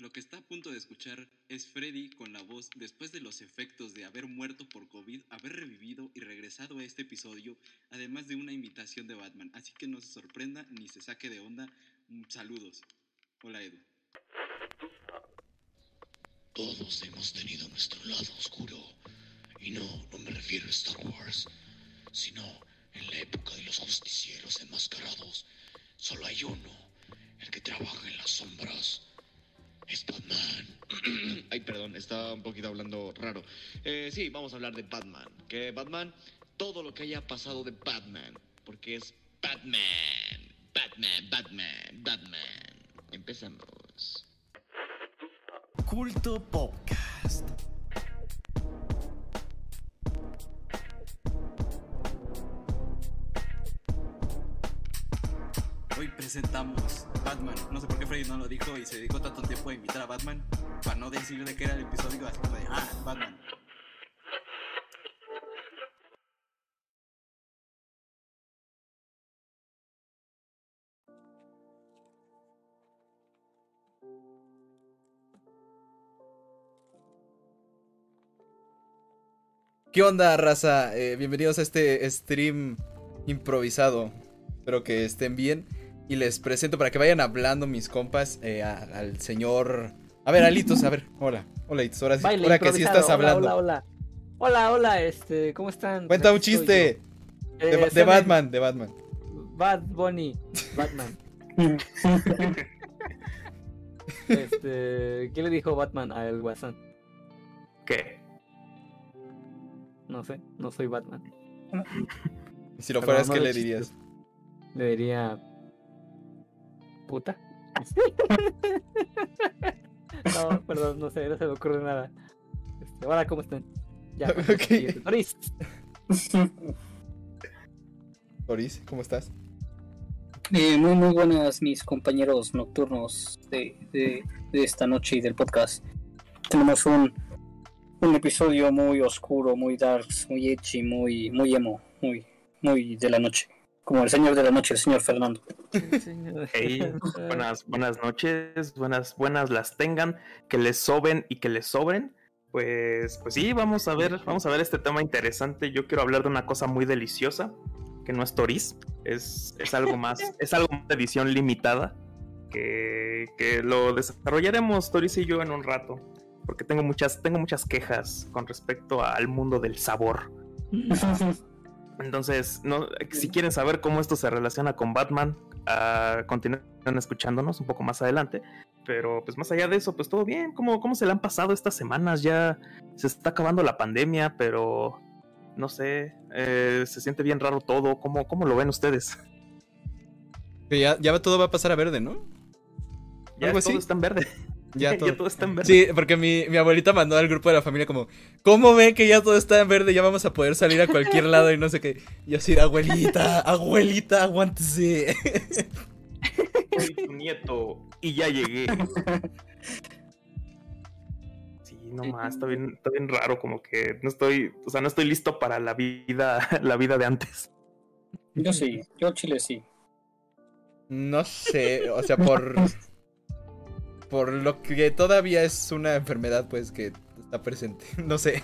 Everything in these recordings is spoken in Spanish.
Lo que está a punto de escuchar es Freddy con la voz después de los efectos de haber muerto por COVID, haber revivido y regresado a este episodio, además de una invitación de Batman. Así que no se sorprenda ni se saque de onda. Mm, Saludos. Hola Edu. Todos hemos tenido nuestro lado oscuro. Y no, no me refiero a Star Wars, sino en la época de los justicieros enmascarados. Solo hay uno, el que trabaja en las sombras. Es Batman. Ay, perdón, estaba un poquito hablando raro. Eh, sí, vamos a hablar de Batman. Que Batman, todo lo que haya pasado de Batman, porque es Batman. Batman, Batman, Batman. Empezamos. Culto Podcast. Presentamos Batman. No sé por qué Freddy no lo dijo y se dedicó tanto tiempo a invitar a Batman para no decir de qué era el episodio, así de, ah, Batman. ¿Qué onda, raza? Eh, bienvenidos a este stream improvisado. Espero que estén bien. Y les presento para que vayan hablando mis compas eh, a- al señor... A ver, Alitos, a ver. Hola. Hola, Alitos. Ahora sí, Baile ahora que sí estás Hola, hablando. Hola, hola. Hola, hola, este, ¿cómo están? Cuenta un chiste. De, Eh, de Batman, de Batman. Bad Bunny, Batman. este, ¿qué le dijo Batman a el Guasón? ¿Qué? No sé, no soy Batman. Y si lo fueras, ¿qué le dirías? Le diría puta. no, perdón, no sé, no se me ocurre nada. Este, hola, ¿cómo están? Ya, Ok. siguiente. Doris. Boris, ¿cómo estás? Eh, muy muy buenas mis compañeros nocturnos de, de- de esta noche y del podcast. Tenemos un, un episodio muy oscuro, muy darks, muy edgy, muy, muy emo, muy, muy de la noche. Como el señor de la noche, el señor Fernando. Hey, buenas, buenas noches, buenas, buenas las tengan, que les soben y que les sobren. Pues, pues sí, vamos a ver, vamos a ver este tema interesante. Yo quiero hablar de una cosa muy deliciosa, que no es Toris, es, es algo más, es algo de edición limitada, que, que lo desarrollaremos Toris y yo en un rato, porque tengo muchas, tengo muchas quejas con respecto al mundo del sabor. Entonces, no, si quieren saber cómo esto se relaciona con Batman, ah, continúen escuchándonos un poco más adelante. Pero pues más allá de eso, pues todo bien. ¿Cómo, ¿Cómo se le han pasado estas semanas? Ya se está acabando la pandemia, pero no sé, eh, se siente bien raro todo. ¿Cómo, cómo lo ven ustedes? Ya, ya todo va a pasar a verde, ¿no? Ya Algo todo así. está en verde. Ya todo. está en verde. Sí, porque mi, mi abuelita mandó al grupo de la familia como, ¿cómo ven que ya todo está en verde? Ya vamos a poder salir a cualquier lado y no sé qué. Y yo así, abuelita, abuelita, aguántese. Soy tu nieto y ya llegué. Sí, no más, está bien, está bien raro, como que no estoy, o sea, no estoy listo para la vida, la vida de antes. Yo sí, yo chile sí. No sé, o sea, por... Por lo que todavía es una enfermedad, pues, que está presente. No sé.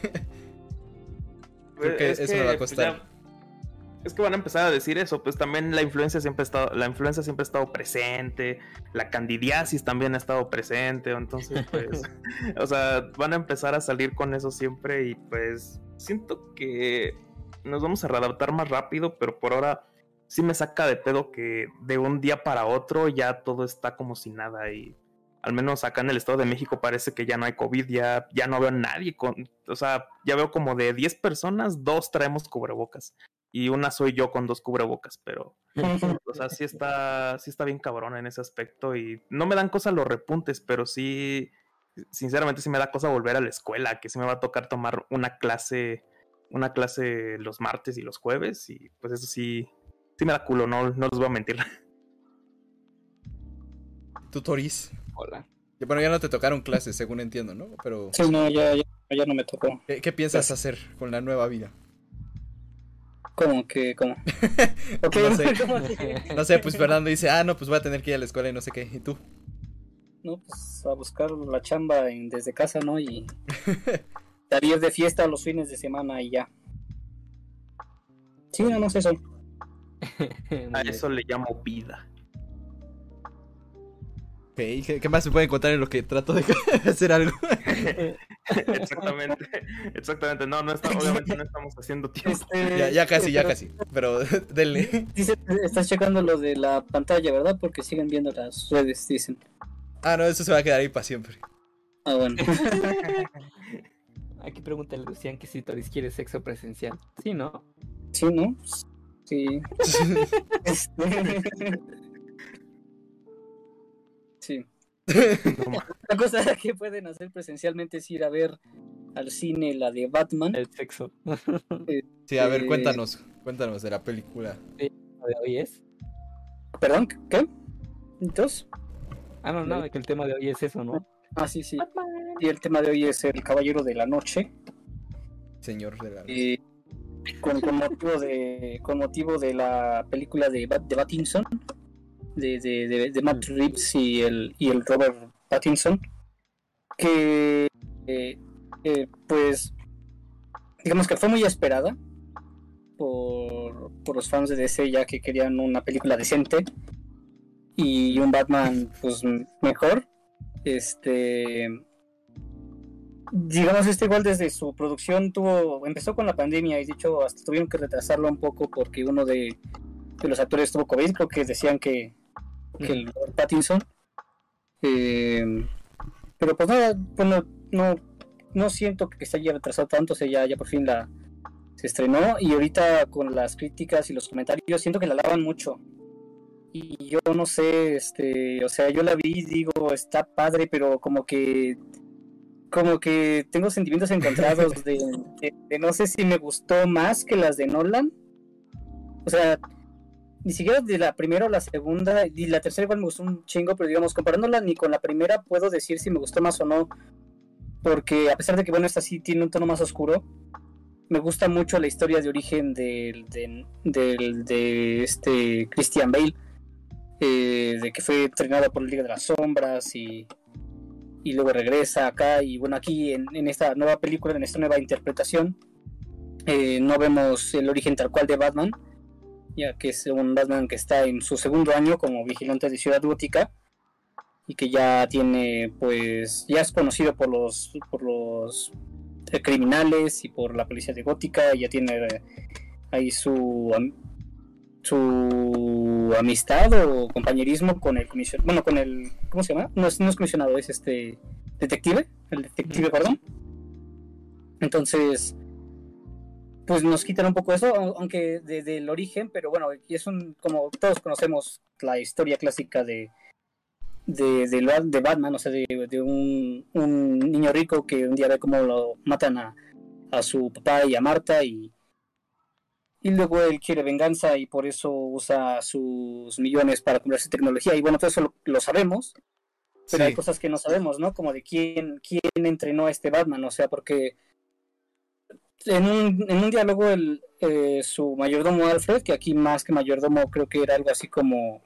Creo que Es eso me va a pues, costar. ya- es que van a empezar a decir eso, pues también la influencia siempre ha estado, la influencia siempre ha estado presente, la candidiasis también ha estado presente, entonces pues, o sea, van a empezar a salir con eso siempre y pues siento que nos vamos a readaptar más rápido, pero por ahora sí me saca de pedo que de un día para otro ya todo está como si nada y al menos acá en el Estado de México parece que ya no hay COVID, ya, ya no veo a nadie con, o sea, ya veo como de 10 personas, dos traemos cubrebocas y una soy yo con dos cubrebocas, pero o sea, sí está, sí está bien cabrón en ese aspecto y no me dan cosa los repuntes, pero sí, sinceramente sí me da cosa volver a la escuela, que sí me va a tocar tomar una clase, una clase los martes y los jueves y pues eso sí, sí me da culo, no, no les voy a mentir. Tutoris. Hola. Que, Bueno, ya no te tocaron clases, según entiendo, ¿no? Pero, Sí, no, ya, ya, ya no me tocó. ¿qué, qué piensas hacer con la nueva vida? ¿Cómo que, cómo? Ok, No sé. ¿cómo que? No sé, pues Fernando dice, ah, no, pues voy a tener que ir a la escuela y no sé qué. ¿Y tú? ¿no? Pues a buscar la chamba en- desde casa, ¿no? Y salir de fiesta los fines de semana y ya. Sí, no, no sé eso. A eso le llamo vida. Ok, ¿qué, qué más se puede encontrar en lo que trato de hacer algo? Exactamente. Exactamente. No, no está, obviamente no estamos haciendo tiempo. Este, ya, ya casi, ya pero casi. Pero denle. dice- estás checando lo de la pantalla, ¿verdad? Porque siguen viendo las redes, dicen. Ah, no, eso se va a quedar ahí para siempre. Ah, bueno. Aquí pregunta Lucian que si Toris quiere sexo presencial. Sí, ¿no? Sí, ¿no? Sí. Este- Sí. La cosa que pueden hacer presencialmente es ir a ver al cine la de Batman. El sexo. Sí, a ver, Eh, cuéntanos. Cuéntanos de la película. de hoy es. Perdón, ¿qué? ¿Entonces? Ah, no, no, que el tema de hoy es eso, ¿no? Ah, sí, sí. Y el tema de hoy es El Caballero de la Noche. Señor de la. eh, con, con motivo de con motivo de la película de, Bat- de Pattinson de, de, de- de Matt Reeves y el, y el Robert Pattinson que eh, eh, pues digamos que fue muy esperada por, por los fans de DC ya que querían una película decente y un Batman pues mejor. Este digamos este igual desde su producción tuvo empezó con la pandemia y dicho hasta tuvieron que retrasarlo un poco porque uno de, de los actores tuvo covid creo que decían que, que el Pattinson Eh, pero pues nada bueno no no siento que se haya retrasado tanto o sea ya, ya por fin la se estrenó y ahorita con las críticas y los comentarios siento que la alaban mucho y yo no sé este o sea yo la vi y digo está padre pero como que como que tengo sentimientos encontrados de, de- de no sé si me gustó más que las de Nolan. O sea, ni siquiera de la primera o la segunda, y la tercera igual me gustó un chingo, pero digamos, comparándola ni con la primera puedo decir si me gustó más o no. Porque a pesar de que, bueno, esta sí tiene un tono más oscuro, me gusta mucho la historia de origen del, de, de este Christian Bale, eh, de que fue entrenado por la Liga de las Sombras y y luego regresa acá y bueno aquí en, en esta nueva película en esta nueva interpretación eh, no vemos el origen tal cual de Batman ya que es un Batman que está en su segundo año como vigilante de Ciudad Gótica y que ya tiene pues ya es conocido por los por los eh, criminales y por la policía de Gótica ya tiene eh, ahí su su amistad o compañerismo con el comisionado, bueno, con el, ¿cómo se llama? No es, no es comisionado, es este detective, el detective, perdón. Entonces, pues nos quitan un poco eso, au- aunque desde el origen, pero bueno, y es un, como todos conocemos la historia clásica de de, de, de Batman, o sea, de, de un, un niño rico que un día ve cómo lo matan a, a su papá y a Marta y, y luego él quiere venganza y por eso usa sus millones para comprarse tecnología y bueno, todo eso lo, lo sabemos, pero Sí. hay cosas que no sabemos, ¿no? Como de quién, quién entrenó a este Batman, o sea, porque en un, diálogo el, eh, su mayordomo Alfred, que aquí más que mayordomo creo que era algo así como...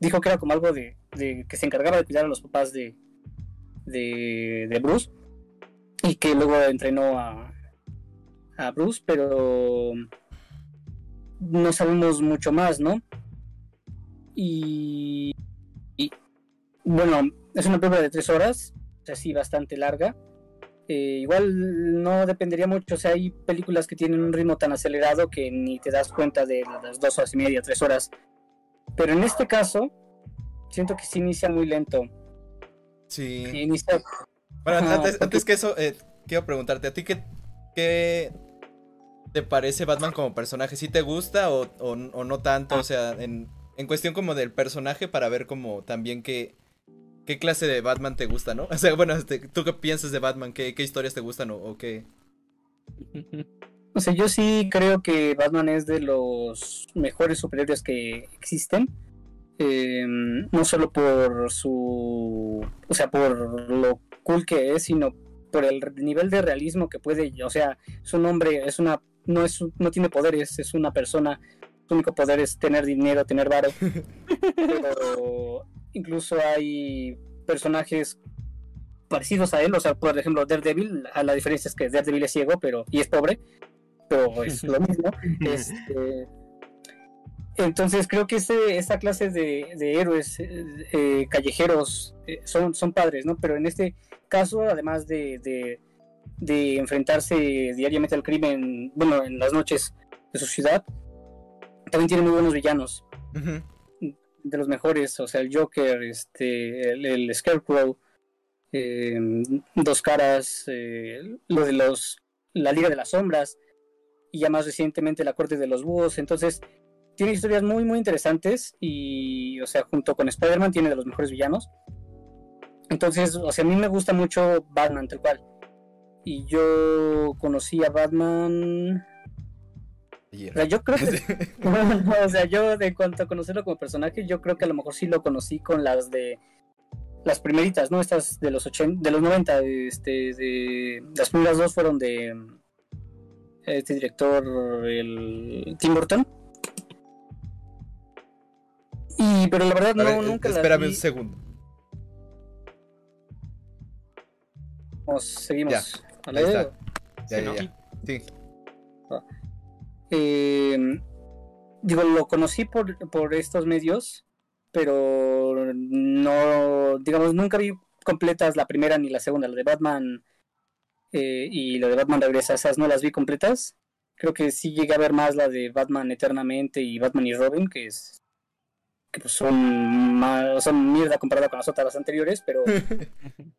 Dijo que era como algo de, que se encargaba de cuidar a los papás de, de, Bruce y que luego entrenó a, Bruce, pero no sabemos mucho más, ¿no? Y, y, bueno, es una prueba de tres horas, o sea, sí, bastante larga. Eh, igual no dependería mucho, o sea, hay películas que tienen un ritmo tan acelerado que ni te das cuenta de las dos horas y media, tres horas. Pero en este caso, siento que se inicia muy lento. Sí. Inicia Bueno, Ajá, antes, porque- antes que eso, eh, quiero preguntarte, ¿a ti qué, qué te parece Batman como personaje? ¿Sí te gusta o, o- o no tanto? O sea, en, en cuestión como del personaje para ver como también qué, qué clase de Batman te gusta, ¿no? O sea, bueno, este, ¿tú qué piensas de Batman? ¿Qué, qué historias te gustan o, o qué? O sea, yo sí creo que Batman es de los mejores superhéroes que existen. Eh, no solo por su. O sea, por lo cool que es, sino por el nivel de realismo que puede. O sea, su nombre es una. No, es, no tiene poderes, es una persona. Su único poder es tener dinero, tener varo. Pero incluso hay personajes parecidos a él, o sea, por ejemplo, Daredevil, a la diferencia es que Daredevil es ciego, pero y es pobre, pero es lo mismo. Este, entonces creo que este, esta clase de, de héroes eh, callejeros eh, son, son padres, ¿no? Pero en este caso, además de, de, de enfrentarse diariamente al crimen, bueno, en las noches de su ciudad, también tiene muy buenos villanos. De los mejores, o sea, el Joker, este, el, Scarecrow, eh, Dos Caras, eh, lo de los, la Liga de las Sombras, y ya más recientemente la Corte de los Búhos, entonces tiene historias muy, muy interesantes, y, o sea, junto con Spider-Man tiene de los mejores villanos, entonces, o sea, a mí me gusta mucho Batman, tal cual, y yo conocí a Batman... Ayer. O sea, yo creo que no, o sea, yo de cuanto a conocerlo como personaje, yo creo que a lo mejor sí lo conocí con las de las primeritas, ¿no? Estas de los 80, de los 90, este, de las primeras dos fueron de mm, este director, el Tim Burton. Y pero la verdad no, ver, nunca las espérame vi. un segundo. Vamos, seguimos. Ya, ¿Al ahí está. Ya, Sí, ya, ¿no? ya. Sí. Eh, digo, lo conocí por, por estos medios, pero no, digamos, nunca vi completas la primera ni la segunda, la de Batman eh, y la de Batman Regresa, esas no las vi completas. Creo que sí llegué a ver más la de Batman Eternamente y Batman y Robin, que es que pues son más, son mierda comparada con las otras anteriores, pero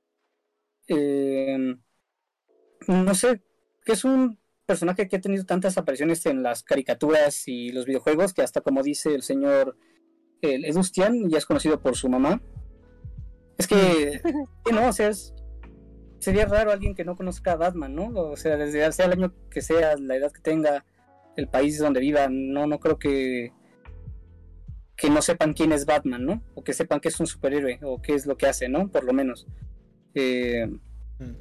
eh, no sé, que es un personaje que ha tenido tantas apariciones en las caricaturas y los videojuegos que hasta como dice el señor el Edustian ya es conocido por su mamá. Es que, que no, o sea, es- sería raro alguien que no conozca a Batman, ¿no? O sea, desde sea el año que sea, la edad que tenga, el país donde viva, no, no creo que que no sepan quién es Batman, ¿no? O que sepan que es un superhéroe o qué es lo que hace, ¿no? Por lo menos. Eh, Mm.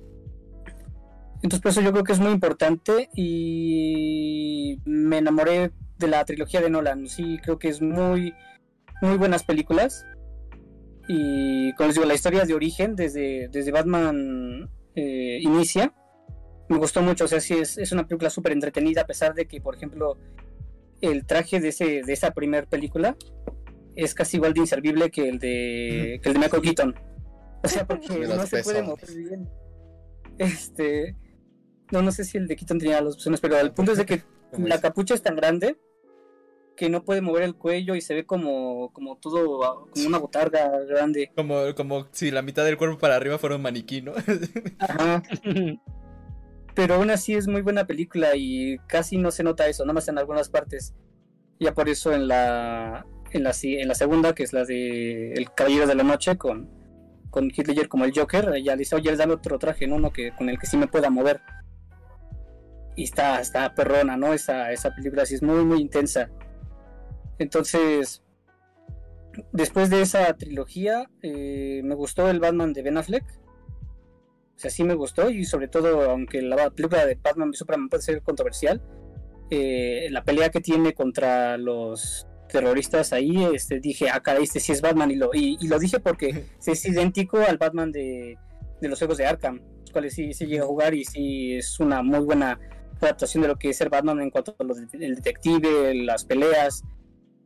Entonces, por eso yo creo que es muy importante y me enamoré de la trilogía de Nolan. Sí, creo que es muy, muy buenas películas. Y como les digo, la historia de origen, desde, desde Batman eh, inicia, me gustó mucho. O sea, sí, es, es una película súper entretenida, a pesar de que, por ejemplo, el traje de, ese, de esa primera película es casi igual de inservible que el de, que el de Michael Keaton. O sea, porque no se puede mover bien. Este. No, no sé si el de Keaton tenía los pezones, pero el punto es de que ¿Cómo la capucha es tan grande que no puede mover el cuello y se ve como, como todo, como una botarga grande. Como, como si la mitad del cuerpo para arriba fuera un maniquí, ¿no? Ajá. Pero aún así es muy buena película y casi no se nota eso, nada más en algunas partes. Ya por eso en la, en la, en la segunda, que es la de El Caballero de la Noche, con, con Heath Ledger como el Joker, ya le dice, oye, dame otro traje, ¿no? Uno que, con el que sí me pueda mover. Y está, está perrona, ¿no? Esa, esa película sí es muy, muy intensa. Entonces, después de esa trilogía, eh, me gustó el Batman de Ben Affleck. O sea, sí me gustó y sobre todo, aunque la película de Batman v Superman puede ser controversial, eh, la pelea que tiene contra los terroristas ahí, este, dije, ah, caray, este sí es Batman y lo, y, y lo dije porque es idéntico al Batman de, de los juegos de Arkham, los cuales sí, sí llega a jugar y sí es una muy buena adaptación de lo que es ser Batman en cuanto a lo de- el detective, las peleas.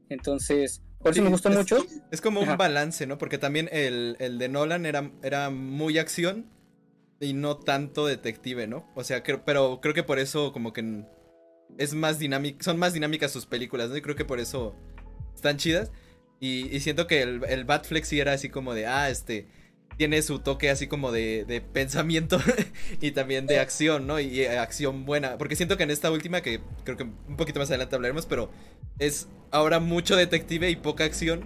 Entonces, por eso Sí, me gustó es- mucho. Es como un balance, ¿no? Porque también el, el de Nolan era, era muy acción y no tanto detective, ¿no? O sea, creo- pero creo que por eso como que es más dinámico, son más dinámicas sus películas, ¿no? Y creo que por eso están chidas. Y, y siento que el, el Batfleck sí era así como de, ah, este, tiene su toque así como de, de pensamiento y también de acción, ¿no? Y, eh, acción buena. Porque siento que en esta última, que creo que un poquito más adelante hablaremos, pero es ahora mucho detective y poca acción.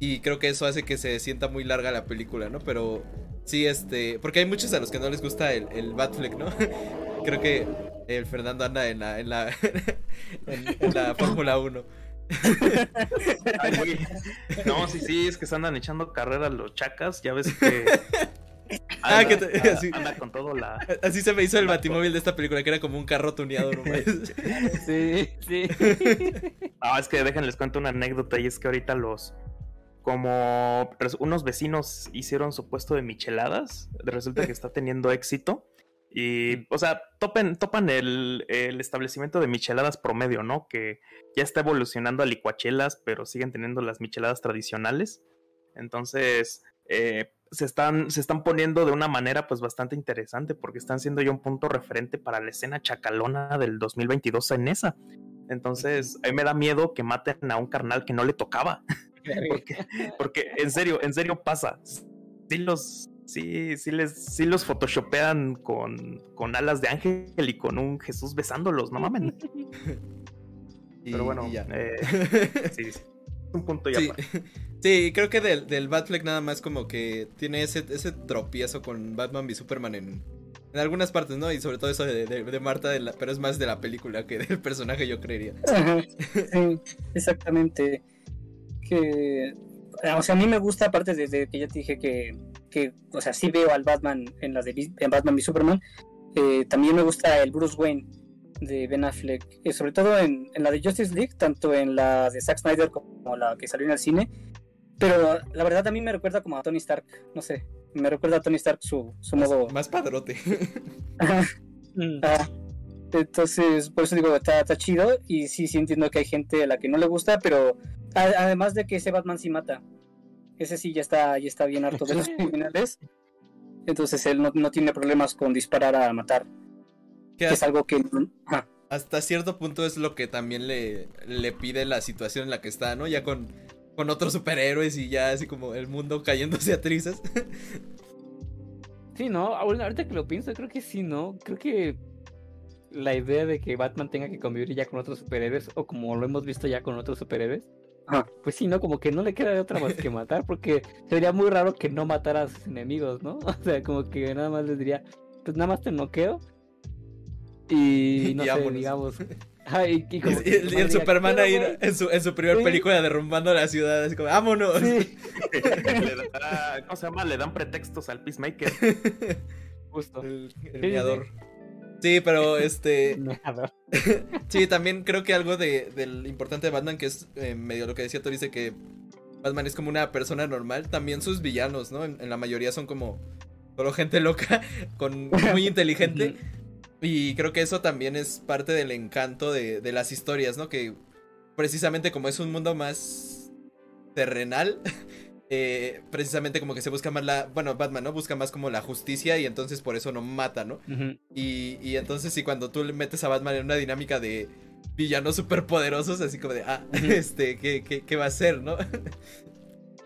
Y creo que eso hace que se sienta muy larga la película, ¿no? Pero sí, este. Porque hay muchos a los que no les gusta el, el Batfleck, ¿no? creo que el Fernando anda en la. en la. en, en la Fórmula 1. Ay, güey. No, sí, sí, es que se andan echando carreras los chacas. Ya ves que. Ah, anda, que te- anda- así. anda con todo la. Así se me hizo el batimóvil de esta película, que era como un carro tuneado nomás. Sí, sí. No, es que déjenles cuento una anécdota y es que ahorita los como unos vecinos hicieron su puesto de micheladas, resulta que está teniendo éxito. Y, o sea, topen, topan el, el establecimiento de micheladas promedio, ¿no? Que ya está evolucionando a licuachelas, pero siguen teniendo las micheladas tradicionales. Entonces, eh, se, están, se están poniendo de una manera pues bastante interesante porque están siendo ya un punto referente para la escena chacalona del 2022 en esa. Entonces, a mí me da miedo que maten a un carnal que no le tocaba. porque, porque en serio, en serio pasa. Sí los, sí, sí les, sí los photoshopean con, con alas de ángel y con un Jesús besándolos, no mamen. Y- Pero bueno, y ya. eh, sí, sí. Un punto ya. Sí. creo que del, del Batfleck nada más como que tiene ese, ese tropiezo con Batman v Superman en, en algunas partes, ¿no? Y sobre todo eso de, de- de Marta, de la- pero es más de la película que del personaje, yo creería. Ajá, sí, exactamente. Que, o sea, a mí me gusta, aparte desde que ya te dije que, que, o sea, sí veo al Batman en la de en Batman v Superman, eh, también me gusta el Bruce Wayne de Ben Affleck, eh, sobre todo en, en la de Justice League, tanto en la de Zack Snyder como la que salió en el cine. Pero la verdad a mí me recuerda como a Tony Stark, no sé, me recuerda a Tony Stark su, su modo... Más padrote. Ajá. Ah, entonces, por eso digo, está, está chido. Y sí, sí entiendo que hay gente a la que no le gusta, pero a- además de que ese Batman sí mata. Ese sí ya está, ya está bien harto de los criminales. Entonces él no, no tiene problemas con disparar a matar. Que es hasta, algo que. hasta cierto punto es lo que también le, le pide la situación en la que está, ¿no? Ya con, con otros superhéroes y ya así como el mundo cayéndose a trizas. Sí, no, ahorita que lo pienso, creo que sí, ¿no? Creo que la idea de que Batman tenga que convivir ya con otros superhéroes, o como lo hemos visto ya con otros superhéroes, pues sí, ¿no? Como que no le queda de otra más que matar, porque sería muy raro que no matara a sus enemigos, ¿no? O sea, como que nada más les diría, pues nada más te noqueo. Y no Y sé, vámonos. digamos. Y, el, y el Superman "Quiero, ahí güey". en su, en su primera Sí. película derrumbando la ciudad, así como, ¡vámonos! Sí, Le da- ¿Cómo se llama? Le dan pretextos al Peacemaker. justo. El, el sí. Sí, pero este. Sí, también creo que algo de, del importante de Batman, que es eh, medio lo que decía Tori, dice que Batman es como una persona normal. También sus villanos, ¿no? En, en la mayoría son como solo gente loca, con muy inteligente. Y creo que eso también es parte del encanto de, de las historias, ¿no? Que precisamente como es un mundo más terrenal, eh, precisamente como que se busca más la... Bueno, Batman, ¿no? Busca más como la justicia y entonces por eso no mata, ¿no? Y, y entonces sí, cuando tú le metes a Batman en una dinámica de villanos superpoderosos, así como de, ah, este, ¿qué, qué, qué va a hacer, no?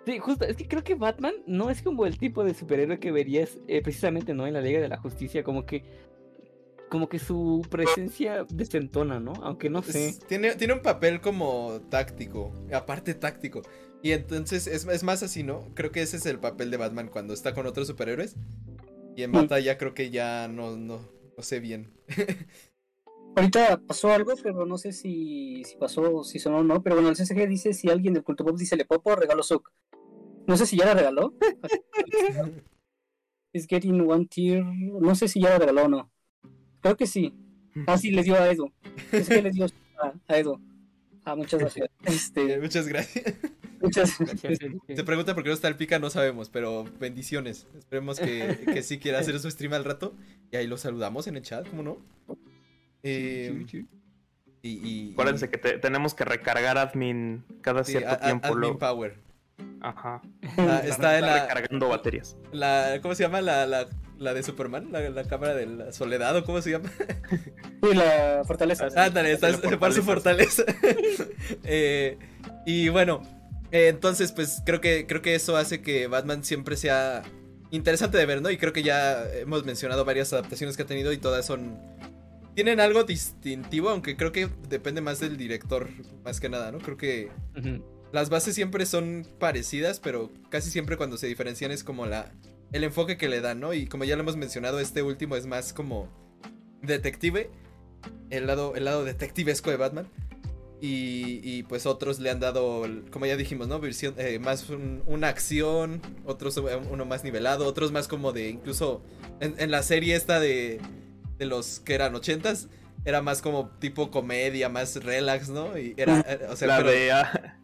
Sí, justo, es que creo que Batman no es como el tipo de superhéroe que verías eh, precisamente, ¿no? En la Liga de la Justicia, como que como que su presencia desentona, ¿no? Aunque no sé. Tiene, tiene un papel como táctico, aparte táctico. Y entonces es, es más así, ¿no? Creo que ese es el papel de Batman cuando está con otros superhéroes. Y en Mm. batalla creo que ya no, no, no sé bien. Ahorita pasó algo, pero no sé si, si pasó, si sonó o no. Pero bueno, el CCG dice: si alguien del culto pop dice le popo, regalo Zuck. No sé si ya la regaló. Es getting one tier. No sé si ya la regaló o no. Creo que sí. Ah, sí, le dio a Edu. Es que le dio a, a Edu. Ah, muchas gracias. Este, Muchas gracias. muchas Gracias. Se pregunta por qué no está el pica, no sabemos, pero bendiciones. Esperemos que, que sí quiera hacer su stream al rato. Y ahí lo saludamos en el chat, ¿cómo no? Eh, y, y- Acuérdense que te- tenemos que recargar admin cada sí, cierto a- a- tiempo. admin luego. Power. Ajá. Ah, está en la, recargando baterías. la- ¿Cómo se llama? La, la, la de Superman, la, la cámara de la soledad, ¿o cómo se llama? Y la fortaleza. Ah, Ándale, está su fortaleza. Eh, y bueno, eh, entonces, pues creo que, creo que eso hace que Batman siempre sea interesante de ver, ¿no? Y creo que ya hemos mencionado varias adaptaciones que ha tenido y todas son. Tienen algo distintivo, aunque creo que depende más del director, más que nada, ¿no? Creo que las bases siempre son parecidas, pero casi siempre cuando se diferencian es como la el enfoque que le dan, ¿no? Y como ya lo hemos mencionado, este último es más como detective, el lado el lado detectivesco de Batman. Y, y, pues otros le han dado, como ya dijimos, ¿no? Versión, eh, más un- una acción, otros eh, uno más nivelado, otros más como de incluso en, en la serie esta de, de los que eran ochentas, era más como tipo comedia, más relax, ¿no? Y era, eh, o sea, la pero- de. ah,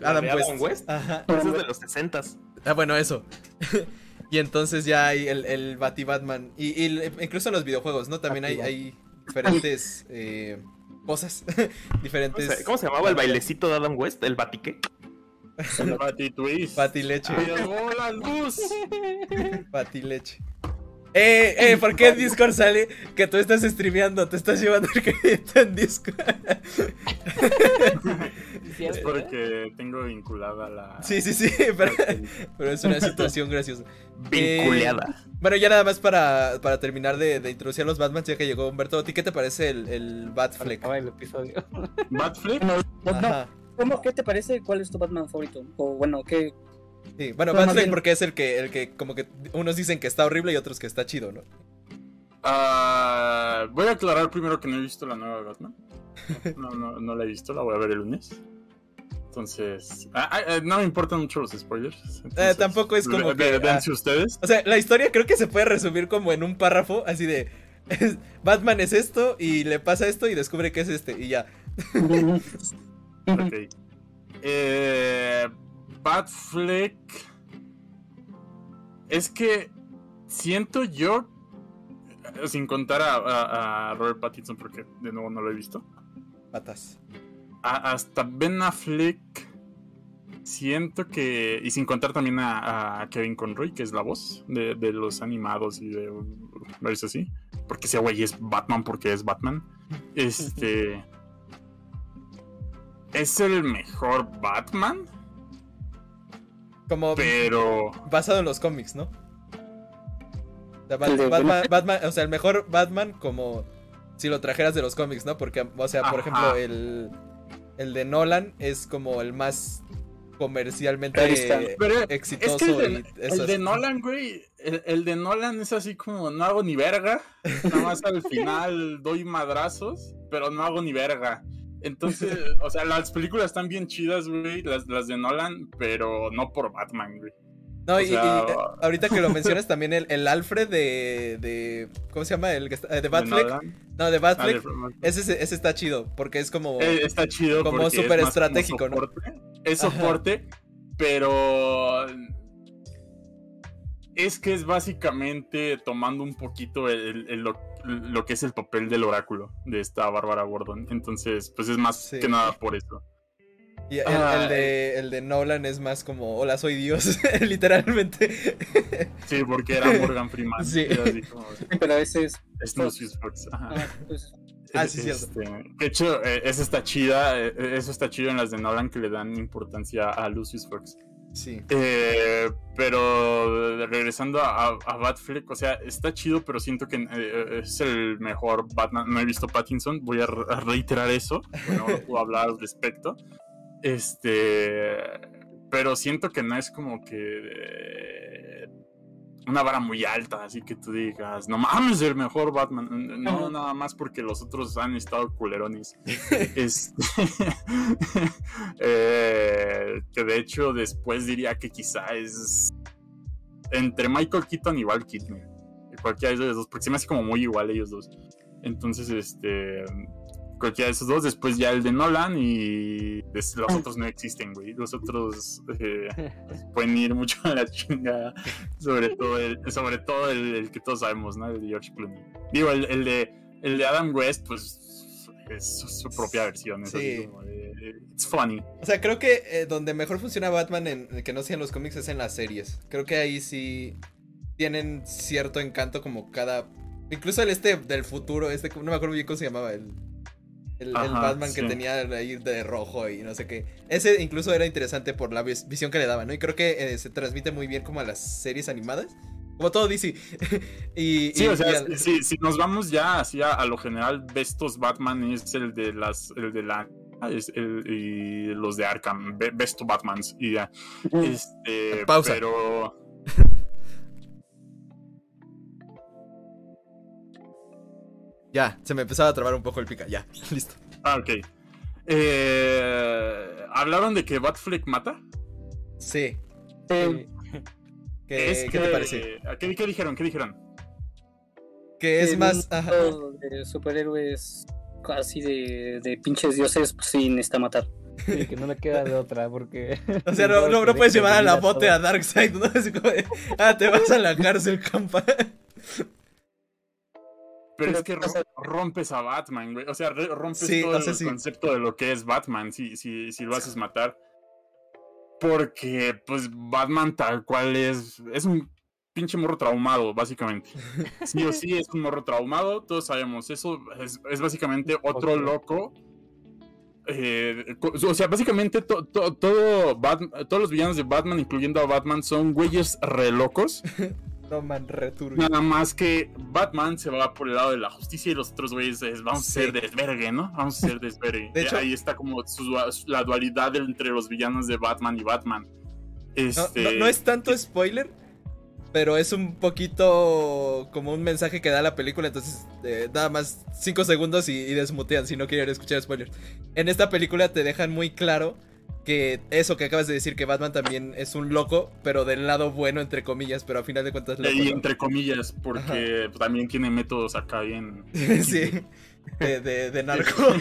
La Adam de West. Adam West. Ajá. Es de los 60 Ah, bueno, eso. y entonces ya hay el, el Bati Batman. Y, y el- incluso en los videojuegos, ¿no? También hay, hay diferentes eh, cosas. diferentes. ¿Cómo se, cómo se llamaba el bailecito de Adam West? ¿El batique? Patty Twist. Bati leche. ¡Llegó la luz! Bati leche. Eh, eh, ¿por qué en Discord sale que tú estás streameando? Te estás llevando el crédito en Discord. Es porque tengo vinculada la. sí, sí, sí, pero, pero es una situación graciosa. Vinculeada. Bueno, ya nada más para, para terminar de, de introducir a los Batman, ya que llegó Humberto. ¿A ti qué te parece el, el Batfleck? Acaba el episodio. Batfleck. No, no, Ajá. ¿cómo- ¿Qué te parece? ¿Cuál es tu Batman favorito? O bueno, ¿qué? Sí, bueno, Bueno, más Batfleck porque es el que, el que como que unos dicen que está horrible y otros que está chido, ¿no? Ah, voy a aclarar primero que no he visto la nueva Batman. No, no, no la he visto, la voy a ver el lunes. Entonces, ah, ah, ah, no me importan mucho los spoilers. entonces, tampoco es como que, ah. Ustedes. O sea, la historia creo que se puede resumir como en un párrafo, así de Batman es esto y le pasa esto y descubre que es este y ya. Ok. Eh, Batfleck. Es que siento yo, eh, sin contar a, a- a Robert Pattinson, porque de nuevo no lo he visto, Patas. A- hasta Ben Affleck, siento que, y sin contar también a, a Kevin Conroy, que es la voz de, de los animados y de varios así, porque ese güey es Batman porque es Batman. Este. Es el mejor Batman, Como pero. basado en los cómics, ¿no? O sea, Batman, Batman- o sea, el mejor Batman como si lo trajeras de los cómics, ¿no? Porque, o sea, por Ajá. ejemplo, el, el de Nolan es como el más comercialmente. Pero exitoso es que el de, y eso el de es- Nolan, güey, el, el de Nolan es así como no hago ni verga, nada más al final doy madrazos, pero no hago ni verga. Entonces, o sea, las películas están bien chidas, güey, las, las de Nolan, pero no por Batman, güey. No, y, sea, eh, ahorita que lo mencionas también el, el Alfred de, de ¿cómo se llama? El que está, eh, de Batfleck. No, de Ah, Batfleck. de- Ese, ese está chido porque es como Eh, está chido como es súper más como estratégico, ¿no? soporte. Es Ajá. soporte, pero es que es básicamente tomando un poquito el- el- lo, lo que es el papel del oráculo de esta Bárbara Gordon. Entonces, pues es más Sí. que nada por eso. Y el, Ah, el de, el de Nolan es más como, hola, soy Dios, literalmente. Sí, porque era Morgan Freeman. Sí. Era así como, Pero ese es. es Lucius Fox. Ajá. ah, pues, Ah, sí, cierto. Este, de hecho, eh, eso está chida. eh, Eso está chido en las de Nolan que le dan importancia a Lucius Fox. Sí. Eh, pero regresando a, a, a Batfleck, o sea, está chido, pero siento que eh, es el mejor Batman. No he visto Pattinson, voy a, re- a reiterar eso. No puedo hablar al respecto. Este, pero siento que no es como que eh, una vara muy alta, así que tú digas, no mames, el mejor Batman. No, nada más porque los otros han estado culerones. Este, eh, que de hecho después diría que quizá es entre Michael Keaton y Val Kilmer. Cualquiera de esos dos, porque se me hace como muy igual ellos dos. Entonces, este, cualquiera de esos dos, después ya el de Nolan y los otros no existen, güey. Los otros eh, pueden ir mucho a la chingada, sobre todo el, sobre todo el, el que todos sabemos, ¿no? El de George Clooney. Digo, el, el de, el de Adam West, pues es su, propia versión. Es así Sí. como de, it's funny. O sea, creo que eh, donde mejor funciona Batman en que no sea en los cómics es en las series. Creo que ahí sí tienen cierto encanto como cada... Incluso el este del futuro, este, no me acuerdo bien cómo se llamaba, el, el, Batman que tenía ahí de rojo y no sé qué. Ese incluso era interesante por la vis- visión que le daba, ¿no? Y creo que eh, se transmite muy bien como a las series animadas. Como todo DC. y, Sí, y- o sea, y al- si, si nos vamos ya así a, a lo general, Bestos Batman es el de las, el de la es el- y los de Arkham, Be- Besto Batmans y ya. Este, Pausa. pero Ya, se me empezaba a trabar un poco el pica. Ya, listo. ah, ok. Eh, hablaron de que Batfleck mata. Sí. eh, ¿Qué, Es ¿qué te parece? ¿qué, qué dijeron? ¿Qué dijeron? Que es más... ajá. de superhéroes casi de, de pinches dioses, pues sí, necesita matar. Sí, que no le queda de otra, porque. O sea, no, no, no puedes llevar a la bote a Darkseid, ¿no? Así como de, ah, te vas a la cárcel, compa. Pero es que ro- rompes a Batman, güey. O sea, rompes Sí, todo o sea, el sí. concepto de lo que es Batman si, si, si lo haces matar. Porque, pues, Batman tal cual es. Es un pinche morro traumado, básicamente. Sí o sí, es un morro traumado. Todos sabemos eso. Es, es básicamente otro loco. Eh, o sea, básicamente to- to- todo Bat- todos los villanos de Batman, incluyendo a Batman, son güeyes re locos. No, man, returbio. Nada más que Batman se va por el lado de la justicia y los otros güeyes es, vamos Sí. a ser desvergue, ¿no? Vamos a ser desvergue. De hecho- ahí está como su la dualidad entre los villanos de Batman y Batman. No, Este, no- no es tanto spoiler, pero es un poquito como un mensaje que da la película, entonces eh, nada más 5 segundos y, y desmutean si no quieren escuchar spoilers. En esta película te dejan muy claro que eso que acabas de decir, que Batman también es un loco, pero del lado bueno, entre comillas, pero a final de cuentas loco. y entre comillas, porque también tiene métodos acá bien. sí, de, de, de narco.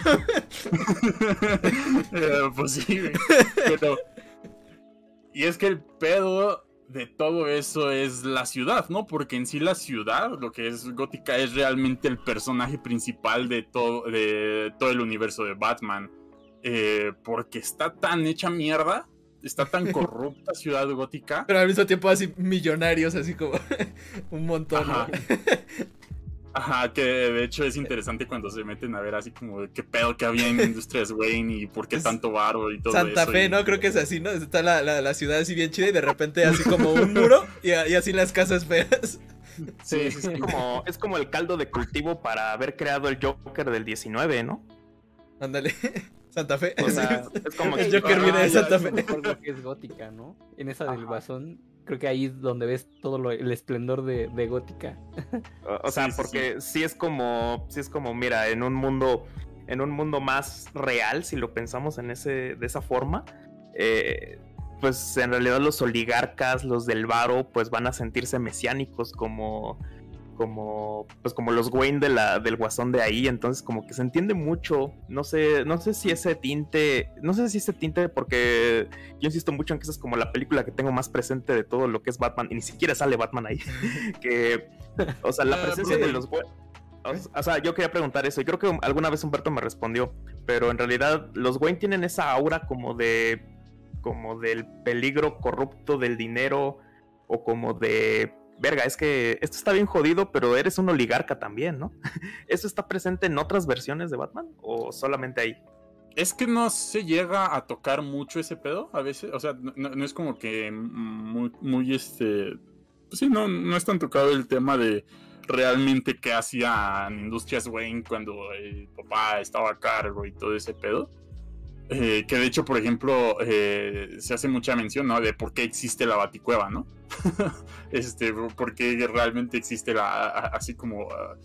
Eh, pues sí. Pero. Y es que el pedo de todo eso es la ciudad, ¿no? Porque en sí la ciudad, lo que es gótica, es realmente el personaje principal de todo, de todo el universo de Batman. Eh, porque está tan hecha mierda, está tan corrupta ciudad gótica. Pero al mismo tiempo así millonarios, así como un montón. ¿no? Ajá. Ajá, que de hecho es interesante cuando se meten a ver así como de qué pedo que había en Industrias Wayne y por qué tanto varo y todo Santa eso. Fe, y- ¿no? Creo que es así, ¿no? Está la, la, la ciudad así bien chida y de repente así como un muro y, y así las casas feas. Sí, sí, sí. Es como, es como el caldo de cultivo para haber creado el Joker del 19, ¿no? Ándale. Santa Fe. O sea, es como El que- Joker viene de Santa. Fe. Mejor lo que es gótica, ¿no? En esa del guasón, creo que ahí es donde ves todo lo- el esplendor de, de gótica. O, o sea, Sí, sí, porque sí. es como, sí es como, mira, en un mundo, en un mundo más real, si lo pensamos en ese, de esa forma, eh, pues en realidad los oligarcas, los del varo, pues van a sentirse mesiánicos como, como, pues como los Wayne de la, del guasón de ahí, entonces como que se entiende mucho, no sé, no sé si ese tinte, no sé si ese tinte, porque yo insisto mucho en que esa es como la película que tengo más presente de todo lo que es Batman, y ni siquiera sale Batman ahí, que, o sea, la Ah, presencia de los Wayne, o, o sea, yo quería preguntar eso, y creo que alguna vez Humberto me respondió, pero en realidad los Wayne tienen esa aura como de, como del peligro corrupto del dinero, o como de verga, es que esto está bien jodido, pero eres un oligarca también, ¿no? ¿Eso está presente en otras versiones de Batman o solamente ahí? Es que no se llega a tocar mucho ese pedo a veces. O sea, no, es como que muy, muy este. Pues sí, no, no es tan tocado el tema de realmente qué hacían Industrias Wayne cuando el papá estaba a cargo y todo ese pedo. Eh, que de hecho, por ejemplo, eh, se hace mucha mención, ¿no? De por qué existe la Baticueva, ¿no? este, por qué realmente existe la. a- Así como. ah,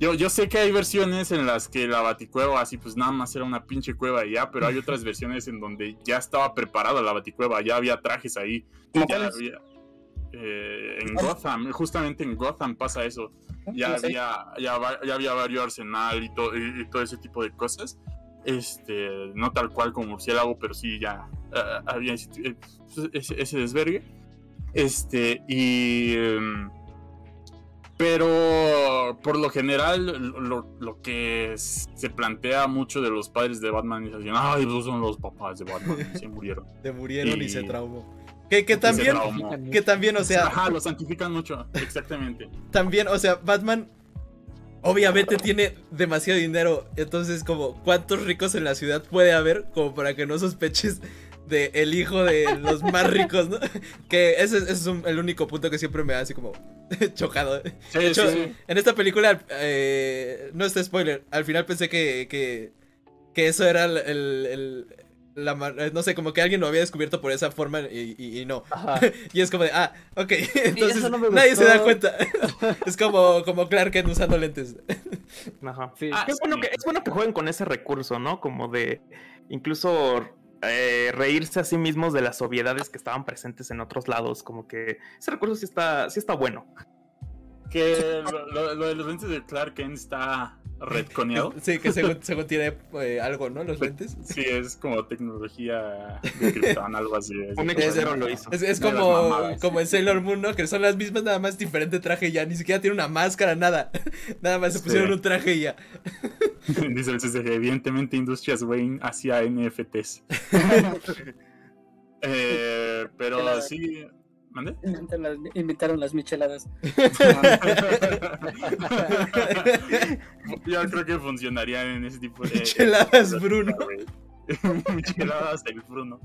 yo, yo sé que hay versiones en las que la baticueva así pues nada más era una pinche cueva y ya, pero hay otras versiones en donde ya estaba preparada la baticueva, ya había trajes ahí, ¿Cómo ya había... eh, en Gotham, justamente en Gotham pasa eso, ya No sé. había, ya, ya había varios arsenal y, to- y- y todo ese tipo de cosas. Este, no tal cual como murciélago, pero sí ya ah, había ese, eh, ese- ese desvergue. Este, y... em, pero por lo general, lo, lo que se plantea mucho de los padres de Batman es así, ay, esos son los papás de Batman, se murieron. Se murieron y, Y- se traumó. Que, que también, que también, o sea, Ajá, lo santifican mucho, exactamente. también, o sea, Batman obviamente tiene demasiado dinero. Entonces, como, ¿cuántos ricos en la ciudad puede haber? Como para que no sospeches de el hijo de los más ricos, ¿no? Que ese, ese es un- el único punto que siempre me ha así como chocado. Sí, De hecho, sí, en esta película, eh, no está spoiler, al final pensé que, que, que eso era el- el- la eh, no sé, como que alguien lo había descubierto por esa forma y, y- y no. Ajá. Y es como de, ah, ok, entonces no nadie se da cuenta. es como, como Clark Kent usando lentes. Ajá. Sí. Ah, es, bueno sí. que, es bueno que jueguen con ese recurso, ¿no? Como de incluso eh, reírse a sí mismos de las obviedades que estaban presentes en otros lados. Como que ese recurso sí está, sí está bueno. Que lo, lo- lo de los lentes de Clark Kent está, redconeado. Sí, que según, según tiene eh, algo, ¿no? Los lentes. Sí, es como tecnología de Krypton, algo así. es- Un Es- lo hizo. Es, como, mamadas. como en Sailor Moon, ¿no? Que son las mismas, nada más diferente traje ya. Ni siquiera tiene una máscara, nada. Nada más se Sí. pusieron un traje y ya. Dice el CCG, evidentemente Industrias Wayne hacía NFTs. Eh, pero sí. ¿Mande? Inventaron las, inventaron las micheladas. Yo creo que funcionaría en ese tipo de. Micheladas Bruno. Micheladas el Bruno.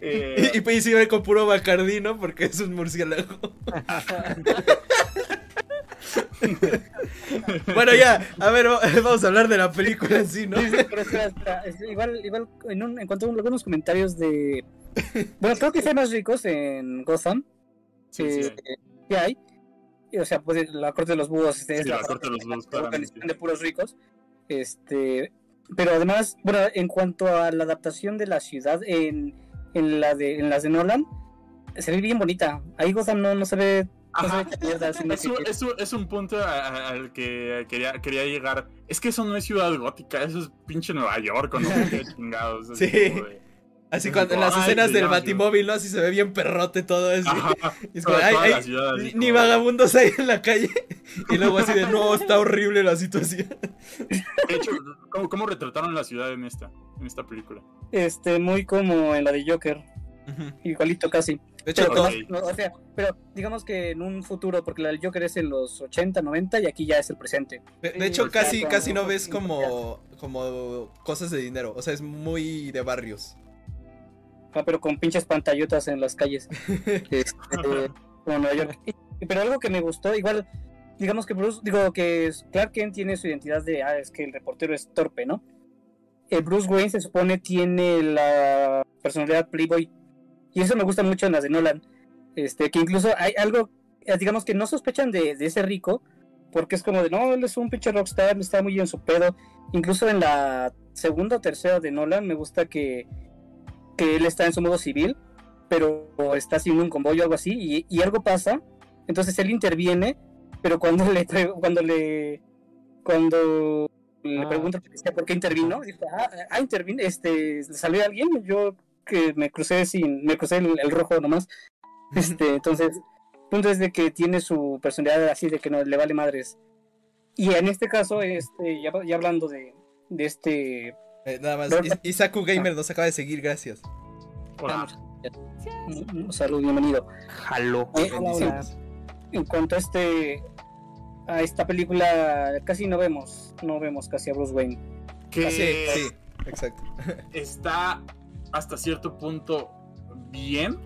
Eh, Y, y, pues sí, con puro bacardí, ¿no? Porque es un murciélago. bueno, ya, a ver, va- vamos a hablar de la película en sí, ¿no? Sí, sí, pero espera, espera, es- igual, igual en, un, en cuanto a algunos comentarios de... Bueno, creo que hay más ricos en Gotham. Sí, sí. eh, que hay. Y, o sea, pues la corte de los búhos este, es Sí, la corte de los búhos, la de puros ricos. Este, pero además, bueno, en cuanto a la adaptación de la ciudad en, en la de en las de Nolan, se ve bien bonita. Ahí Gotham no, no se ve, Ajá. mierda, sino Es un, que- es un- es un punto al que quería, quería llegar. Es que eso no es ciudad gótica, eso es pinche Nueva York, o no sé qué chingados. Sí. de- Así cuando en las escenas del Batimóvil, ¿no? Así se ve bien perrote todo eso. Y es como, ay, ay, ciudad ni, vagabundos hay en la calle. Y luego así de, no, está horrible la situación. De hecho, ¿cómo, cómo retrataron la ciudad en esta, en esta película? este, muy como en la de Joker, igualito casi. De hecho, Pero, no, o sea, pero digamos que en un futuro, porque la del Joker es en los 80, 90 y aquí ya es el presente. de, de hecho sea, casi, casi no ves como, como cosas de dinero. O sea, es muy de barrios. Ah, pero con pinches pantallotas en las calles. Este, como Nueva York. Pero algo que me gustó, igual, digamos que Bruce, digo que Clark Kent tiene su identidad de, ah, es que el reportero es torpe, ¿no? El Bruce Wayne se supone tiene la personalidad Playboy. Y eso me gusta mucho en las de Nolan. Este, que incluso hay algo, eh, digamos que no sospechan de, de ese rico, porque es como de, no, él es un pinche rockstar, está muy en su pedo. Incluso en la segunda o tercera de Nolan me gusta que, que él está en su modo civil, pero está haciendo un convoy o algo así, y, y algo pasa, entonces él interviene, pero cuando le cuando le cuando le Ah. pregunta por qué intervino, dice, ah, ah, intervino, este, salió alguien, yo que me crucé sin, me crucé el, el rojo nomás, este, entonces, punto es de que tiene su personalidad así de que no le vale madres. Y en este caso, este, ya, ya hablando de, de este Eh, nada más. Isaku Gamer nos acaba de seguir, gracias. Hola. un- un saludo, bienvenido. Jaló. Eh, en cuanto a este a esta película casi no vemos no vemos casi a Bruce Wayne Que sí, sí, exacto. está hasta cierto punto bien,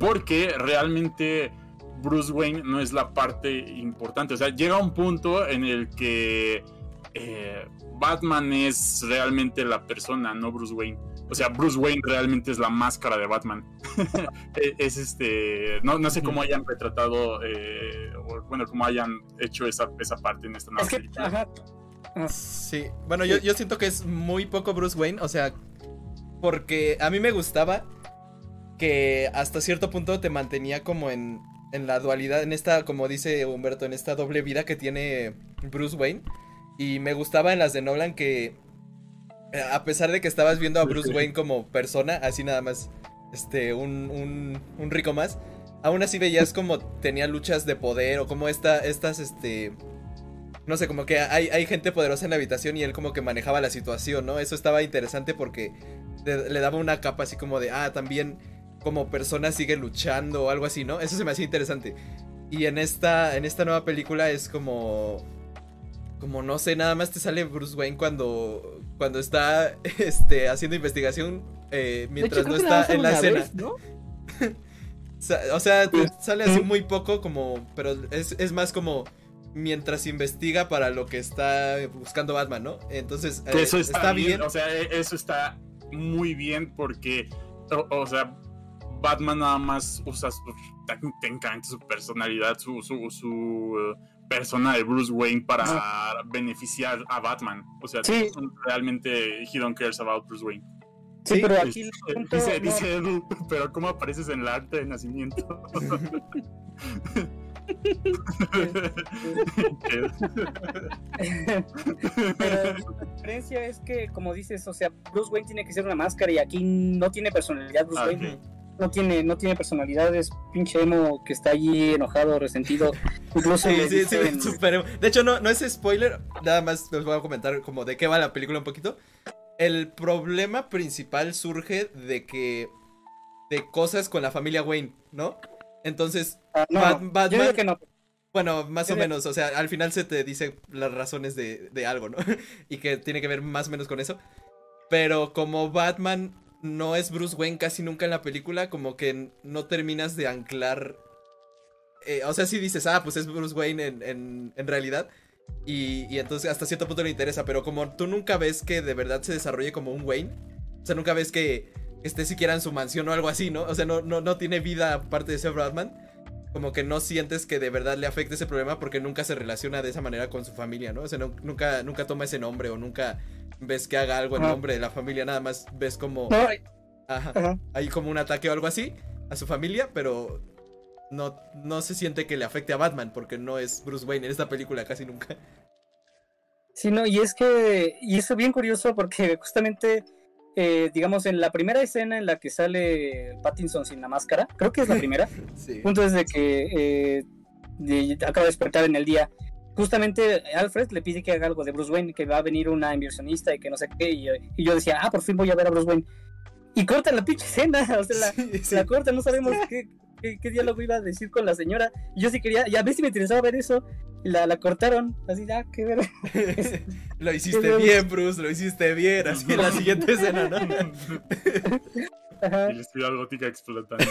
porque realmente Bruce Wayne no es la parte importante. O sea, llega un punto en el que eh, Batman es realmente la persona, no Bruce Wayne. O sea, Bruce Wayne realmente es la máscara de Batman. E- es este. No, no sé cómo hayan retratado, eh, o, bueno, cómo hayan hecho esa, esa parte en esta nueva es que película. ajá, Sí, bueno, yo, yo siento que es muy poco Bruce Wayne, o sea, porque a mí me gustaba que hasta cierto punto te mantenía como en, en la dualidad, en esta, como dice Humberto, en esta doble vida que tiene Bruce Wayne. Y me gustaba en las de Nolan que, eh, a pesar de que estabas viendo a Bruce Wayne como persona, así nada más, este, un, un, un rico más, aún así veías como tenía luchas de poder o como esta, estas, este... No sé, como que hay, hay gente poderosa en la habitación y él como que manejaba la situación, ¿no? Eso estaba interesante porque le, le daba una capa así como de, ah, también como persona sigue luchando o algo así, ¿no? Eso se me hacía interesante. Y en esta, en esta nueva película es como... Como no sé, nada más te sale Bruce Wayne cuando, cuando está este, haciendo investigación eh, hecho, mientras no está en la escena. vez, ¿no? O sea, te sale así muy poco como... Pero es, es más como mientras investiga para lo que está buscando Batman, ¿no? Entonces, eh, eso está, está bien, bien. O sea, e- eso está muy bien porque, o, o sea, Batman nada más usa su, técnicamente su personalidad, su, su, su, persona de Bruce Wayne para beneficiar a Batman. O sea, Sí. realmente he don't cares about Bruce Wayne. sí, Sí, pero aquí punto dice, no- dice Edu, pero ¿cómo apareces en el arte de nacimiento? Pero la diferencia es que, como dices, o sea, Bruce Wayne tiene que ser una máscara y aquí no tiene personalidad Bruce Ah, Wayne. No tiene, no tiene personalidad, es pinche emo que está allí enojado, resentido. Incluso Sí, sí, sí, dicen- súper- De hecho, no, no es spoiler. Nada más les voy a comentar como de qué va la película un poquito. El problema principal surge de que. de cosas con la familia Wayne, ¿no? Entonces, Ah, no, Bat- no, Batman- yo digo que no. bueno, más o menos, o sea, al final se te dice las razones de, de algo, ¿no? y que tiene que ver más o menos con eso. Pero como Batman no es Bruce Wayne casi nunca en la película, como que no terminas de anclar. eh, o sea, si dices, ah, pues es Bruce Wayne en, en, en realidad. Y, y entonces hasta cierto punto le interesa. Pero como tú nunca ves que de verdad se desarrolle como un Wayne. O sea, nunca ves que esté siquiera en su mansión o algo así, ¿no? O sea, no, no, no tiene vida aparte de ser Batman. Como que no sientes que de verdad le afecte ese problema porque nunca se relaciona de esa manera con su familia, ¿no? O sea, no- nunca, nunca toma ese nombre o nunca ves que haga algo en nombre de la familia. Nada más ves como... Ajá hay como un ataque o algo así a su familia, pero no, no se siente que le afecte a Batman porque no es Bruce Wayne en esta película casi nunca. Sí, no, y es que, y eso es bien curioso porque justamente, eh, digamos, en la primera escena en la que sale Pattinson sin la máscara, creo que es la primera, Sí. punto es de que eh, de- acaba de despertar en el día. Justamente Alfred le pide que haga algo de Bruce Wayne, que va a venir una inversionista y que no sé qué, y, yo- y yo decía, ah, por fin voy a ver a Bruce Wayne. Y cortan la pinche escena, o sea, la, Sí, sí. la cortan, no sabemos qué, qué, qué diálogo iba a decir con la señora. Y yo sí quería, y a ver si me interesaba ver eso, y la, la cortaron, así, ah, qué ver. lo hiciste bien, Bruce, lo hiciste bien. Así en la siguiente escena, ¿no? Ajá. Y la estudiar gótica explotando.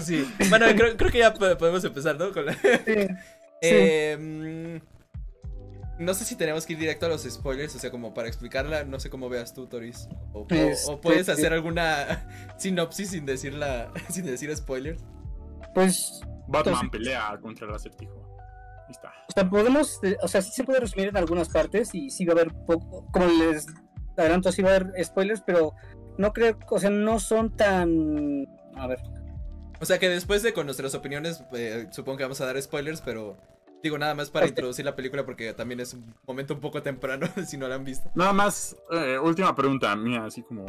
Sí. Bueno, creo, creo que ya po- podemos empezar, ¿no? Con la- Sí. Eh, mm, no sé si tenemos que ir directo a los spoilers, o sea, como para explicarla, no sé cómo veas tú, Toris. O, o- Este, o puedes hacer alguna sinopsis sin decirla, sin decir spoilers. Pues Batman Entonces- pelea contra el acertijo. Ahí está. O sea, podemos, eh, o sea, sí se puede resumir en algunas partes y sí va a haber poco, como les adelanto, sí va a haber spoilers, pero no creo, o sea, no son tan, a ver, O sea que después de con nuestras opiniones, eh, supongo que vamos a dar spoilers, pero digo nada más para introducir la película porque también es un momento un poco temprano si no la han visto. Nada más, eh, última pregunta mía, así como.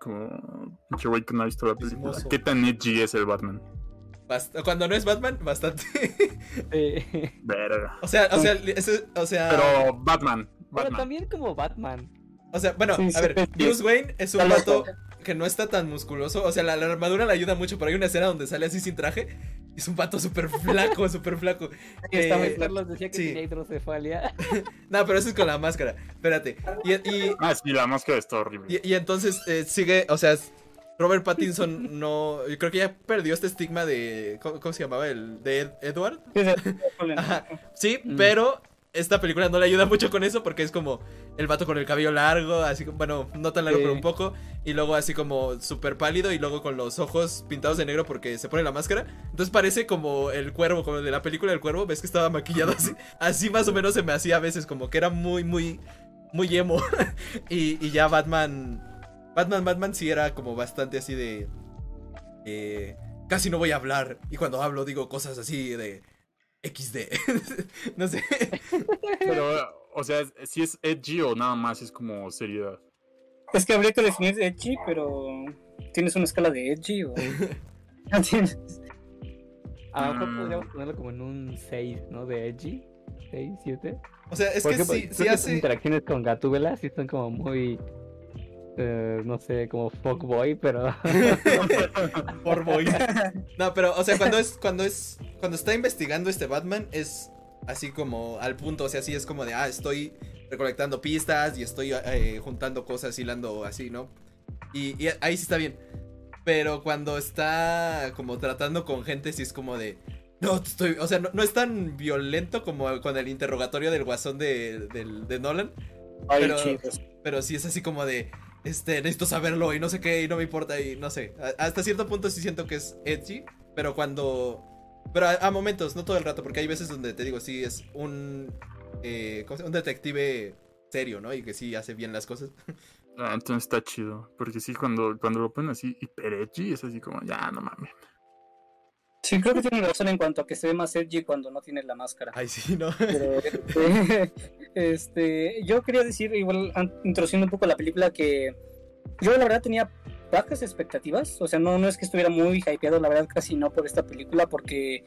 Como. Pinche güey que no ha visto la película. ¿Qué tan edgy es el Batman? Bast- Cuando no es Batman, bastante. Eh, Verga. o sea, o sea, ese- o sea, Pero Batman. Pero también como Batman. o sea, bueno, Sí, a ver, sí. Bruce Wayne es un vato que no está tan musculoso, o sea, la, la armadura le ayuda mucho, pero hay una escena donde sale así sin traje es un vato súper flaco, súper flaco. está muy Eh. Carlos decía que sí. tenía hidrocefalia. No, pero eso es con la máscara. Espérate. Y, y, Ah, sí, la máscara está horrible. y- y entonces eh, sigue, o sea, Robert Pattinson no. Yo creo que ya perdió este estigma de. ¿Cómo, cómo se llamaba? El de Ed- Edward. Ajá. Sí, Mm. pero esta película no le ayuda mucho con eso porque es como el vato con el cabello largo, así como, bueno, no tan largo, Sí. pero un poco, y luego así como súper pálido y luego con los ojos pintados de negro porque se pone la máscara. Entonces parece como el cuervo, como el de la película del cuervo, ves que estaba maquillado así. Así más o menos se me hacía a veces, como que era muy, muy, muy emo. y, y ya Batman, Batman, Batman sí era como bastante así de... eh, casi no voy a hablar y cuando hablo digo cosas así de... XD. no sé. Pero, o sea, si es edgy o nada más es como seriedad. Es que habría que definir edgy, pero ¿tienes una escala de edgy o...? ¿No tienes? A lo mejor Mm. podríamos ponerlo como en un 6, ¿no? De Edgy. 6, 7. O sea, es que que sus hace. interacciones con Gatúbela sí son como muy. Eh, no sé, como fuckboy, pero. Por boy. No, pero, o sea, cuando es, cuando es, cuando está investigando este Batman, es así como al punto, o sea, sí es como de, ah, estoy recolectando pistas y estoy eh, juntando cosas, hilando así, ¿no? Y, y ahí sí está bien. Pero cuando está como tratando con gente, sí es como de, no, estoy, o sea, no, no es tan violento como con el interrogatorio del guasón de, de Nolan. Ay, Pero- chicos. Pero sí es así como de, este, necesito saberlo y no sé qué y no me importa y no sé. Hasta cierto punto sí siento que es edgy, pero cuando... Pero a, momentos, no todo el rato, porque hay veces donde te digo, sí es un... eh, un detective serio, ¿no? Y que sí hace bien las cosas. Ah, entonces está chido. Porque sí, cuando, cuando lo ponen así hiper edgy, es así como, ya, no mames. Sí, creo que tiene razón en cuanto a que se ve más edgy cuando no tiene la máscara. Ay, sí, ¿no? Pero, este, este, yo quería decir, igual introduciendo un poco la película, que yo la verdad tenía bajas expectativas. O sea, no, no es que estuviera muy hypeado, la verdad casi no por esta película, porque,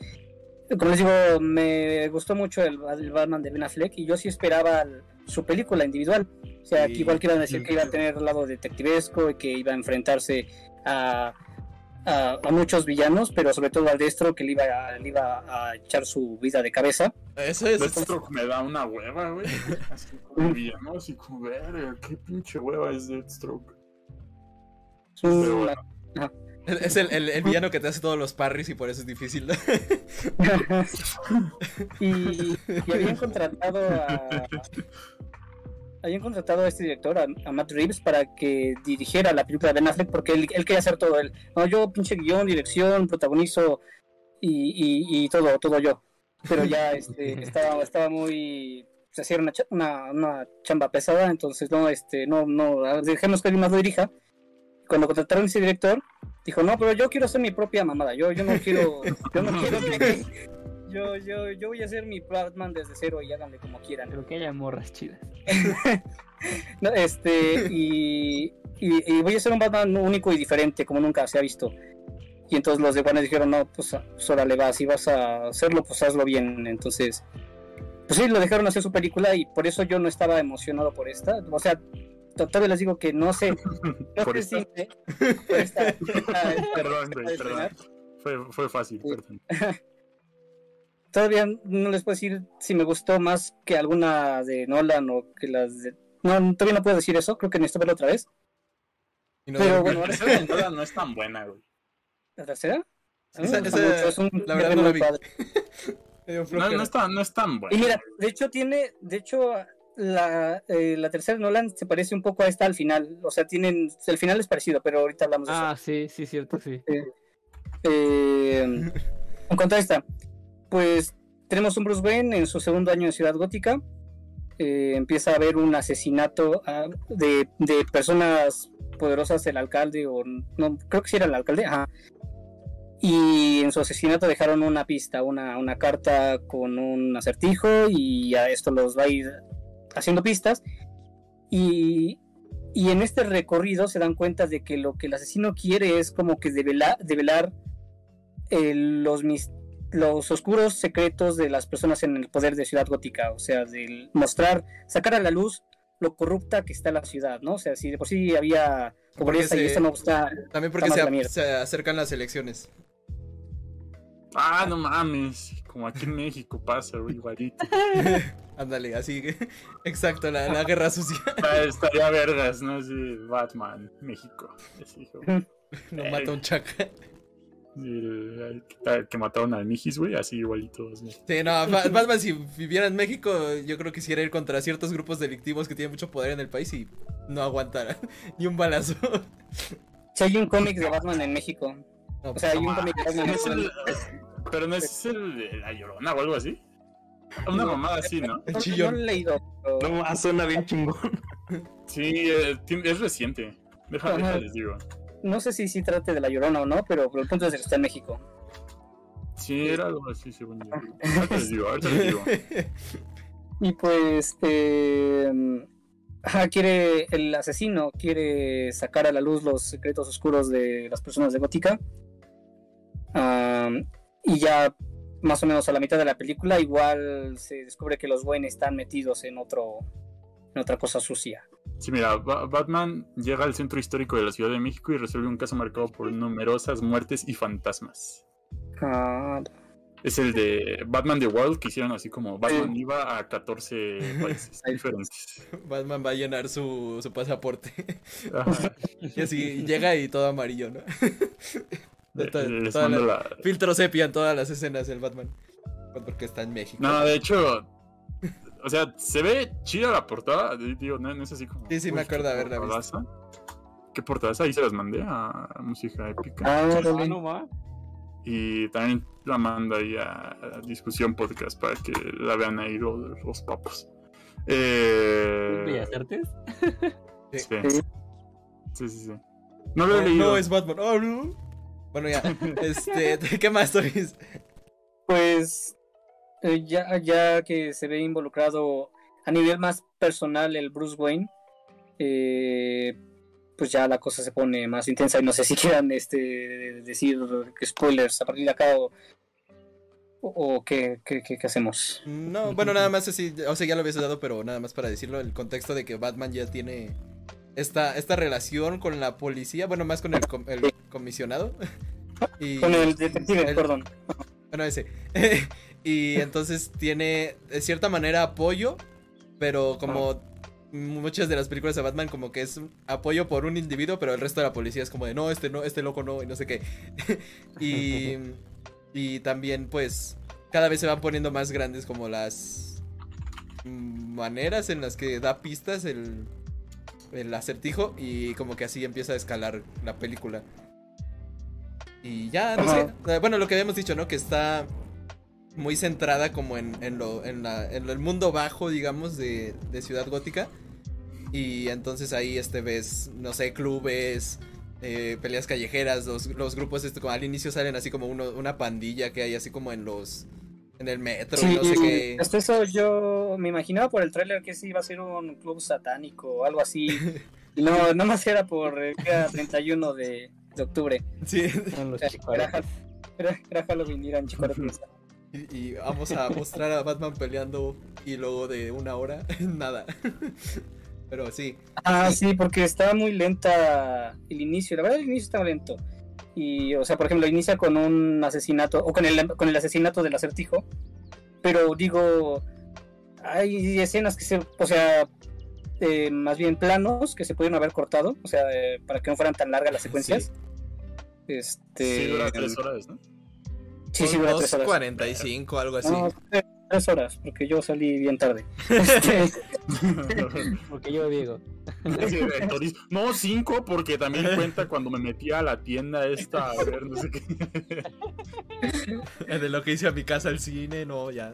como les digo, me gustó mucho el, el Batman de Ben Affleck y yo sí esperaba el- su película individual. O sea, Sí. que igual que iban a decir que iba a tener el lado detectivesco y que iba a enfrentarse a, a, a muchos villanos, pero sobre todo al destro que le iba, a, le iba a echar su vida de cabeza. Eso es. Deathstroke me da una hueva, güey. Así como villano, así como, verga, qué pinche hueva es Deathstroke. Es un- Pero bueno. Es el, el- el villano que te hace todos los parries y por eso es difícil. ¿no? y, y habían contratado a habían contratado a este director, a, a Matt Reeves, para que dirigiera la película de Ben Affleck, porque él, él quería hacer todo él. No, yo pinche guion, dirección, protagonizo y, y- y todo, todo yo. Pero ya este, estaba, estaba muy se hacía una, una, una chamba pesada, entonces no, este, no, no, dejemos que alguien más lo dirija. Cuando contrataron a ese director, dijo, no, pero yo quiero hacer mi propia mamada, yo, yo no quiero, yo no quiero que, yo, yo, yo voy a hacer mi Batman desde cero y háganle como quieran. Pero que haya morras chidas. No, este, y, y, y voy a hacer un Batman único y diferente, como nunca se ha visto. Y entonces los de Warner dijeron, no, pues, pues órale, va, si vas a hacerlo, pues hazlo bien. Entonces, pues sí, lo dejaron hacer su película y por eso yo no estaba emocionado por esta. O sea, to- todavía les digo que no sé, no Por sé esta. si- por esta- esta- Perdón. Fue, fue fácil, Sí. perdón. Todavía no les puedo decir si me gustó más que alguna de Nolan o que las de... No, todavía no puedo decir eso, creo que necesito verlo otra vez. Y no- Pero bueno, La tercera de Nolan no es tan buena, güey. ¿La tercera? Esa- Ah, esa- es un la verdad no la vi. padre. No, no, es tan, no es tan buena. Y mira, de hecho tiene, de hecho, la, eh, la tercera de Nolan se parece un poco a esta al final. O sea, tienen, el final es parecido, pero ahorita hablamos de Ah, sí, sí, cierto, sí. eso. Eh, en cuanto a esta, pues tenemos un Bruce Wayne en su segundo año en Ciudad Gótica. Eh, empieza a haber un asesinato ah, de, de personas poderosas del alcalde, o no, creo que sí era el alcalde, ajá. Y en su asesinato dejaron una pista, una, una carta con un acertijo y a esto los va a ir haciendo pistas. Y, y en este recorrido se dan cuenta de que lo que el asesino quiere es como que develar, develar eh, los, mis- los oscuros secretos de las personas en el poder de Ciudad Gótica. O sea, del mostrar, sacar a la luz lo corrupta que está la ciudad, ¿no? O sea, si de por sí había pobreza se- y esto no está... También porque Está se, acercan las elecciones. Ah, no mames. Como aquí en México pasa, igualito. Ándale, así que. Exacto, la, la guerra sucia. Ah, Estaría vergas, ¿no? Así, Batman, México. Lo mata un chaca. El- el que mataron al Mijis, güey, así igualitos. güey. Sí, no, Ba- Batman si viviera en México, yo creo que quisiera ir contra ciertos grupos delictivos que tienen mucho poder en el país y no aguantara ni un balazo. Si hay un cómic de Batman en México. No, O sea, hay un cómic de Batman No en México. el- pero no es el de La Llorona o algo así. Una mamada así, ¿no? el No, no chillón. lo he leído. pero- No, ah, suena bien chingón. Sí, eh, es reciente. Deja, deja, les digo. No sé si sí trate de la llorona o no, pero, el punto es que está en México. Sí, era algo así, según yo. Ahorita les digo, ahorita les digo. Y pues eh, ajá, quiere el asesino quiere sacar a la luz los secretos oscuros de las personas de Gótica. Y ya más o menos a la mitad de la película igual se descubre que los Wayne están metidos en otro en otra cosa sucia. Sí, mira, Ba- Batman llega al centro histórico de la Ciudad de México y resuelve un caso marcado por numerosas muertes y fantasmas. Ah, Es el de Batman The World, que hicieron así como Batman iba a 14 países diferentes. Batman va a llenar su, su pasaporte. Ajá. Y así llega y todo amarillo, ¿no? De to- Les toda mando la- la- Filtro sepia en todas las escenas del Batman. Porque está en México. No, de hecho, o sea, se ve chida la portada. di- Digo, no, no es así como. Sí, sí, me "Uy, acuerdo qué haberla visto". portadaza". ¿Qué portadas? Ahí se las mandé a Música Épica. ah, Ah, órale. no va. Y también la mando ahí a, Discusión Podcast para que la vean ahí los, los papos. Eh, Bellas Artes. sí. Sí. sí, sí, sí. No lo he leído. no es Batman. Oh, no. Bueno, ya. Este, ¿qué más, Toris? Pues eh, ya, ya que se ve involucrado a nivel más personal el Bruce Wayne, eh, pues ya la cosa se pone más intensa y no sé si quieran este, decir spoilers a partir de acá o, o, o qué, qué, qué- qué hacemos. No, bueno, nada más así, o sea, ya lo habías dado, pero nada más para decirlo, el contexto de que Batman ya tiene esta, esta relación con la policía, bueno, más con el, com- el comisionado. Y, Con el detective, el- perdón. Bueno, ese. y entonces tiene, de cierta manera, apoyo, pero como muchas de las películas de Batman, como que es un apoyo por un individuo, pero el resto de la policía es como de, no, este no, este loco no, y no sé qué. y, y también, pues, cada vez se van poniendo más grandes como las maneras en las que da pistas el, el acertijo y como que así empieza a escalar la película. Y ya, no sé. eh, Bueno, lo que habíamos dicho, ¿no? Que está muy centrada como en, en lo, en, la- en lo- el mundo bajo, digamos, de, de Ciudad Gótica. Y entonces ahí este ves, no sé, clubes, eh, peleas callejeras, los, los grupos esto, como al inicio salen así como uno- una pandilla que hay así como en los en el metro, y Sí, no sé qué. hasta eso yo me imaginaba por el tráiler que sí iba a ser un club satánico o algo así. Y no, no más era por el día 31 de, de octubre. Sí, Era, era, era Halloween eran chicuarotes. y, y vamos a mostrar a Batman peleando y luego de una hora, nada. Pero sí, Ah, sí, porque estaba muy lenta el inicio. La verdad, el inicio estaba lento. Y, o sea, por ejemplo, inicia con un asesinato, o con el, con el asesinato del acertijo. Pero digo, hay escenas que se, o sea, eh, más bien planos que se pudieron haber cortado, o sea, eh, para que no fueran tan largas las secuencias. Este, Sí, dura tres horas, ¿no? Sí, sí, dura tres horas. 45, algo así. No, tres- horas, porque yo salí bien tarde. Este, Porque yo, Toris, No, cinco, porque también cuenta cuando me metí a la tienda esta a ver, no sé qué. De lo que hice a mi casa al cine, no, ya.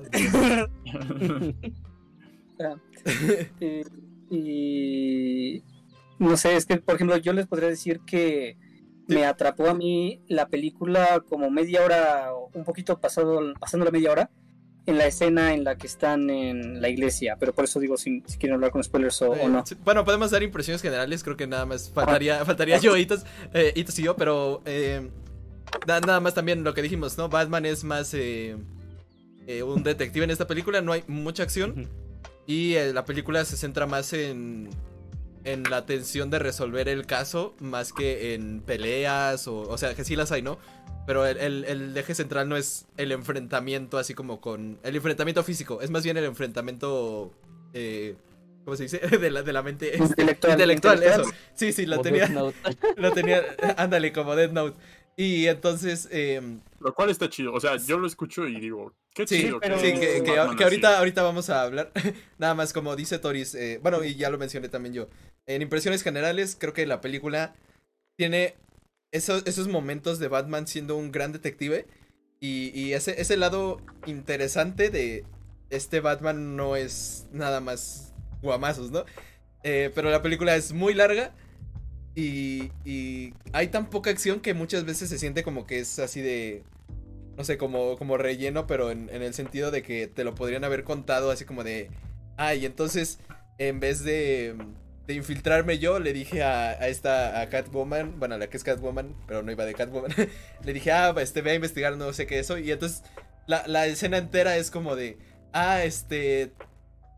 Eh, y no sé, es que por ejemplo yo les podría decir que me atrapó a mí la película como media hora, un poquito pasado, pasando la media hora, en la escena en la que están en la iglesia, pero por eso digo si, si quieren hablar con spoilers o, o no. Bueno, podemos dar impresiones generales, creo que nada más faltaría, faltaría yo, Itos, eh, Itos y yo, pero eh, na- nada más también lo que dijimos, ¿no? Batman es más eh, eh, un detective en esta película, no hay mucha acción y la película se centra más en, en la tensión de resolver el caso más que en peleas, o, o sea, que sí las hay, ¿no? Pero el, el- el eje central no es el enfrentamiento así como con... El enfrentamiento físico, es más bien el enfrentamiento... eh, ¿Cómo se dice? De la, de la mente... Intelectual, intelectual, intelectual. eso. Sí, sí, lo Como tenía... Lo tenía... Ándale, como Dead Note. Y entonces... em, Lo cual está chido. O sea, yo lo escucho y digo, qué Sí, chido. pero- sí, que, que- que ahorita, ahorita vamos a hablar. Nada más como dice Toris. eh, bueno, y ya lo mencioné también yo. En impresiones generales, creo que la película tiene esos, esos momentos de Batman siendo un gran detective. Y, y ese, ese lado interesante de este Batman no es nada más guamazos, ¿no? Eh, pero la película es muy larga. Y, y hay tan poca acción que muchas veces se siente como que es así de no sé, como, como relleno, pero en, en el sentido de que te lo podrían haber contado así como de, ay, entonces en vez de, de infiltrarme yo, le dije a, a esta, a Catwoman, bueno, a la que es Catwoman, pero no iba de Catwoman, le dije, ah, este, ve a investigar no sé qué eso, y entonces la, la escena entera es como de, ah, este,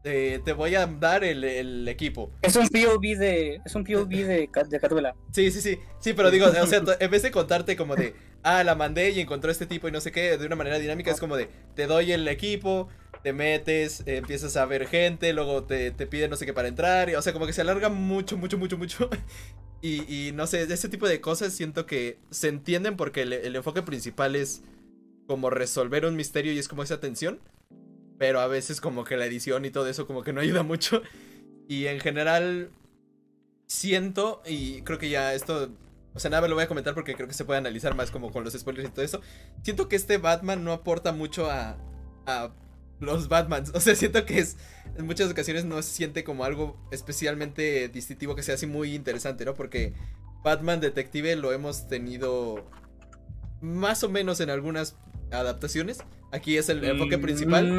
eh, te voy a dar el, el equipo. Es un POV de, es un POV de, de. Sí, sí, sí. Sí, pero digo, o sea, en vez de contarte como de, ah, la mandé y encontró este tipo y no sé qué, de una manera dinámica, es como de, te doy el equipo, te metes, empiezas a ver gente, luego te, te piden no sé qué para entrar, y, o sea, como que se alarga mucho, mucho, mucho, mucho. Y, y no sé, ese tipo de cosas siento que se entienden porque el, el enfoque principal es como resolver un misterio y es como esa tensión. Pero a veces como que la edición y todo eso como que no ayuda mucho. Y en general siento, y creo que ya esto, o sea, nada me lo voy a comentar porque creo que se puede analizar más como con los spoilers y todo eso. Siento que este Batman no aporta mucho a, a los Batmans. O sea, siento que es, en muchas ocasiones no se siente como algo especialmente distintivo que sea así muy interesante, ¿no? Porque Batman Detective lo hemos tenido más o menos en algunas adaptaciones. Aquí es el enfoque principal.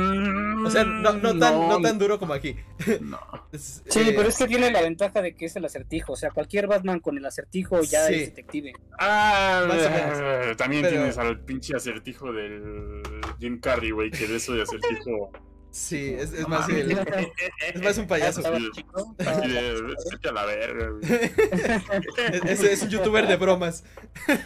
O sea, no, no tan, no tan duro como aquí. No. Sí, eh, pero es que tiene la ventaja de que es el acertijo. O sea, cualquier Batman con el acertijo ya Sí. es detective. Ah, Más o menos. también Pero- tienes al pinche acertijo del Jim Carrey, güey, que de eso de acertijo. Sí, es, es No más el- es más un payaso. Estaba Sí. chico, Así de, "Vete a la verga, es, es un youtuber de bromas.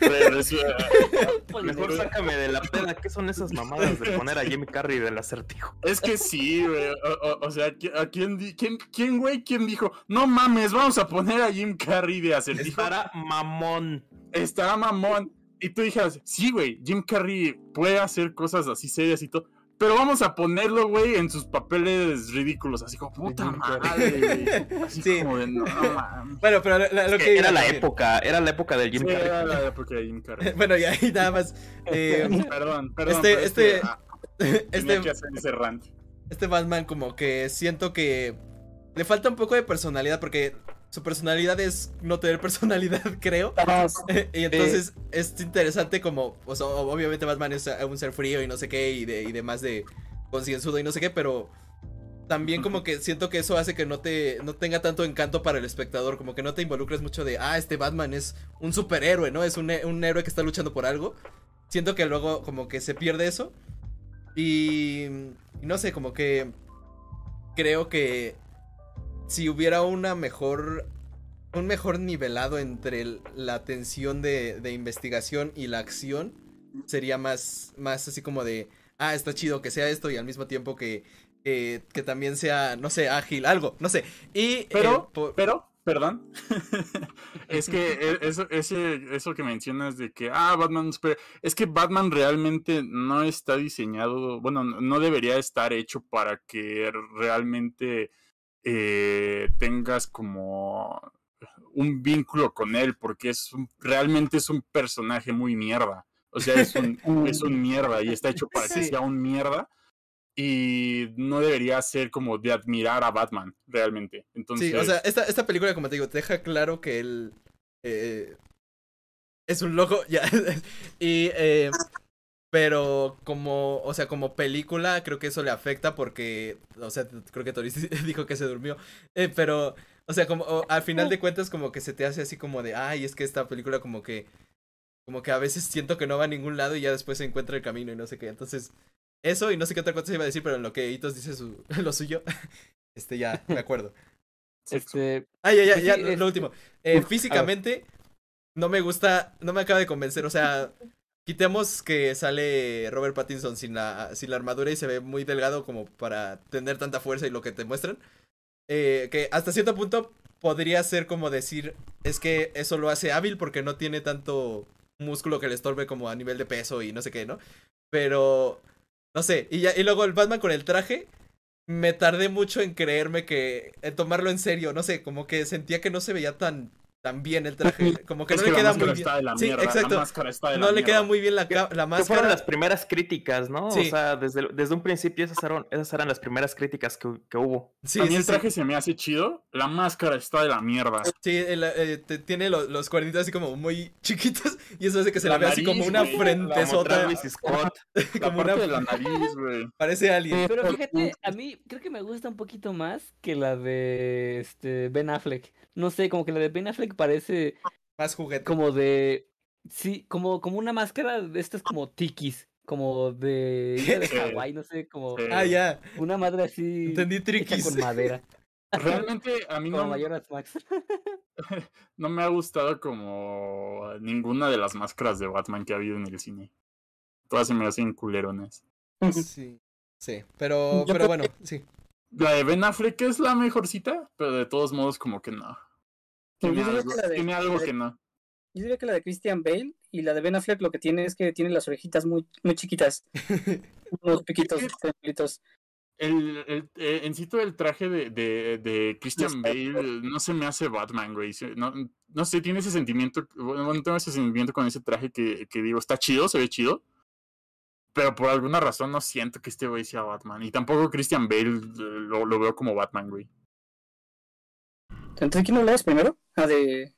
Pero eso, Mejor sácame de la peda. ¿Qué son esas mamadas de poner a Jimmy Carrey del acertijo? Es que sí, güey. O, o- o sea, ¿qui- ¿a quién, quién, quién, güey, quién dijo? No mames, vamos a poner a Jim Carrey de acertijo. Estará mamón. Estará mamón. Y tú dijeras, sí, güey, Jim Carrey puede hacer cosas así serias y todo. Pero vamos a ponerlo, güey, en sus papeles ridículos. Así como, puta madre, güey. Así Sí. como de, no, mames. Bueno, pero lo que Era la también. época, era la época del Jim Sí, Carrey. era la época de Jim Carrey. Bueno, y ahí nada más. eh, Perdón, perdón. Este- pero es que, este- ah, tenía este, que hacer ese rant. este Batman como que siento que le falta un poco de personalidad porque su personalidad es no tener personalidad, creo. Y entonces es interesante como, o sea, obviamente Batman es un ser frío y no sé qué y, de, y demás de concienzudo y no sé qué, pero también como que siento que eso hace que no te no tenga tanto encanto para el espectador, como que no te involucres mucho de, ah, este Batman es un superhéroe, ¿no? Es un, un héroe que está luchando por algo. Siento que luego como que se pierde eso. Y, y no sé, como que creo que si hubiera una mejor un mejor nivelado entre el- la tensión de, de investigación y la acción sería más más así como de ah está chido que sea esto y al mismo tiempo que que, que también sea no sé ágil algo no sé y Pero, eh, po- pero, perdón. es que e- eso, ese, eso que mencionas de que, ah, Batman, es que Batman realmente no está diseñado, bueno, no no debería estar hecho para que realmente eh, tengas como un vínculo con él, porque es un- realmente es un personaje muy mierda. O sea, es un, es un mierda y está hecho para que sea un mierda. Y no debería ser como de admirar a Batman, realmente. Entonces, sí o sea esta, esta película como te digo te deja claro que él eh, es un loco ya y eh, pero como o sea como película creo que eso le afecta porque o sea creo que Tori dijo que se durmió eh, pero o sea como o- al final de cuentas como que se te hace así como de ay es que esta película como que como que a veces siento que no va a ningún lado y ya después se encuentra el camino y no sé qué entonces eso y no sé qué otra cosa se iba a decir pero en lo que Hitos dice su, lo suyo este ya me acuerdo Este, Ah, ya, ya, Pues ya, lo, es- lo último. Eh, físicamente, no me gusta, no me acaba de convencer. O sea, quitemos que sale Robert Pattinson sin la, sin la armadura y se ve muy delgado como para tener tanta fuerza y lo que te muestran. Eh, que hasta cierto punto podría ser como decir, es que eso lo hace hábil porque no tiene tanto músculo que le estorbe como a nivel de peso y no sé qué, ¿no? Pero, no sé, y, ya, y luego el Batman con el traje, me tardé mucho en creerme que, en tomarlo en serio, no sé, como que sentía que no se veía tan, tan bien el traje, como que es no que le la queda máscara muy bien. está de la Sí, exacto. La máscara está de No la le queda muy bien la, la Que fueron máscara. las primeras críticas, ¿no? Sí. O sea, desde, desde un principio esas eran, esas eran las primeras críticas que, que hubo. Sí, a mí sí, el sí. traje se me hace chido. La máscara está de la mierda. Sí, el, eh, te- tiene lo- los cuernitos así como muy chiquitos y eso hace que se La le vea así como nariz, una la frentezota, Scott. La como parte una de la nariz, güey. parece alien. pero fíjate, a mí creo que me gusta un poquito más que la de este Ben Affleck. No sé, como que la de Ben Affleck parece Más juguete. como de sí, como como una máscara de estas como tikis, como de. Hawái, no sé, como. Ah, ya, una madre así entendí triquis. con madera, Realmente a mí como no, Mayoras Max. no me ha gustado como ninguna de las máscaras de Batman que ha habido en el cine. Todas se me hacen culerones. Sí, sí, pero, Yo pero bueno, sí. La de Ben Affleck es la mejorcita, pero de todos modos como que no. Yo Tiene diría algo, que la de- tiene algo la de- que no. Yo diría que la de Christian Bale y la de Ben Affleck lo que tiene es que tiene las orejitas muy, muy chiquitas. Unos piquitos triangulitos. El, el, eh, en sí todo el traje de, de, de Christian Bale no se me hace Batman, güey. No, no sé, tiene ese sentimiento, bueno, no tengo ese sentimiento con ese traje que, que digo, está chido, se ve chido. Pero por alguna razón no siento que este güey sea Batman. Y tampoco Christian Bale eh, lo, lo veo como Batman, güey. Entonces, ¿quién hablabas primero? Ah, de.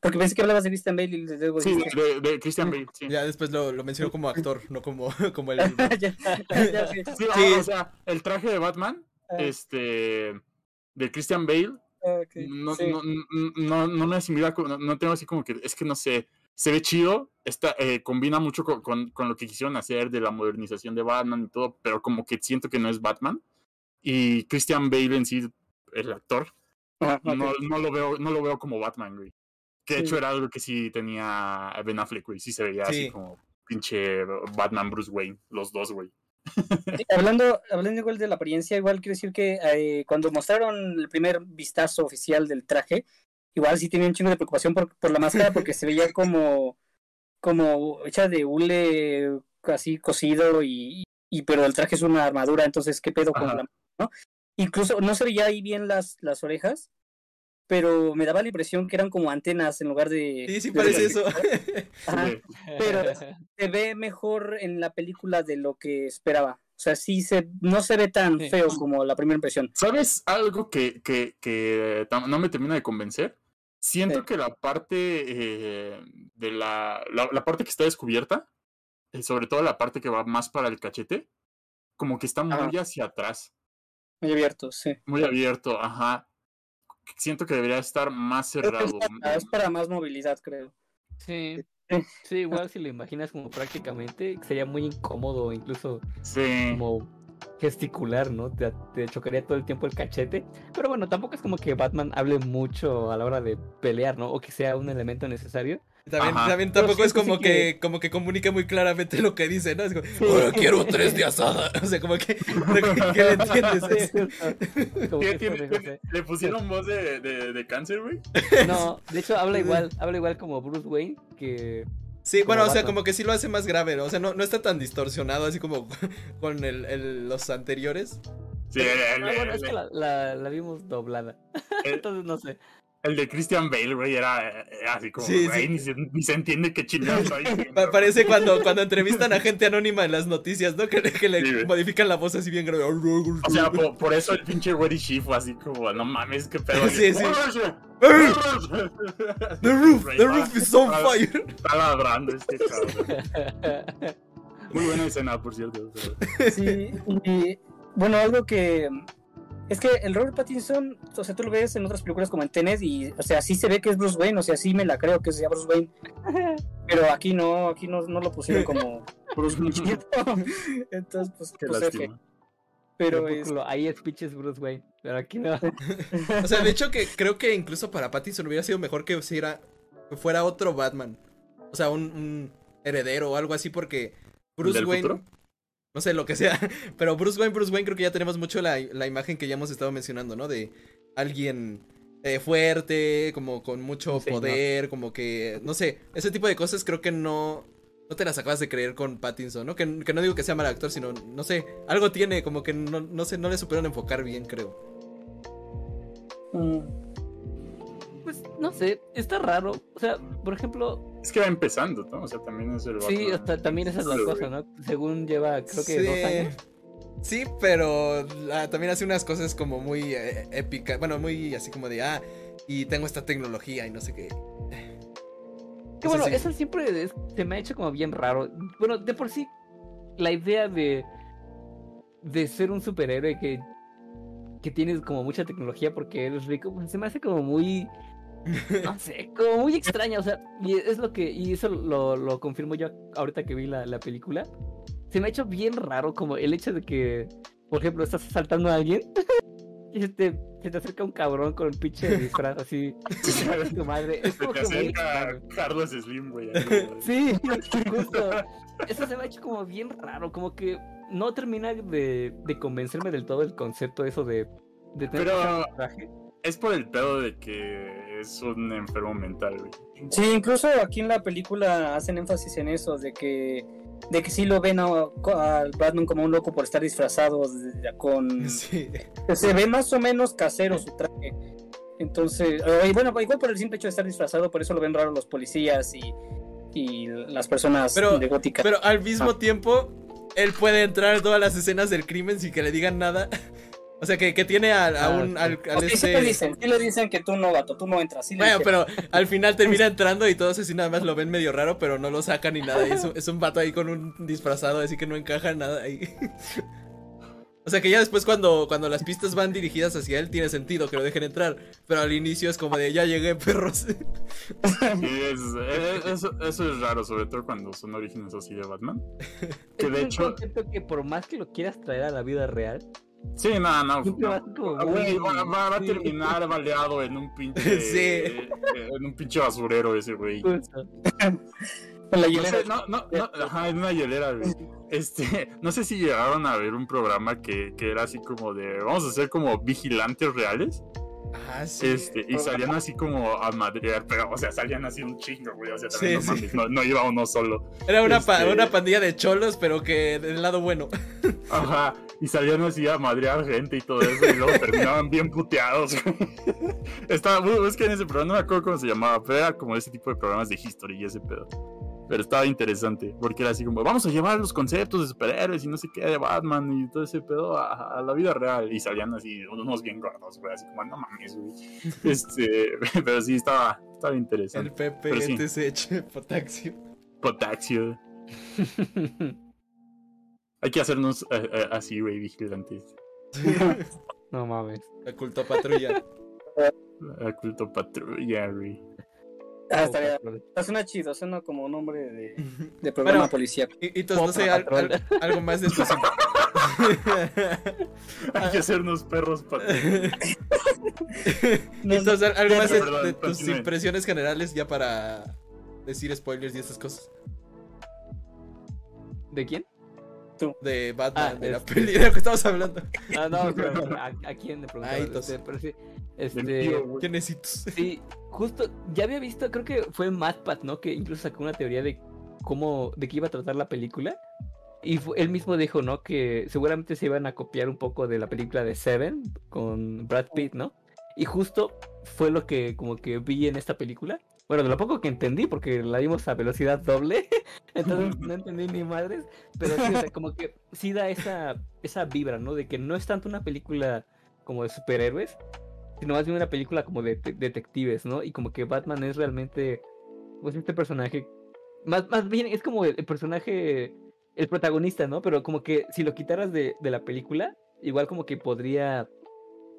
Porque pensé que hablabas de Christian Bale y luego Sí, de, de Christian Bale, sí. Ya después lo, lo mencionó como actor, no como, como el. ya, ya, sí. Sí, Sí. o sea, el traje de Batman, Ah. este, de Christian Bale, Ah, ok, no, sí. no, no, no, no me asimila, no, no tengo así como que, es que no sé, se ve chido, está, eh, combina mucho con, con- con lo que quisieron hacer de la modernización de Batman y todo, pero como que siento que no es Batman. Y Christian Bale en sí, el actor, Ajá, no, no lo veo, no lo veo como Batman, güey. Que de Sí. hecho era algo que sí tenía Ben Affleck, güey. Sí se veía Sí. así como pinche Batman Bruce Wayne, los dos, güey. Sí, hablando, hablando igual de la apariencia, igual quiero decir que eh, cuando mostraron el primer vistazo oficial del traje, igual sí tenía un chingo de preocupación por, por la máscara porque se veía como, como hecha de hule así cosido y, y pero el traje es una armadura, entonces qué pedo con Ajá. la ¿no? Incluso no se veía ahí bien las, las orejas, pero me daba la impresión que eran como antenas en lugar de... Sí, sí de- parece eso. Ajá. Pero se ve mejor en la película de lo que esperaba. O sea, sí se, no se ve tan Sí. feo como la primera impresión. ¿Sabes algo que, que, que tam- no me termina de convencer? Siento Sí. que la parte eh, de la, la, la parte que está descubierta, eh, sobre todo la parte que va más para el cachete, como que está muy Ajá. hacia atrás, Muy abierto, sí. muy abierto, ajá. Siento que debería estar más cerrado. es, para, es para más movilidad, creo. Sí. Sí. Sí, igual si lo imaginas como prácticamente, sería muy incómodo, incluso Sí. como gesticular, ¿no? Te, te chocaría todo el tiempo el cachete. Pero bueno, tampoco es como que Batman hable mucho a la hora de pelear, ¿no? O que sea un elemento necesario. También, Pero tampoco es sí como que, que- como que comunique muy claramente lo que dice, ¿no? Es como, "Ahora quiero tres de asada. O sea, como que, que, que le entiendes. Sí, como ¿Qué tiene- ¿Le pusieron voz de, de, de cáncer, güey? No, de hecho habla igual, habla igual como Bruce Wayne que Sí, Como bueno, o sea, Batman. como que sí lo hace más grave, ¿no? O sea, no, no está tan distorsionado así como con el, el- los anteriores. Sí, el, Ah, bueno, el- es que la, la, la vimos doblada. el- Entonces no sé. El de Christian Bale, güey, era, era así como, Sí, güey, sí. Ni, se, ni se entiende qué chingados. Pa- Parece cuando, cuando entrevistan a gente anónima en las noticias, ¿no? Que, le- que le Sí, güey. modifican la voz así bien grave. O sea, por, por eso el pinche Weddy Shi fue así como, no mames, qué pedo. Sí, sí. The The roof, the roof is on fire. Está ladrando este cabrón. Muy buena escena, por cierto. pero- Sí, y bueno, algo que es que el Robert Pattinson, o sea, tú lo ves en otras películas como en Tenet y, o sea, sí se ve que es Bruce Wayne, o sea, sí me la creo que sea Bruce Wayne, pero aquí no, aquí no, no lo pusieron como Bruce Wayne. Entonces, pues, Qué pues, F. lástima. pero es, ahí es pinches Bruce Wayne, pero aquí no. O sea, de hecho que creo que incluso para Pattinson hubiera sido mejor que, fuera, que fuera otro Batman. O sea, un, un heredero o algo así porque Bruce del Wayne... futuro? No sé lo que sea, pero Bruce Wayne, Bruce Wayne creo que ya tenemos mucho la, la imagen que ya hemos estado mencionando, ¿no? De alguien eh, fuerte, como con mucho poder, como que, no sé, ese tipo de cosas creo que no, no te las acabas de creer con Pattinson, ¿no? Que, que no digo que sea mal actor, sino, no sé, algo tiene, como que no, no sé, no le supieron enfocar bien, creo. mm, Pues no sé, está raro. O sea, por ejemplo, Es que va empezando, ¿no? O sea, también es el sí, Batman. hasta, también esa es la cosa. ¿no? Según lleva, creo que Sí. dos años. Sí, pero ah, también hace unas cosas como muy eh, épicas, bueno, muy así como de, ah, y tengo esta tecnología y no sé qué. Que bueno, sí. eso siempre es- se me ha hecho como bien raro. Bueno, de por sí, la idea de, de ser un superhéroe que, que tienes como mucha tecnología porque eres rico, pues se me hace como muy, no sé, como muy extraña. O sea, y es lo que, y eso lo, lo confirmo yo ahorita que vi la, la película. Se me ha hecho bien raro como el hecho de que, por ejemplo, estás asaltando a alguien y se te, se te acerca un cabrón con un pinche disfraz así. tu madre. Es Se te acerca. Carlos Slim, güey. Sí, justo. Eso se me ha hecho como bien raro, como que no termina de, de convencerme del todo el concepto eso de, de tener Pero- un traje. Es por el pedo de que es un enfermo mental, güey. Sí, incluso aquí en la película hacen énfasis en eso, de que de que sí lo ven a- al Batman como un loco por estar disfrazado de- con... Sí. Se ve más o menos casero su traje. Entonces, eh, y bueno, igual por el simple hecho de estar disfrazado, por eso lo ven raro los policías y, y las personas Pero- de gótica. Pero al mismo tiempo, él puede entrar en todas las escenas del crimen sin que le digan nada. O sea, que, que tiene a, a Ah, un. Al, al O sea, sí este- le dicen, sí le dicen que tú no, gato, tú no entras. Sí Bueno, pero al final termina entrando y todos así nada más lo ven medio raro, pero no lo sacan ni nada. Y es, un, es un vato ahí con un disfrazado, así que no encaja nada ahí. O sea que ya después cuando, cuando las pistas van dirigidas hacia él tiene sentido que lo dejen entrar. Pero al inicio es como de ya llegué, perros. Sí, es- es- eso, eso es raro, sobre todo cuando son orígenes así de Batman. Que Es de un hecho, concepto que por más que lo quieras traer a la vida real, sí, no, no. siempre va a no. Ah, güey, va, va- va a sí. terminar baleado en un pinche. Sí. eh, En un pinche basurero ese güey. Con la No hielera. sé, no, no, no, ajá, en una hielera, güey. Este, no sé si llegaron a ver un programa que, que era así como de, vamos a ser como vigilantes reales. Ah, sí. Este, y salían así como a madrear, pero, o sea, salían así un chingo, güey. O sea, también Sí, no, sí. mames, no, no iba uno solo. Era una, pa- este- una pandilla de cholos, pero que del lado bueno. Ajá, y salían así a madrear gente y todo eso, y luego terminaban bien puteados. güey. Estaba, es que en ese programa no me acuerdo cómo se llamaba, pero era como ese tipo de programas de history y ese pedo. Pero estaba interesante, porque era así como, vamos a llevar los conceptos de superhéroes y no sé qué, de Batman y todo ese pedo a, a la vida real. Y salían así, unos bien gordos, güey, así como, no mames, güey. Este, pero sí, estaba, estaba El interesante. Pepe, Pero sí. TSH, Potaxio. Potaxio. Hay que hacernos eh, eh, así, güey, vigilantes. No mames. La culto patrulla. Oculto patrulla, güey. Ah, estaría. Suena chido, suena como nombre de, de programa Bueno, policíaco. Y, y entonces, no sé, al- Patrón. al- algo más de estos. Hay que hacernos perros patrulla. Entonces, algo más de, tus continúe. impresiones generales ya para decir spoilers y esas cosas. ¿De quién? De Batman, Ah, de la este. peli de lo que estamos hablando. Ah, no, pero ¿a, a quién le preguntaba? Ay, entonces. Este. ¿Quién necesitas? sí, justo, ya había visto, creo que fue MatPat, ¿no? Que incluso sacó una teoría de cómo, de qué iba a tratar la película. Y fu- él mismo dijo, ¿no? Que seguramente se iban a copiar un poco de la película de Seven con Brad Pitt, ¿no? Y justo fue lo que como que vi en esta película. Bueno, de lo poco que entendí, porque la vimos a velocidad doble, entonces no entendí ni madres, pero sí, o sea, como que sí da esa, esa vibra, ¿no? De que no es tanto una película como de superhéroes, sino más bien una película como de de- detectives, ¿no? Y como que Batman es realmente, pues este personaje, más, más bien es como el, el personaje, el protagonista, ¿no? Pero como que si lo quitaras de, de la película, igual como que podría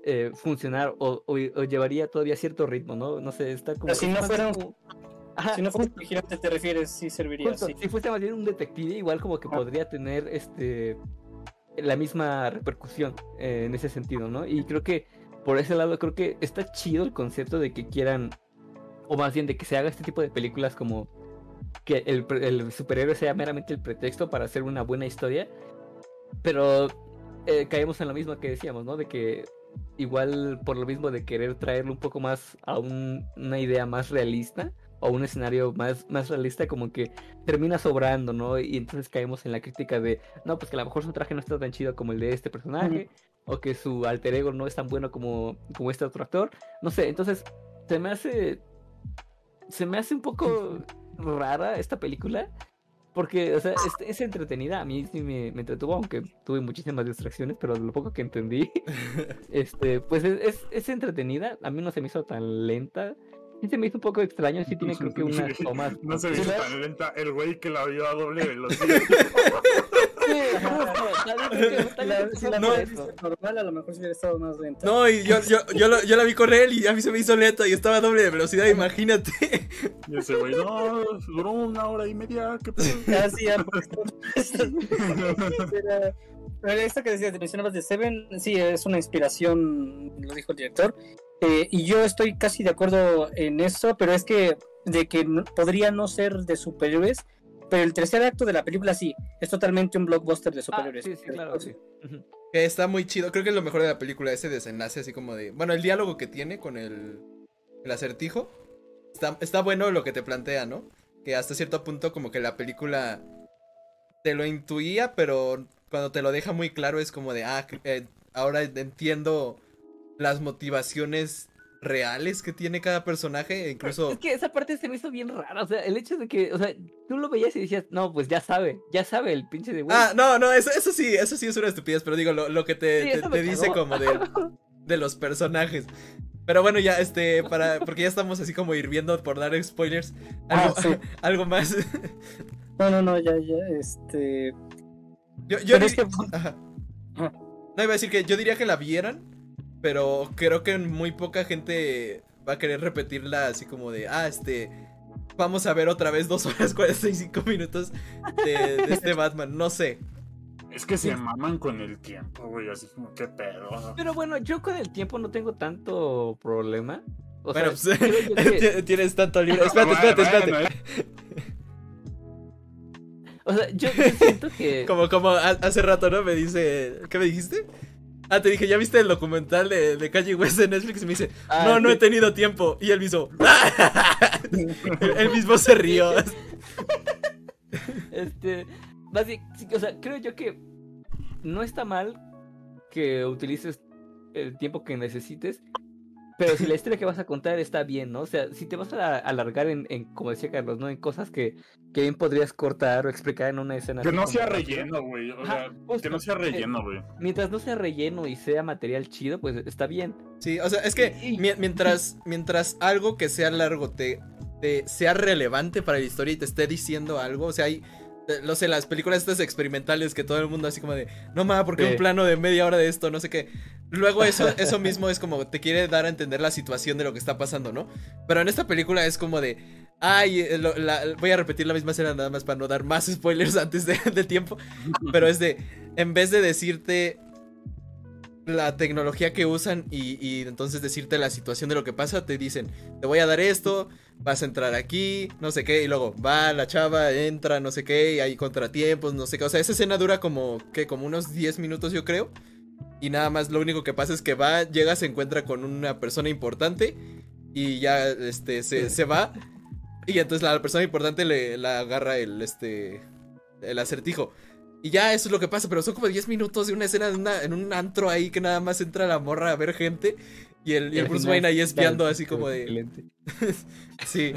eh, funcionar o, o- o llevaría todavía cierto ritmo, ¿no? No sé, está como... Pero si no fuera un- Ajá, Si no justo- vigilante, te refieres, sí serviría Justo, así. Si fuese más bien un detective, igual como que Ah. podría tener este la misma repercusión eh, en ese sentido, ¿no? Y creo que por ese lado creo que está chido el concepto de que quieran, o más bien de que se haga este tipo de películas como que el, superhéroe sea meramente el pretexto para hacer una buena historia, pero eh, caemos en lo mismo que decíamos, ¿no? De que igual por lo mismo de querer traerlo un poco más a un- una idea más realista o un escenario más, más realista, como que termina sobrando, ¿no? Y entonces caemos en la crítica de, no, pues que a lo mejor su traje no está tan chido como el de este personaje, o que su alter ego no es tan bueno como, como este otro actor. No sé, entonces se me hace. Se me hace un poco rara esta película. Porque, o sea, es, es entretenida. A mí sí me, me entretuvo, aunque tuve muchísimas distracciones, pero lo poco que entendí, este, pues es, es, es entretenida. A mí no se me hizo tan lenta. Sí se me hizo un poco extraño. Sí tiene, creo que unas tomas. No se me hizo tan lenta el güey que la vio a doble velocidad. La- si la normal, a lo mejor sí hubiera estado más lenta. No, y yo, yo, yo, lo- yo la vi con él y a mí se me hizo lenta y estaba a doble de velocidad, imagínate. Y ese güey, no, duró una hora y media, qué pedo. Ya, sí, ya, Pero- esto que decías, te mencionabas de Seven, sí, es una inspiración, lo dijo el director. Eh, y yo estoy casi de acuerdo en eso, pero es que de que podría no ser de superhéroes, pero el tercer acto de la película sí, es totalmente un blockbuster de Ah, superhéroes. sí, sí, claro, sí. Está muy chido, creo que es lo mejor de la película, ese desenlace así como de... Bueno, el diálogo que tiene con el, el acertijo. Está, está bueno lo que te plantea, ¿no? Que hasta cierto punto como que la película te lo intuía, pero cuando te lo deja muy claro es como de, ah, eh, ahora entiendo las motivaciones reales que tiene cada personaje, incluso... Es que esa parte se me hizo bien rara. O sea, el hecho de que, o sea, tú lo veías y decías, no, pues ya sabe, ya sabe el pinche de güey. Ah, no, no, eso, eso sí, eso sí es una estupidez, pero digo, lo, lo que te, Sí, te- eso me te dice como de, de los personajes. Pero bueno, ya, este, para, porque ya estamos así como hirviendo por dar spoilers. Algo, Ah, sí. algo más. No, no, no, ya, ya, este. Yo, yo Pero es que-. Ajá. No, iba a decir que yo diría que la vieran, pero creo que muy poca gente va a querer repetirla así como de, ah, este, vamos a ver otra vez dos horas 45 minutos de, de este Batman, no sé. Es que se maman con el tiempo, güey. Así como, qué pedo. Pero bueno, yo con el tiempo no tengo tanto problema. O bueno, sea, pues, que- tienes tanto libre. Espérate, espérate, espérate. Bueno, eh. o sea, yo, yo siento que. Como, como ha- hace rato, ¿no? Me dice, ¿qué me dijiste? Ah, te dije, ¿ya viste el documental de, de Kanye West de Netflix? Y me dice, Ah, no, no he tenido tiempo. Y él mismo, él, él mismo se rió. Este, basi- sí, o sea, creo yo que no está mal que utilices el tiempo que necesites, pero si la historia que vas a contar está bien, ¿no? O sea, si te vas a alargar en, en, como decía Carlos, ¿no? En cosas que, que bien podrías cortar o explicar en una escena. Que no sea relleno, güey. O sea, que no sea relleno, güey. Mientras no sea relleno y sea material chido, pues está bien. Sí, o sea, es que mientras, mientras algo que sea largo te, te sea relevante para la historia y te esté diciendo algo, o sea, hay, eh, no sé, las películas estas experimentales que todo el mundo así como de, no ma, porque Sí. un plano de media hora de esto, no sé qué. Luego eso, eso mismo es como te quiere dar a entender la situación de lo que está pasando, ¿no? Pero en esta película es como de, ay, eh, lo- la- voy a repetir la misma escena nada más para no dar más spoilers antes de, de tiempo, pero es de, en vez de decirte la tecnología que usan y, y entonces decirte la situación de lo que pasa, te dicen, te voy a dar esto, vas a entrar aquí, no sé qué, y luego va la chava, entra, no sé qué, y hay contratiempos, no sé qué. O sea, esa escena dura como, ¿qué? Como unos 10 minutos yo creo. Y nada más lo único que pasa es que va, llega, se encuentra con una persona importante y ya este, se, se va. Y entonces la persona importante le la agarra el, este, el acertijo. Y ya eso es lo que pasa, pero son como 10 minutos de una escena una- en un antro ahí que nada más entra la morra a ver gente. Y el, y el Bruce Wayne ahí espiando así como de... excelente. Sí.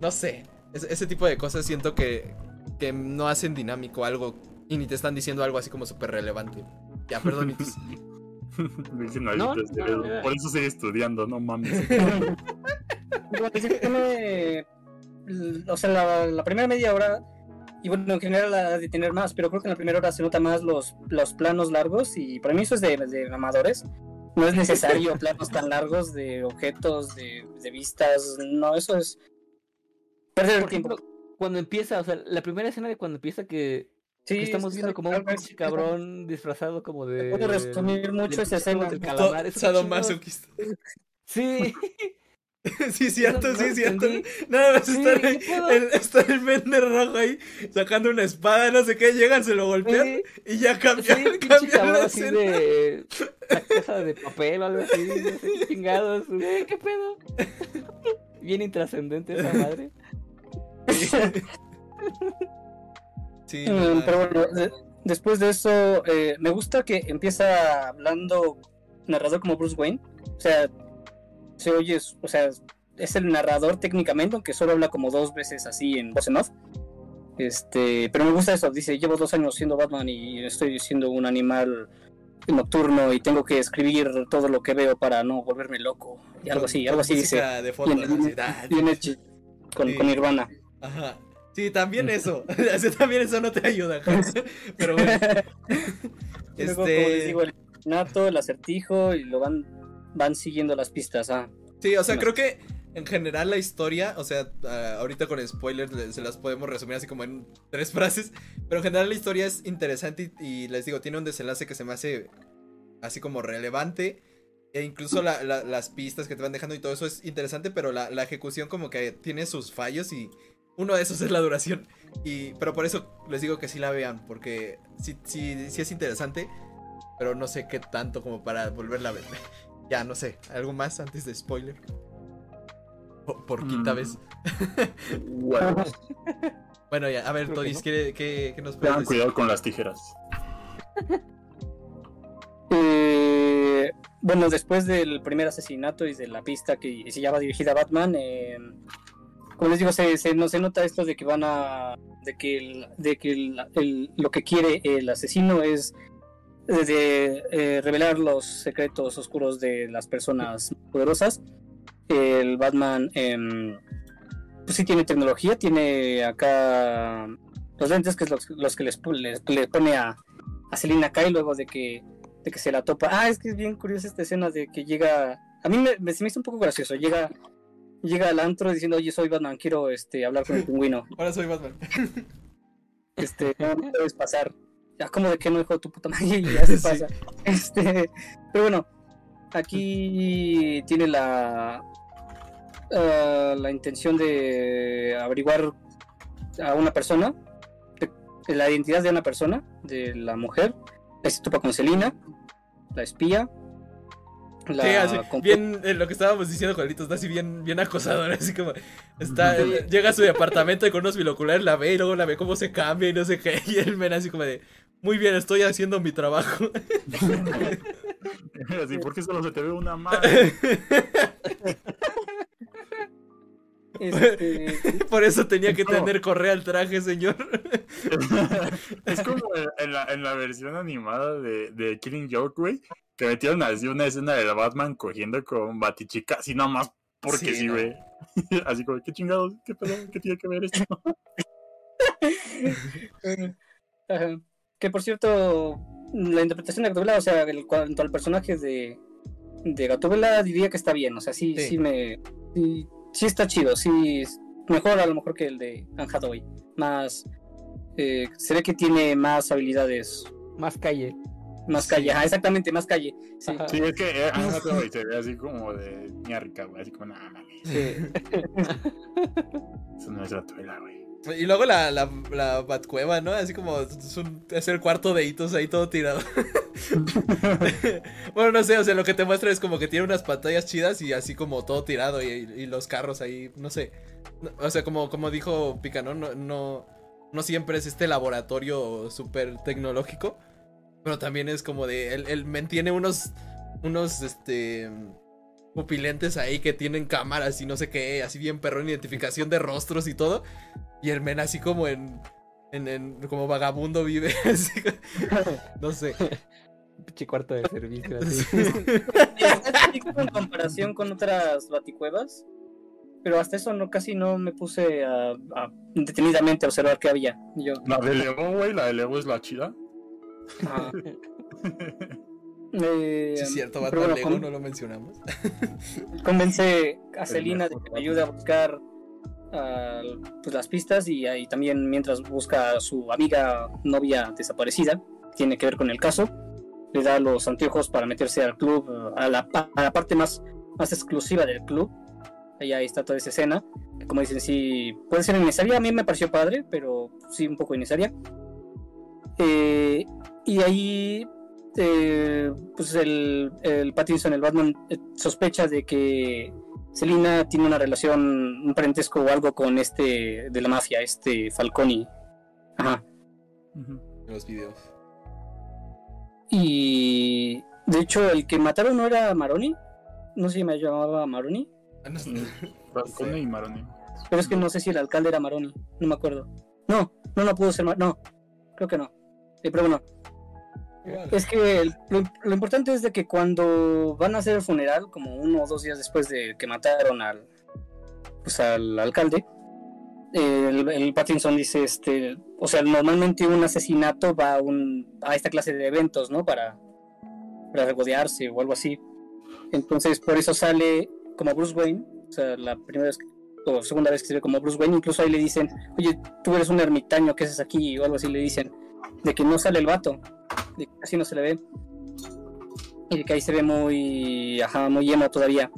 No sé. Ese, ese tipo de cosas siento que, que no hacen dinámico algo y ni te están diciendo algo así como súper relevante. Ya. Dicen No, no, no. por eso estoy estudiando, no mames. O sea, la, la primera media hora, y bueno, en general la de tener más, pero creo que en la primera hora se nota más los, los planos largos, y para mí eso es de, de amadores. No es necesario planos tan largos de objetos, de, de vistas, no, eso es perder el Por tiempo. ejemplo, cuando empieza, o sea, la primera escena de cuando empieza que, Sí, que estamos es- viendo como un pinche cabrón disfrazado como de. Puedo resumir mucho del esa escena. del calamar, chingón. Sadomasoquista. Sí, Sí, cierto, no sí, cierto. entendí. Nada más Sí, está, el, ¿qué pedo? el- está el vender rojo ahí sacando una espada, no sé qué, llegan, se lo golpean sí, y ya sí, cambian, pinche cambian la así escena. de. La cosa de papel o algo así, no sé qué chingados. güey, ¿Qué pedo? Bien intrascendente esa madre. Sí, Mm, pero bueno, de- después de eso, eh, me gusta que empieza hablando narrador como Bruce Wayne. O sea, se oye, o sea, es el narrador técnicamente, aunque solo habla como dos veces así en voz en off. Este, pero me gusta eso. Dice, llevo dos años siendo Batman y estoy siendo un animal nocturno y tengo que escribir todo lo que veo para no volverme loco. Y algo así, algo así dice. de fondo, Bien, hecho con, Sí. con Nirvana. Ajá. Sí, también eso. También eso no te ayuda. Pero bueno. Luego, como les Este. digo, el nato, el acertijo y lo van, van siguiendo las pistas. Ah. Sí, o sea, No. creo que en general la historia, o sea, ah, ahorita con spoilers le- se las podemos resumir así como en tres frases, pero en general la historia es interesante y, y les digo, tiene un desenlace que se me hace así como relevante. E incluso la- la- las pistas que te van dejando y todo eso es interesante, pero la, la ejecución como que tiene sus fallos y uno de esos es la duración. Y, pero por eso les digo que sí la vean, porque sí, sí, sí es interesante, pero no sé qué tanto como para volverla a ver. Ya, no sé, algo más antes de spoiler. Po- por quinta Mm. vez. Bueno, ya, a ver, Creo que no. ¿qué, qué, qué nos puedes Tengan decir? cuidado con las tijeras. Eh, bueno, después del primer asesinato y de la pista que se llama dirigida a Batman, eh, como les digo, se, se, no, se nota esto de que van a. de que, el- de que el- el- lo que quiere el asesino es de, eh, revelar los secretos oscuros de las personas poderosas. El Batman, em, pues sí tiene tecnología, tiene acá los lentes que es los, los que les, les- le pone a, a Selina Kyle luego de que, de que se la topa. Ah, es que es bien curiosa esta escena de que llega. A mí me, me- se me hizo un poco gracioso. Llega, llega al antro diciendo, oye, soy Batman, quiero este, hablar con el pingüino. Ahora soy Batman. Este, no no puedes pasar. Ya, como de que no, hijo tu puta madre, y ya se Sí. pasa. Este, pero bueno, aquí tiene la ah, la intención de averiguar a una persona, de- la identidad de una persona, de la mujer. Ahí Se topa con Selina, la espía. La Sí, así, bien eh, lo que estábamos diciendo, Juanito, está así bien, bien acosador, así como está, eh, llega a su departamento y con unos binoculares la ve y luego la ve cómo se cambia y no sé qué, y el men así como de, muy bien, estoy haciendo mi trabajo. Así, ¿por qué solo se te ve una mano? este, Por eso tenía que No. tener correa al traje, señor. es como en, la, en la versión animada de, de Killing Joke, güey, que metieron así una escena de Batman cogiendo con Batichica, así nomás porque Sí, sí, no. güey. Así como, ¿qué chingados? ¿Qué pedo? ¿Qué tiene que ver esto? Ajá. Que por cierto, la interpretación de Gatúbela, o sea, en cuanto al personaje de, de Gatúbela, diría que está bien. O sea, sí, Sí. sí, me. Sí, sí está chido, sí. es Mejor a lo mejor que el de Anne Hathaway. Más. eh, se ve que tiene más habilidades. Más calle. Más Sí. calle. Ajá, exactamente, más calle. Sí. Sí, es que eh, Anne Hathaway se ve así como de ñarrica, güey, así como, nada, Sí. eso no es Gatúbela, güey. Y luego la, la, la Batcueva, ¿no? Así como es, el cuarto de hitos ahí todo tirado. bueno, no sé, o sea, lo que te muestra es como que tiene unas pantallas chidas y así como todo tirado y, los carros ahí, no sé. O sea, como, como dijo Pica, ¿no? No, no, no siempre es este laboratorio súper tecnológico. Pero también es como de. Él, él mantiene unos. Unos, este. Pupilentes ahí que tienen cámaras y no sé qué, así bien perrón, identificación de rostros y todo. Y el men así como en. En, en- como vagabundo vive. así no sé. Pinche cuarto de servicio. así. En comparación con otras baticuevas. Pero hasta eso no casi no me puse a, a detenidamente a observar qué había. Yo. La de Lego, güey, la de Lego es la chida. ah. Eh, Sí, es cierto, Batman bueno, Lego no lo mencionamos. convence a Celina de que me ayude a buscar ah, pues, las pistas y ahí también mientras busca a su amiga novia desaparecida, tiene que ver con el caso, le da los anteojos para meterse al club, a la, a la parte más, más exclusiva del club. Ahí, ahí está toda esa escena, que como dicen, sí, puede ser innecesaria, a mí me pareció padre, pero sí un poco innecesaria. Eh, y ahí eh, pues el, el Pattinson, el Batman, eh, sospecha de que Selina tiene una relación, un parentesco o algo con este de la mafia, este Falconi. Ajá. Los videos. Y de hecho, el que mataron no era Maroni. No sé si me llamaba Maroni. Ah, no sé. Falcone y Maroni. Pero es que no sé si el alcalde era Maroni. No me acuerdo. No, no, no pudo ser Mar No, creo que no. Eh, pero bueno. Es que lo importante es de que cuando van a hacer el funeral, como uno o dos días después de que mataron al, pues al alcalde, el, el Pattinson dice, este, o sea, normalmente un asesinato va a, un, a esta clase de eventos, ¿no? Para, para regodearse o algo así. Entonces, por eso sale como Bruce Wayne, o sea, la primera vez o segunda vez que se ve como Bruce Wayne, incluso ahí le dicen, oye, tú eres un ermitaño, ¿qué haces aquí? O algo así le dicen, de que no sale el vato de que casi no se le ve. Y de que ahí se ve muy, ajá, muy emo todavía.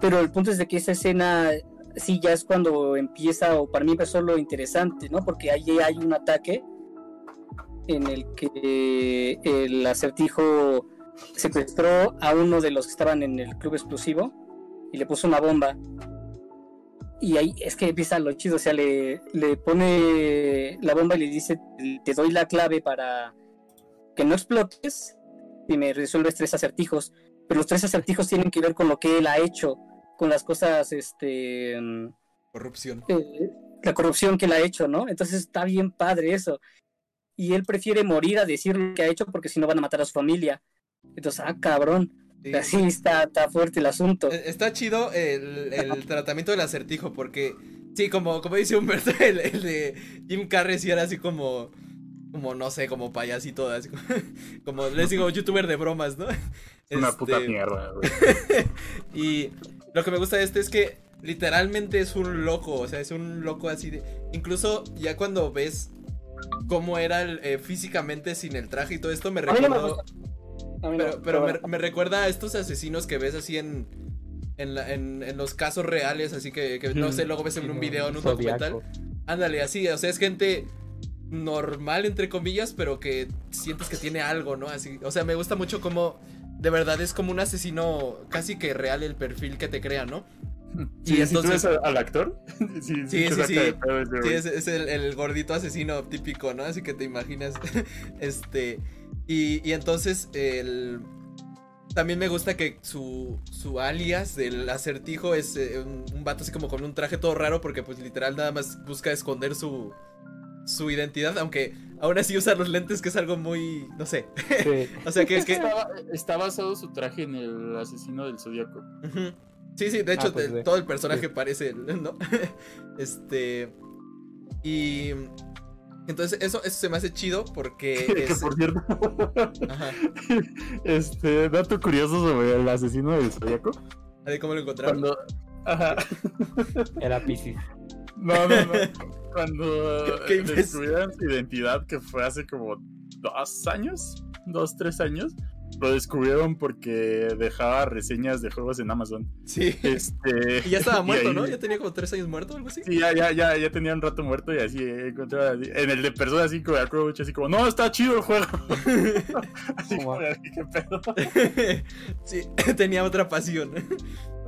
Pero el punto es de que esa escena sí ya es cuando empieza, o para mí empezó lo interesante, ¿no? Porque ahí hay un ataque en el que el acertijo secuestró a uno de los que estaban en el club exclusivo y le puso una bomba. Y ahí es que empieza lo chido, o sea, le, le pone la bomba y le dice, te doy la clave para que no explotes si me resuelves tres acertijos. Pero los tres acertijos tienen que ver con lo que él ha hecho, con las cosas, este, Corrupción. eh, la corrupción que él ha hecho, ¿no? Entonces está bien padre eso. Y él prefiere morir a decir lo que ha hecho porque si no van a matar a su familia. Entonces, ah, cabrón. Sí. Así está, está fuerte el asunto. Eh, Está chido el, el tratamiento del acertijo porque, sí, como, como dice Humberto, el, el de Jim Carrey sí era así como, como no sé, como payasito, así como, como les digo, youtuber de bromas, ¿no? Una puta Este, mierda, güey. Y lo que me gusta de este es que literalmente es un loco, o sea, es un loco así de... Incluso ya cuando ves cómo era el, eh, físicamente sin el traje y todo esto, me mí no me recordó... no, Pero, me, recuerda a estos asesinos que ves así en, en, la- en- en los casos reales, así que, que no sé, luego ves en un video, en un documental. Ándale, así, o sea, es gente normal, entre comillas, pero que sientes que tiene algo, ¿no? Así, o sea, me gusta mucho como, de verdad, es como un asesino casi que real el perfil que te crea, ¿no? Sí, Y si tú entonces- ves al, actor, sí, Sí, sí, sí. Sí, es, es el, el gordito asesino típico, ¿no? Así que te imaginas. este. Y, y entonces el. También me gusta que su, su alias del acertijo es eh, un, un vato así como con un traje todo raro porque pues literal nada más busca esconder su, su identidad, aunque aún así usa los lentes que es algo muy, no sé. Sí. O sea que es que... Está, está basado su traje en el asesino del zodiaco. Sí, sí, de hecho Ah, pues, de- sí. todo el personaje parece, él, ¿no? este... Y... Entonces eso, eso se me hace chido porque... que es- por cierto, Ajá. este dato curioso sobre el asesino del zodiaco. A ver cómo lo encontraron. Cuando. Ajá. Era Pisces. No, no, no. Cuando descubrieron su identidad, que fue hace como dos años, dos, tres años, lo descubrieron porque dejaba reseñas de juegos en Amazon. Sí. Este, Y ya estaba muerto, ahí- ¿no? Ya tenía como tres años muerto o algo así. Sí, ya, ya, ya, ya tenía un rato muerto y así encontraba así- en el de Persona 5 de Approach, así como, no, está chido el juego. así ¿Cómo? como, ¿qué pedo? sí, tenía otra pasión.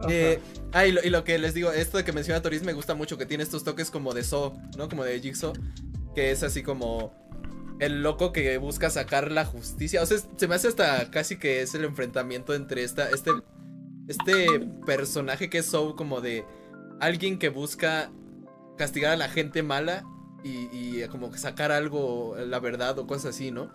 Eh, ah, y lo, que les digo, esto de que menciona Toris me gusta mucho, que tiene estos toques como de Saw, ¿no? Como de Jigsaw, que es así como el loco que busca sacar la justicia. O sea, se me hace hasta casi que es el enfrentamiento entre esta, este, este personaje que es Saw como de alguien que busca castigar a la gente mala y, y como sacar algo, la verdad o cosas así, ¿no?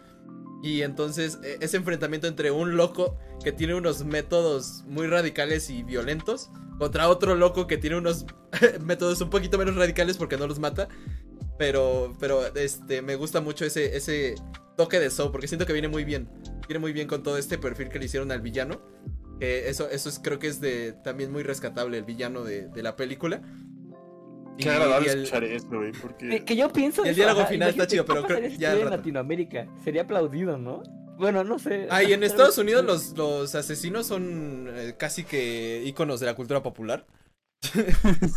Y entonces e- ese enfrentamiento entre un loco que tiene unos métodos muy radicales y violentos contra otro loco que tiene unos métodos un poquito menos radicales porque no los mata. Pero, pero este, me gusta mucho ese, ese toque de Saw porque siento que viene muy bien. Viene muy bien con todo este perfil que le hicieron al villano. Eso eso es, creo que es de, también muy rescatable el villano de, de la película. Qué agradable el- escuchar esto, güey, porque... Que, que yo pienso. El eso, diálogo ajá, final está chido, pero creo- ya en. Latinoamérica. Sería aplaudido, ¿no? Bueno, no sé. Ah, y en Estados Unidos los, los asesinos son eh, casi que íconos de la cultura popular.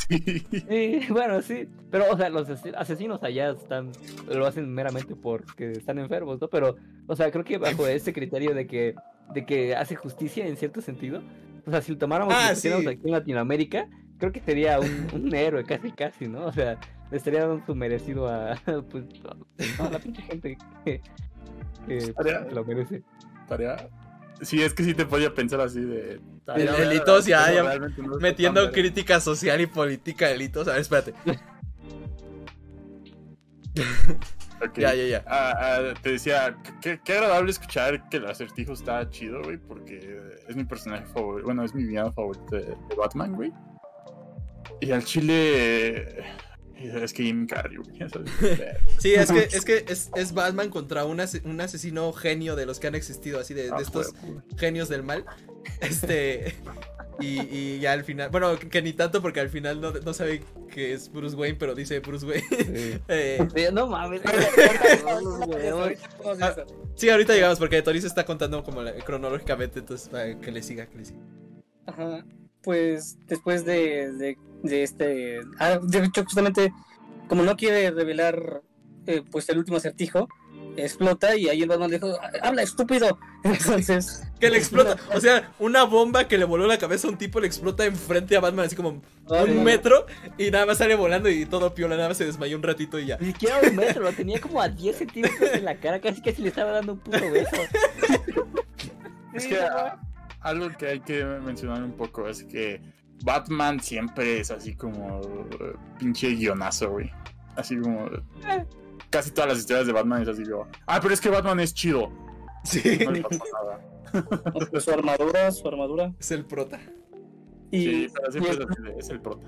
sí. Sí, bueno, sí. Pero, o sea, los ase- asesinos allá están. Lo hacen meramente porque están enfermos, ¿no? Pero, o sea, creo que bajo ese criterio de que, de que hace justicia en cierto sentido. O sea, si lo tomáramos Ah, sí. aquí en Latinoamérica, creo que sería un, un héroe casi, casi, ¿no? O sea, le estaría dando su merecido a, pues, a la pinche gente que, que Estaría- lo merece. Tarea. Sí, es que sí te podía pensar así de. El- el ya- ya no Metiendo tan crítica social y política de delitos. A ver, espérate. Ya, ya, ya. Ah, ah, te decía, qué, qué agradable escuchar que el acertijo está chido, güey, porque es mi personaje favorito, bueno, es mi villano favorito de, de Batman, güey. Y al chile, eh, es que Jim Carrey, Sí, es que, es, que es, es Batman contra un, ase- un asesino genio de los que han existido, así de, de ah, estos genios del mal. Este. Y, y ya al final. Bueno, que, que ni tanto porque al final no, no sabe que es Bruce Wayne, pero dice Bruce Wayne. Sí. Eh, no mames. Ah, sí, ahorita llegamos porque Tori se está contando como la- cronológicamente, entonces para que le siga, que le siga. Ajá. Pues después de, de, de este. Ah, de hecho, justamente, como no quiere revelar eh, pues el último acertijo, explota y ahí el Batman le dijo: ¡Habla, estúpido! Entonces. Que le explota. O sea, una bomba que le voló la cabeza a un tipo le explota enfrente a Batman, así como un metro, y nada más sale volando y todo piola, nada más se desmayó un ratito y ya. Ni siquiera un metro, lo tenía como a 10 centímetros en la cara, casi casi le estaba dando un puto beso. Es que ah, algo que hay que mencionar un poco es que Batman siempre es así como eh, pinche guionazo, güey. Así como. Casi todas las historias de Batman es así como. Ah, pero es que Batman es chido. Sí, No le pasa nada. Su armadura, su armadura. es el prota. Y, Sí, pero siempre y es, el prota.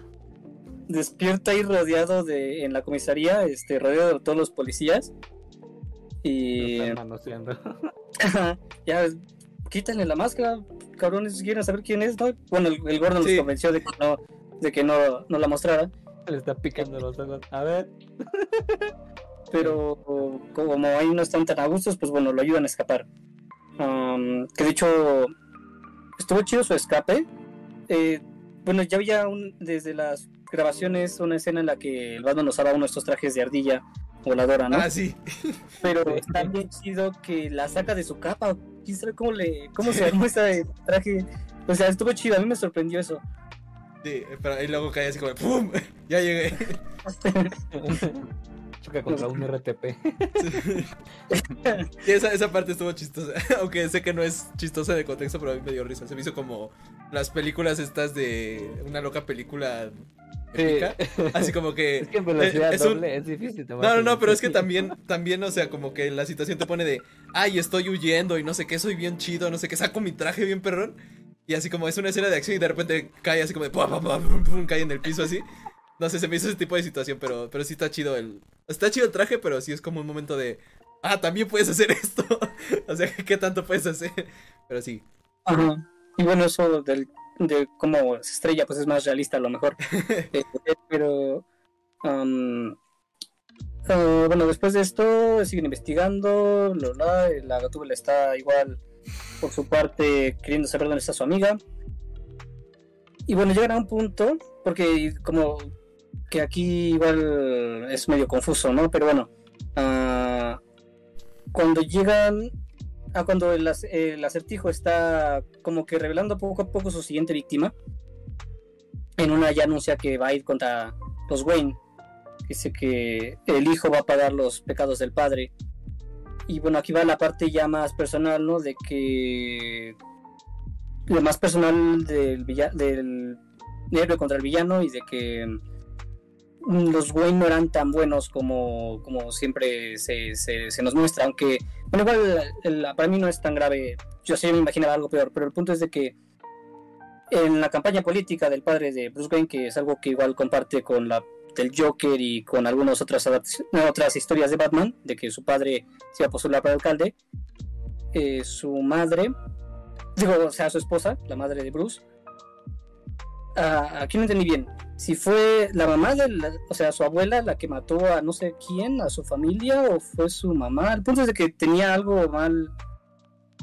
despierta ahí rodeado de, en la comisaría, este, rodeado de todos los policías. Y Lo están ya, quítenle la máscara, cabrones, quieren saber quién es, ¿no? Bueno, el, el gordo Sí. los convenció de que no, de que no, no la mostrara. Le está picando los ojos. A ver. pero como ahí no están tan a gustos, pues bueno, lo ayudan a escapar. Am, que de hecho estuvo chido su escape. Eh, bueno, ya había un, desde las grabaciones una escena en la que el Batman usaba uno de estos trajes de ardilla voladora, ¿no? Ah, sí. pero Sí. está bien chido que la saca de su capa. ¿Quién sabe cómo, le, cómo se armó ese traje? O sea, estuvo chido, a mí me sorprendió eso. Sí, pero y luego cae así como ¡Pum! Ya llegué. Choca contra un RTP. Y esa, esa parte estuvo chistosa. Aunque sé que no es chistosa de contexto, pero a mí me dio risa. Se me hizo como las películas estas de una loca película Así como que. Es que en velocidad Eh, es un- doble es difícil. te voy a No, no, no, pero es que también, también, o sea, como que la situación te pone de, ay, estoy huyendo y no sé qué, soy bien chido, no sé qué, saco mi traje bien perrón. Y así como es una escena de acción y de repente cae así como de, pum, pum, pum, pum, pum, cae en el piso así. No sé, se me hizo ese tipo de situación, pero, pero sí está chido el... Está chido el traje, pero sí es como un momento de, ah, también puedes hacer esto. o sea, ¿qué tanto puedes hacer? Pero sí. Ajá. Y bueno, eso del, de cómo se estrella, pues es más realista a lo mejor. Eh, pero, ah, bueno, después de esto siguen investigando. bla, bla, bla, la Gatúbela está igual, por su parte, queriendo saber dónde está su amiga. Y bueno, llegan a un punto, porque como que aquí igual es medio confuso, ¿no? Pero bueno, ah, cuando llegan a cuando el, ac- el acertijo está como que revelando poco a poco su siguiente víctima, en una ya anuncia que va a ir contra los Wayne. Dice que el hijo va a pagar los pecados del padre. Y bueno, aquí va la parte ya más personal, ¿no? De que. Lo más personal del, del contra el villano y de que mm, los Wayne no eran tan buenos como, como siempre se, se- se nos muestra. Aunque, bueno, igual para mí no es tan grave. Yo sí me imaginaba algo peor, pero el punto es de que en la campaña política del padre de Bruce Wayne, que es algo que igual comparte con la del Joker y con algunas otras, otras historias de Batman, de que su padre se iba a postular para alcalde, eh, su madre, digo, o sea, su esposa, la madre de Bruce, ah, aquí no entendí bien, si fue la mamá de, la- o sea, su abuela la que mató a no sé quién, a su familia, o fue su mamá, el punto es de que tenía algo mal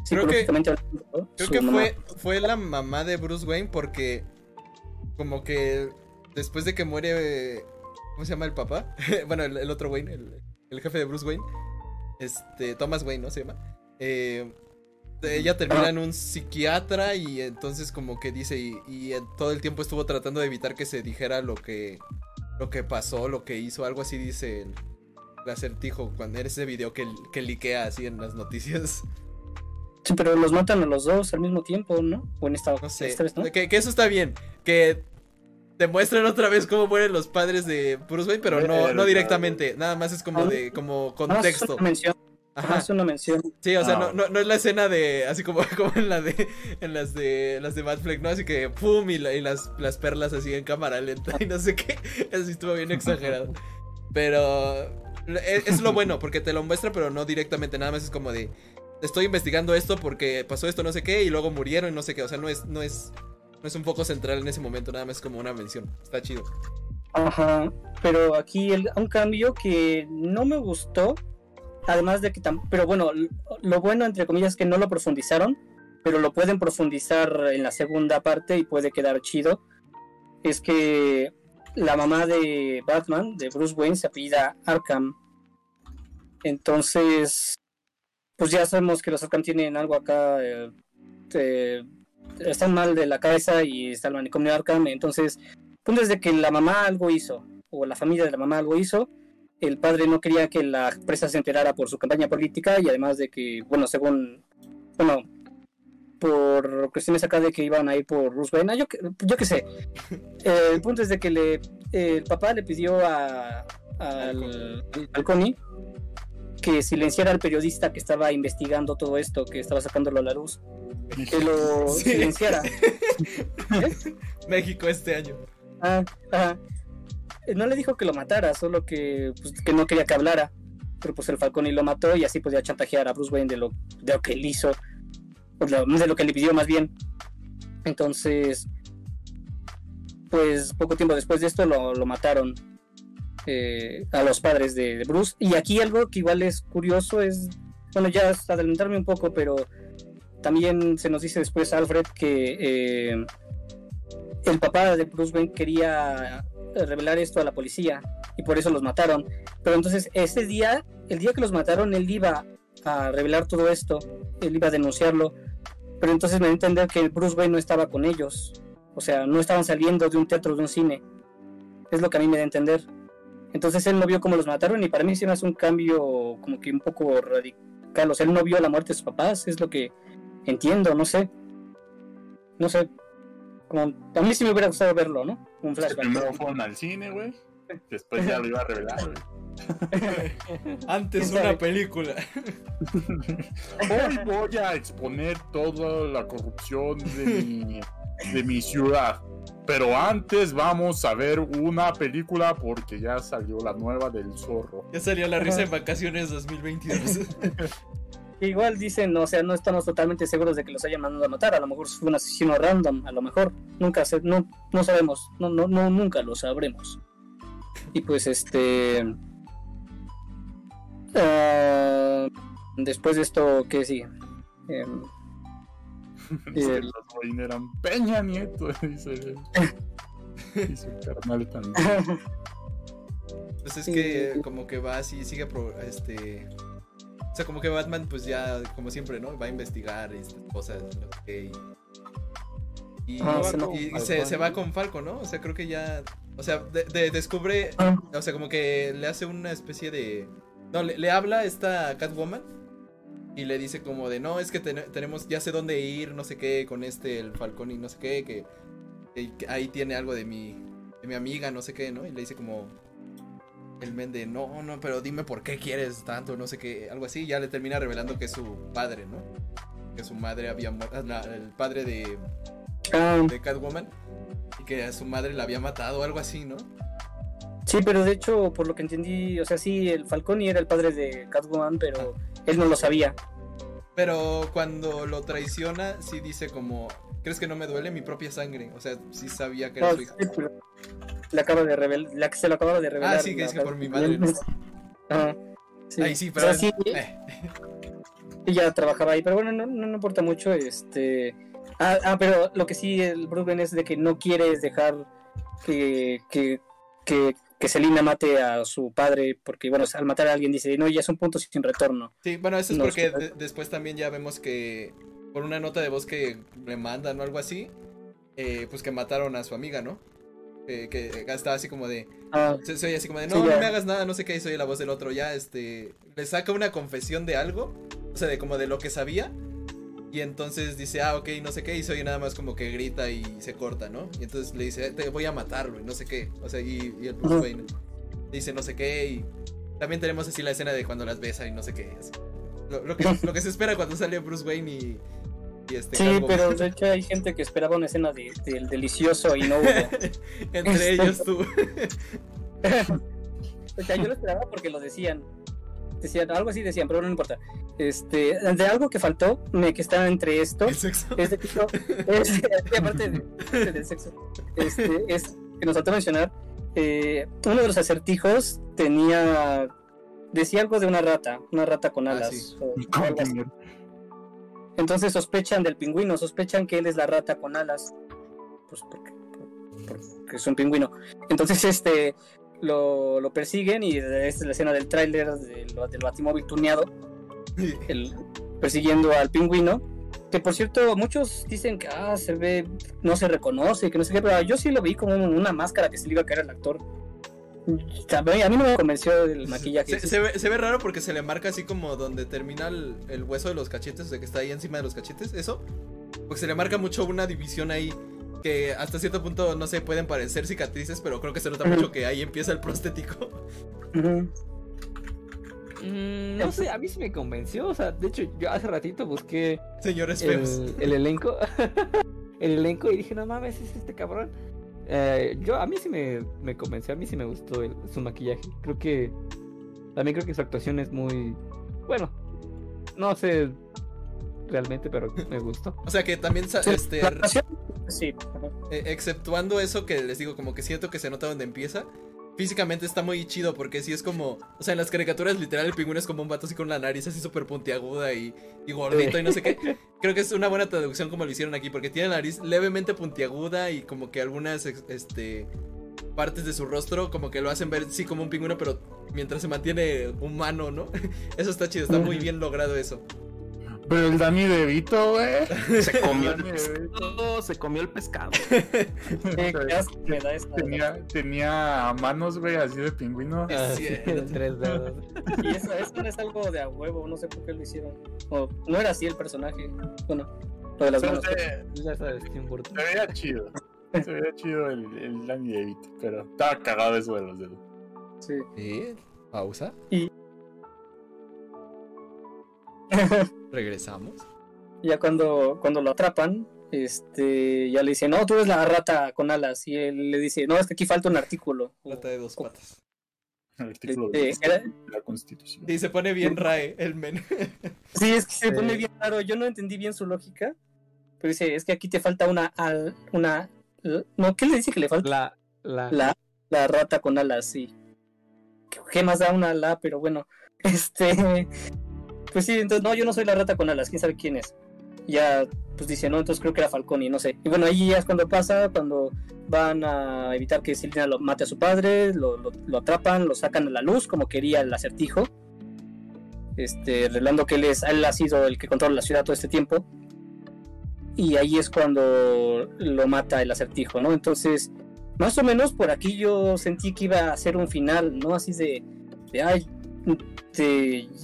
Creo que- psicológicamente hablando, ¿no? Creo que mamá. fue, fue la mamá de Bruce Wayne porque como que después de que muere, ¿cómo se llama el papá? bueno, el, el otro Wayne, el, el jefe de Bruce Wayne, este, Thomas Wayne, ¿no se llama? Eh, ella termina en un psiquiatra y entonces como que dice y, todo el tiempo estuvo tratando de evitar que se dijera lo que lo que pasó, lo que hizo, algo así dice el, el acertijo cuando era ese video que, que liquea así en las noticias. Sí, pero los matan a los dos al mismo tiempo, ¿no? O en esta, No sé. esta vez, ¿no? Que, que eso está bien. Que demuestran otra vez cómo mueren los padres de Bruce Wayne, pero no, Pero, no directamente. Nada más es como de como contexto. Ajá. una mención. Sí, o sea, Ah, no, no, no es la escena de. Así como, como en la de. En las de. Las de Batfleck, ¿no? Así que pum, y, la- y las, las perlas así en cámara lenta y no sé qué. Eso sí estuvo bien exagerado. Pero. Es, es lo bueno, porque te lo muestra, pero no directamente. Nada más es como de. Estoy investigando esto porque pasó esto, no sé qué, y luego murieron y no sé qué. O sea, no es, no es. No es un foco central en ese momento, nada más es como una mención. Está chido. Ajá. Pero aquí el- un cambio que no me gustó. Además de que pero bueno, lo bueno entre comillas es que no lo profundizaron, pero lo pueden profundizar en la segunda parte y puede quedar chido. Es que la mamá de Batman, de Bruce Wayne, se apellida Arkham. Entonces, pues ya sabemos que los Arkham tienen algo acá. eh, eh, están mal de la cabeza y está el manicomio Arkham. Entonces, punto es de que la mamá algo hizo, o la familia de la mamá algo hizo. El padre no quería que la empresa se enterara por su campaña política y además de que, bueno, según, bueno, por cuestiones acá de que iban a ir por. Ah, yo, yo qué sé. Eh, el punto es de que le, el papá le pidió a, al, al Connie que silenciara al periodista que estaba investigando todo esto, que estaba sacándolo a la luz, que lo Sí. silenciara. México este año. Ah, ajá. No le dijo que lo matara, solo que, pues, que no quería que hablara. Pero pues el Falcone lo mató y así podía chantajear a Bruce Wayne de lo, de lo que él hizo. De lo, que le pidió más bien. Entonces, pues poco tiempo después de esto lo, lo mataron eh, a los padres de, Bruce. Y aquí algo que igual es curioso es, bueno, ya es adelantarme un poco, pero también se nos dice después Alfred que eh, el papá de Bruce Wayne quería revelar esto a la policía y por eso los mataron. Pero entonces ese día, el día que los mataron, él iba a revelar todo esto, él iba a denunciarlo, pero entonces me dio a entender que Bruce Wayne no estaba con ellos, o sea, no estaban saliendo de un teatro, de un cine. Es lo que a mí me da a entender. Entonces él no vio cómo los mataron y para mí sí me un cambio como que un poco radical. O sea, él no vio la muerte de sus papás, es lo que entiendo, no sé. No sé. Como, a mí sí me hubiera gustado verlo, ¿no? Un Que flashback. primero fueron al cine, güey. Después ya lo iba a revelar. güey. Antes una película. Hoy voy a exponer toda la corrupción de mi, de mi ciudad. Pero antes vamos a ver una película porque ya salió la nueva del zorro. Ya salió la risa en vacaciones 2022. Igual dicen, o sea, no estamos totalmente seguros de que los hayan mandado a matar. A lo mejor fue un asesino random, a lo mejor. Nunca se, no, no sabemos. No, no, no, nunca lo sabremos. Y pues este. ah, después de esto, ¿qué sigue? Que Eh. los Wayne eran Peña Nieto, dice. Y su carnal también. Pues es que como que va así, sigue pro- este... O sea, como que Batman pues ya, como siempre, ¿no? Va a investigar estas cosas, qué, y... Y, Ah, se no- y se, se va con Falco, ¿no? O sea, creo que ya... O sea, de- de- descubre... ah, O sea, como que le hace una especie de... No, le, le habla esta Catwoman y le dice como de, no, es que ten- tenemos, ya sé dónde ir, no sé qué, con este, el Falcón y no sé qué, que- que ahí tiene algo de mi, de mi amiga, no sé qué, ¿no? Y le dice como... El men de, no, no, pero dime por qué quieres tanto, no sé qué, algo así. Ya le termina revelando que es su padre, ¿no? Que su madre había muerto, el padre de, ah, de Catwoman. Y que a su madre la había matado, algo así, ¿no? sí, pero de hecho, por lo que entendí, o sea, sí, el Falcone era el padre de Catwoman, pero él no lo sabía. Pero cuando lo traiciona, sí dice como, ¿crees que no me duele mi propia sangre? O sea, sí sabía que era No, su hija. sí, pero le acaba de revelar, la que se lo acaba de revelar. Ah, sí, que es la- que por mi madre, ¿no? Ajá. Sí. Ay, sí, O pero... sea, sí, eh, ella trabajaba ahí, pero bueno, no, no, no importa mucho, este... Ah, ah, pero lo que sí el Bruce Wayne es de que no quiere es dejar que, que, que, que Selina mate a su padre, porque bueno, al matar a alguien dice, no, ya son puntos sin retorno. Sí, bueno, eso es No, porque es de- después también ya vemos que por una nota de voz que le mandan o algo así, eh, pues que mataron a su amiga, ¿no? Eh, que estaba así como de, Ah, se- soy así como de, no, Sí, no me hagas nada, no sé qué, y soy la voz del otro, ya, este, le saca una confesión de algo, o sea, de como de lo que sabía, y entonces dice, ah, ok, no sé qué, y soy nada más como que grita y se corta, ¿no? Y entonces le dice, te voy a matarlo, y no sé qué, o sea, y, y el Bruce. Wayne dice no sé qué, y también tenemos así la escena de cuando las besa y no sé qué, así. Lo, lo que, lo que se espera cuando sale Bruce Wayne y, y este... sí, pero de hecho hay gente que esperaba una escena de- del delicioso y no hubo. Entre ellos tú. O sea, yo lo esperaba porque lo decían. Decían, algo así decían, pero no importa. Este, de algo que faltó, me, que está entre esto, El sexo. es de que es- aparte de- del sexo, este, es que nos faltó mencionar, eh, uno de los acertijos tenía, decía algo de una rata, una rata con Ah, alas. sí. o. Entonces sospechan del pingüino, sospechan que él es la rata con alas, pues porque, porque es un pingüino. Entonces este lo, lo persiguen y esta es la escena del tráiler del, del batimóvil tuneado, el- persiguiendo al pingüino. Que por cierto, muchos dicen que ah, se ve, no se reconoce, que no sé qué, pero yo sí lo vi como una máscara que se le iba a caer al actor. A mí no me convenció el maquillaje. Se, se ve, se ve raro porque se le marca así como donde termina el, el hueso de los cachetes, o sea que está ahí encima de los cachetes, eso. Porque se le marca mucho una división ahí. Que hasta cierto punto no se pueden parecer cicatrices, pero creo que se nota mucho que ahí empieza el prostético. Mm, no sé, a mí sí me convenció. O sea, de hecho, yo hace ratito busqué Señores el, el elenco. el elenco y dije, no mames, es este cabrón. Eh, yo, a mí sí me, me convenció, a mí sí me gustó el- su maquillaje. Creo que. También creo que su actuación es muy. Bueno, no sé realmente, pero me gustó. O sea que también, este, sí. eh, exceptuando eso que les digo, como que siento que se nota donde empieza. Físicamente está muy chido porque sí es como, o sea, en las caricaturas literal el pingüino es como un vato así con la nariz así súper puntiaguda y, y gordito y no sé qué. Creo que es una buena traducción como lo hicieron aquí porque tiene la nariz levemente puntiaguda y como que algunas, este, partes de su rostro como que lo hacen ver sí como un pingüino pero mientras se mantiene humano, ¿no? Eso está chido, está muy bien logrado eso. Pero el Danny DeVito, güey. Se comió el pescado, se comió el pescado. Qué Tenía, tenía manos, güey, así de pingüino. Ah, sí, cierto. tres dedos. Y eso, eso no es algo de a huevo, no sé por qué lo hicieron. O, no era así el personaje. Bueno, lo de las manos. se, veía chido. Se veía chido el, el Danny DeVito, pero estaba cagado eso de los dedos. Sí. Sí, pausa. Y- Regresamos. ya cuando, cuando lo atrapan, este, ya le dicen, no, tú eres la rata con alas. Y él le dice, no, es que aquí falta un artículo. Trata de dos patas. El artículo Este, de era- la Constitución. Y se pone bien Rae, el men. Sí, es que se pone bien raro. Yo no entendí bien su lógica. Pero dice, es que aquí te falta una al, una. No, ¿qué le dice que le falta? La, la, La, la rata con alas, sí. ¿Qué- ¿Qué más da una ala? Pero bueno. Este. Pues sí, entonces no, yo no soy la rata con alas, quién sabe quién es. Ya, pues dice, no, entonces creo que era Falconi, no sé. Y bueno, ahí ya es cuando pasa, cuando van a evitar que Silvina lo mate a su padre, lo, lo- lo atrapan, lo sacan a la luz, como quería el acertijo. Este, revelando que él, es, él ha sido el que controla la ciudad todo este tiempo. Y ahí es cuando lo mata el acertijo, ¿no? Entonces, más o menos por aquí yo sentí que iba a ser un final, ¿no? Así de, de ay,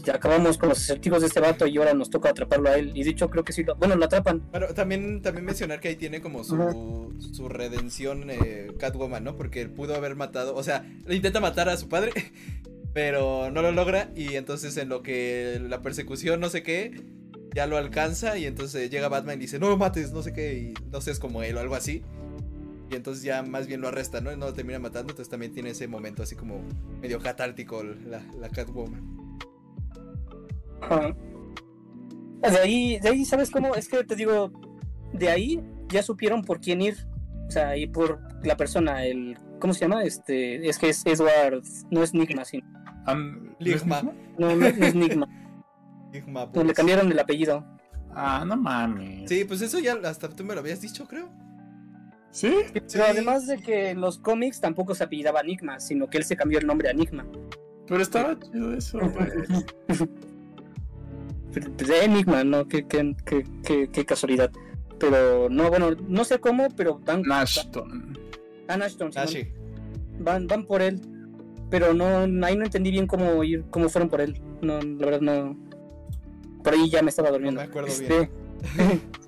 ya acabamos con los acertijos de este vato y ahora nos toca atraparlo a él. Y de hecho creo que sí, lo, bueno, lo atrapan. También, también mencionar que ahí tiene como su, su redención eh, Catwoman, ¿no? Porque él pudo haber matado, o sea, le intenta matar a su padre, pero no lo logra y entonces en lo que la persecución, no sé qué, ya lo alcanza y entonces llega Batman y dice, no lo mates, no sé qué, y no sé, es como él o algo así. Y entonces ya más bien lo arresta, ¿no? Y no lo termina matando, entonces también tiene ese momento así como medio catártico la, la Catwoman. Ajá. De ahí, de ahí, ¿sabes cómo? Es que te digo, de ahí ya supieron por quién ir. O sea, y por la persona, el. ¿Cómo se llama? Este. Es que es Edward. No es Nigma, sino. Am- Ligma. ¿no No, es Nigma. Le Boys. cambiaron el apellido. Ah, no mames. Sí, pues eso ya hasta tú me lo habías dicho, creo. ¿Sí? Pero además de que en los cómics tampoco se apellidaba Nigma, sino que él se cambió el nombre a Nigma. Pero estaba chido eso, güey. De Enigma, ¿no? Qué, qué, qué, qué- qué casualidad. Pero no, bueno, no sé cómo, pero van. Nashton. van a Ashton, Ah, sí. van, van por él. Pero no, ahí no entendí bien cómo ir, cómo fueron por él. No, la verdad no. Por ahí ya me estaba durmiendo. No me acuerdo Este, Te- te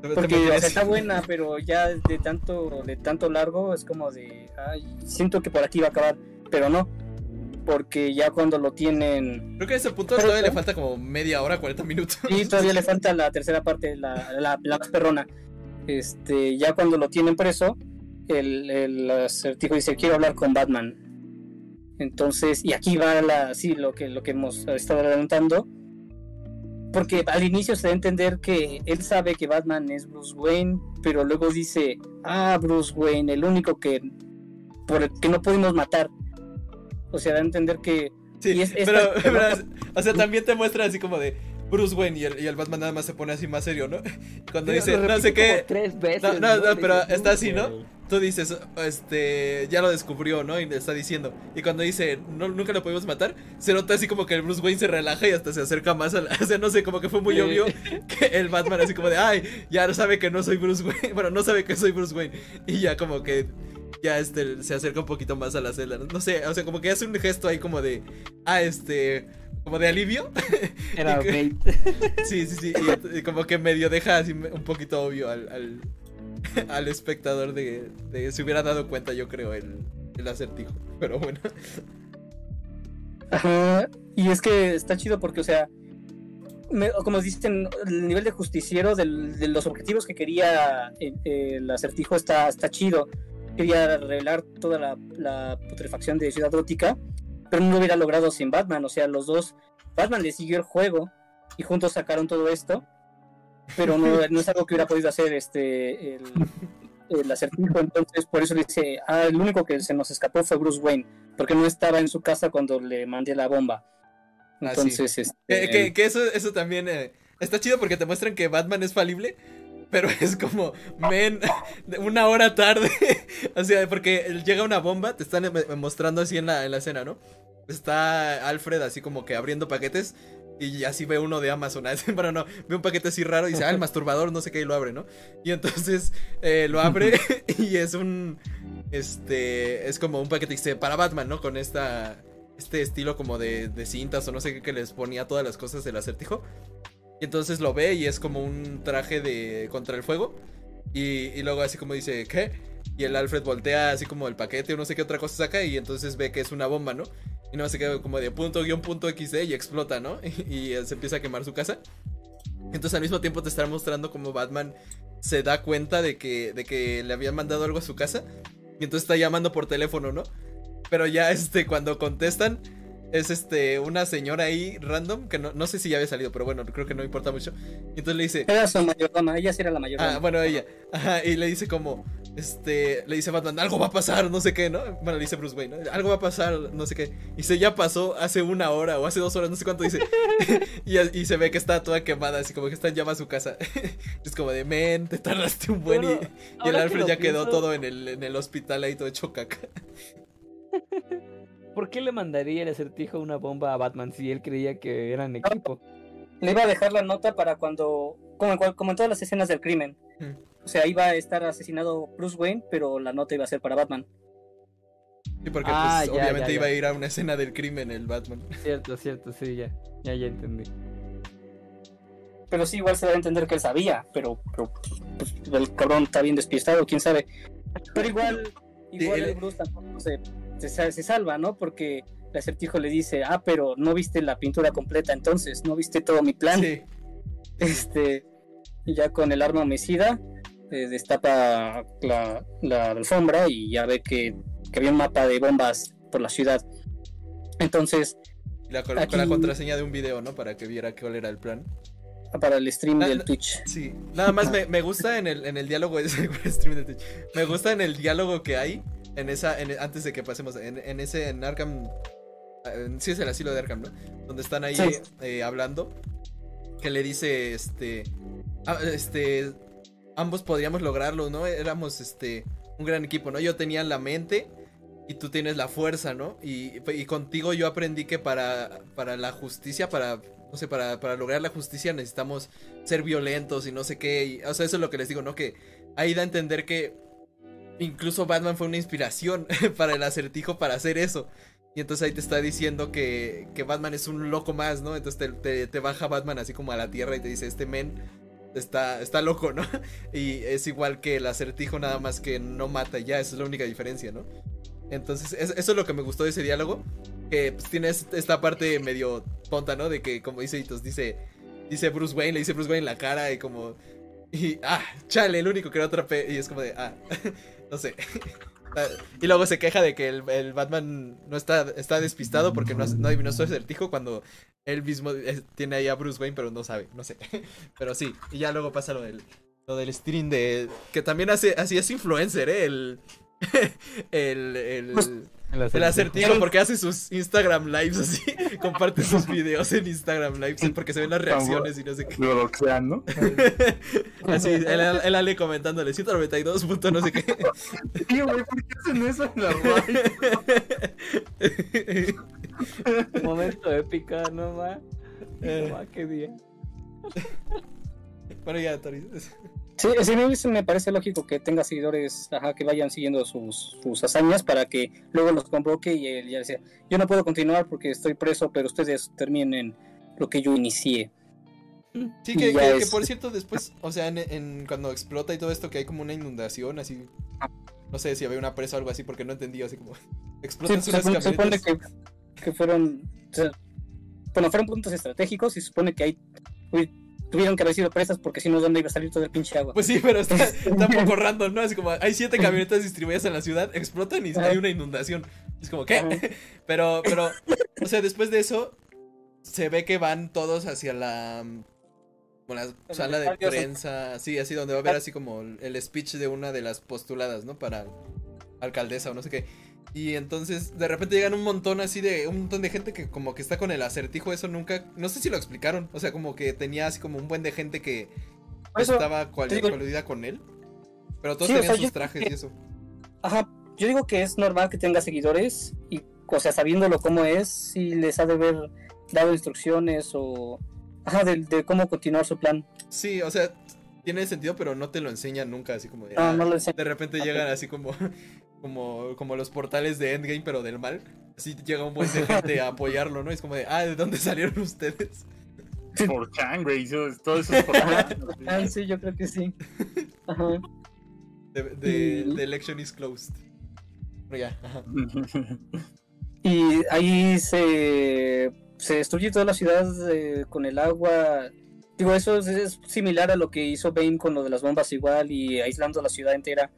Porque o sea, está buena, pero ya de tanto, de tanto largo es como de. Ay, siento que por aquí va a acabar. Pero no. Porque ya cuando lo tienen. Creo que a ese punto Pero- todavía le falta como media hora, 40 minutos. Y todavía le falta la tercera parte, la, la, la más perrona. Este, ya cuando lo tienen preso, el, el acertijo dice, quiero hablar con Batman. Entonces, y aquí va la, sí, lo que, lo que hemos estado adelantando. Porque al inicio se da a entender que él sabe que Batman es Bruce Wayne, pero luego dice, ah, Bruce Wayne, el único que, por el que no pudimos matar. O sea, da a entender que Sí, Y es- es- pero, pero, o sea, también te muestra así como de Bruce Wayne y el, y el Batman nada más se pone así más serio, ¿no? Cuando Lo dice, no sé qué, Tres veces, No, no, no, Le pero está así, ¿no? Tú dices, este, ya lo descubrió, ¿no? Y le está diciendo. Y cuando dice, no, nunca lo pudimos matar, se nota así como que el Bruce Wayne se relaja y hasta se acerca más a la, O sea, no sé, como que fue muy Sí. obvio que el Batman así como de, ay, ya sabe que no soy Bruce Wayne. Bueno, no sabe que soy Bruce Wayne. Y ya como que ya este se acerca un poquito más a la celda. No sé, o sea, como que hace un gesto ahí como de, ah, este, como de alivio. Era Y. Sí, sí, sí. Y, como que medio deja así un poquito obvio al, al, al espectador de, de se hubiera dado cuenta, yo creo, el, el acertijo. Pero bueno. Y es que está chido porque, o sea, me- como dicen, el nivel de justiciero de los objetivos que quería eh, el acertijo está, está chido. Quería revelar toda la, la putrefacción de Ciudad Gótica, pero no lo hubiera logrado sin Batman. O sea, los dos, Batman le siguió el juego y juntos sacaron todo esto, pero no, no es algo que hubiera podido hacer este el, el acertijo. Entonces, por eso dice, ah, el único que se nos escapó fue Bruce Wayne porque no estaba en su casa cuando le mandé la bomba. Ah, sí. Entonces, este, Que, que- que eso, eso también eh, está chido porque te muestran que Batman es falible. Pero es como, men, una hora tarde. o sea, porque llega una bomba, te están eh, mostrando así en la, en la escena, ¿no? Está Alfred así como que abriendo paquetes. Y así ve uno de Amazon. así, Bueno, no, ve un paquete así raro y dice, ah, el masturbador, no sé qué, y lo abre, ¿no? Y entonces eh, lo abre y es un. Este. Es como un paquete que dice para Batman, ¿no? Con esta. Este estilo como de, de cintas o no sé qué que les ponía todas las cosas del acertijo. Y entonces lo ve y es como un traje de contra el fuego. Y, y luego así como dice, ¿qué? Y el Alfred voltea así como el paquete o no sé qué otra cosa saca y entonces ve que es una bomba, ¿no? Y no se queda como de punto guion punto XD y explota, ¿no? Y, y se empieza a quemar su casa. Entonces al mismo tiempo te estará mostrando como Batman se da cuenta de que, de que le habían mandado algo a su casa. Y entonces está llamando por teléfono, ¿no? Pero ya este, cuando contestan, es este, una señora ahí random, que no, no sé si ya había salido, pero bueno, creo que no importa mucho. Y entonces le dice, era su mayordoma, ella sí era la mayordoma. Ah, bueno, ella. Ajá, y le dice como, este, le dice Batman, algo va a pasar, no sé qué, ¿no? Bueno, le dice Bruce Wayne, ¿no? Algo va a pasar, no sé qué. Y se ya pasó hace una hora o hace dos horas, no sé cuánto dice. y, y se ve que está toda quemada, así como que está en llamas su casa. es como de, men, te tardaste un buen y, Bueno, y el que Alfred ya quedó pienso- todo en el, en el hospital ahí todo hecho caca. ¿Por qué le mandaría el acertijo una bomba a Batman si él creía que eran equipo? Le iba a dejar la nota para cuando, como en, cual- como en todas las escenas del crimen. O sea, iba a estar asesinado Bruce Wayne, pero la nota iba a ser para Batman. Sí, porque Ah, pues ya, obviamente ya, iba a ir a una escena del crimen el Batman. Cierto, cierto, sí, ya. Ya, ya entendí. Pero sí, igual se debe entender que él sabía, pero, pero, pues, el cabrón está bien despistado, quién sabe. Pero igual, igual el- el Bruce tampoco se, se salva, ¿no? Porque el acertijo le dice, ah, pero no viste la pintura completa entonces, no viste todo mi plan. Sí. Este, ya con el arma homicida, eh, destapa la, la alfombra y ya ve que, que había un mapa de bombas por la ciudad. Entonces, la, con Aquí- la contraseña de un video, ¿no? Para que viera cuál era el plan. para el stream del. Twitch. Sí, nada más me, me gusta en el, en el diálogo ese, stream de Twitch. me gusta en el diálogo que hay en esa en- antes de que pasemos en, en ese en Arkham sí es el asilo de Arkham, ¿no? Donde están ahí Sí. eh, hablando que le dice este ah, este ambos podríamos lograrlo, ¿no? Éramos este un gran equipo, ¿no? Yo tenía la mente y tú tienes la fuerza, ¿no? Y, y contigo yo aprendí que para, para la justicia, para, no sé, para, para lograr la justicia necesitamos ser violentos y no sé qué. y- o sea, eso es lo que les digo, ¿no? Que ahí da a entender que incluso Batman fue una inspiración para el acertijo para hacer eso. Y entonces ahí te está diciendo que, que Batman es un loco más, ¿no? Entonces te, te- te baja Batman así como a la tierra y te dice, este men está, está loco, ¿no? Y es igual que el acertijo, nada más que no mata ya, esa es la única diferencia, ¿no? Entonces, es- eso es lo que me gustó de ese diálogo. Que pues, tiene est- esta parte medio tonta, ¿no? De que, como dice Hitos, dice, dice Bruce Wayne, le dice Bruce Wayne en la cara y como. Y, ah, chale, el único que no atrapé. Y es como de, ah, no sé. Y luego se queja de que el, el Batman no está, está despistado porque no, no adivinó su acertijo cuando él mismo tiene ahí a Bruce Wayne, pero no sabe, no sé. Pero sí, y ya luego pasa lo del, lo del stream de. Que también hace, así es influencer, ¿eh? El. El. el Pues, El el acertijo porque hace sus Instagram lives así, comparte sus videos en Instagram lives porque se ven las reacciones y no sé qué. Lo doxean, ¿no? Así, el, el Ale comentándole 192 punto no sé qué. Tío, güey, ¿por qué hacen eso en la radio? Momento épico, no más. Eh. No ma, qué día. Bueno, ya, Tori. Sí, sí, me- sí me parece lógico que tenga seguidores ajá, que vayan siguiendo sus, sus hazañas para que luego los convoque y él ya decía, yo no puedo continuar porque estoy preso, pero ustedes terminen lo que yo inicié. Sí, que, por cierto, después, o sea, en, en- cuando explota y todo esto, que hay como una inundación, así. No sé si había una presa o algo así, porque no entendí, así como. Sí, Explotan se supone, se supone que, que fueron, o sea, bueno, fueron puntos estratégicos y se supone que hay, tuvieron que haber sido presas porque si no, ¿dónde iba a salir todo el pinche agua? Pues sí, pero está, está un poco random, ¿no? Así como hay siete camionetas distribuidas en la ciudad, explotan y hay una inundación. Es como, ¿qué? Pero, pero, o sea, después de eso, se ve que van todos hacia la. Como la sala de prensa, sí, así donde va a haber así como el speech de una de las postuladas, ¿no? Para alcaldesa o no sé qué. Y entonces de repente llegan un montón así de un montón de gente que como que está con el acertijo, eso nunca, no sé si lo explicaron, o sea, como que tenía así como un buen de gente que eso, estaba coludida con él. Pero todos Sí, o tenían sea, sus trajes y eso. Ajá, yo digo que es normal que tenga seguidores y, o sea, sabiéndolo cómo es, si les ha de haber dado instrucciones o, ajá, de, de cómo continuar su plan. Sí, o sea, tiene sentido, pero no te lo enseñan nunca, así como de... No, ah, no lo enseñan. De repente llegan así como, como, como los portales de Endgame, pero del mal. Así llega un buen de gente a apoyarlo, ¿no? Es como de, ah, ¿de dónde salieron ustedes? Por Chan, güey. Todo eso es por. Ah, sí, yo creo que sí. Ajá. The election is closed. Pero ya, ajá. Y ahí se, se destruye toda la ciudad eh, con el agua. Digo, eso es, es similar a lo que hizo Bane con lo de las bombas igual y aislando la ciudad entera.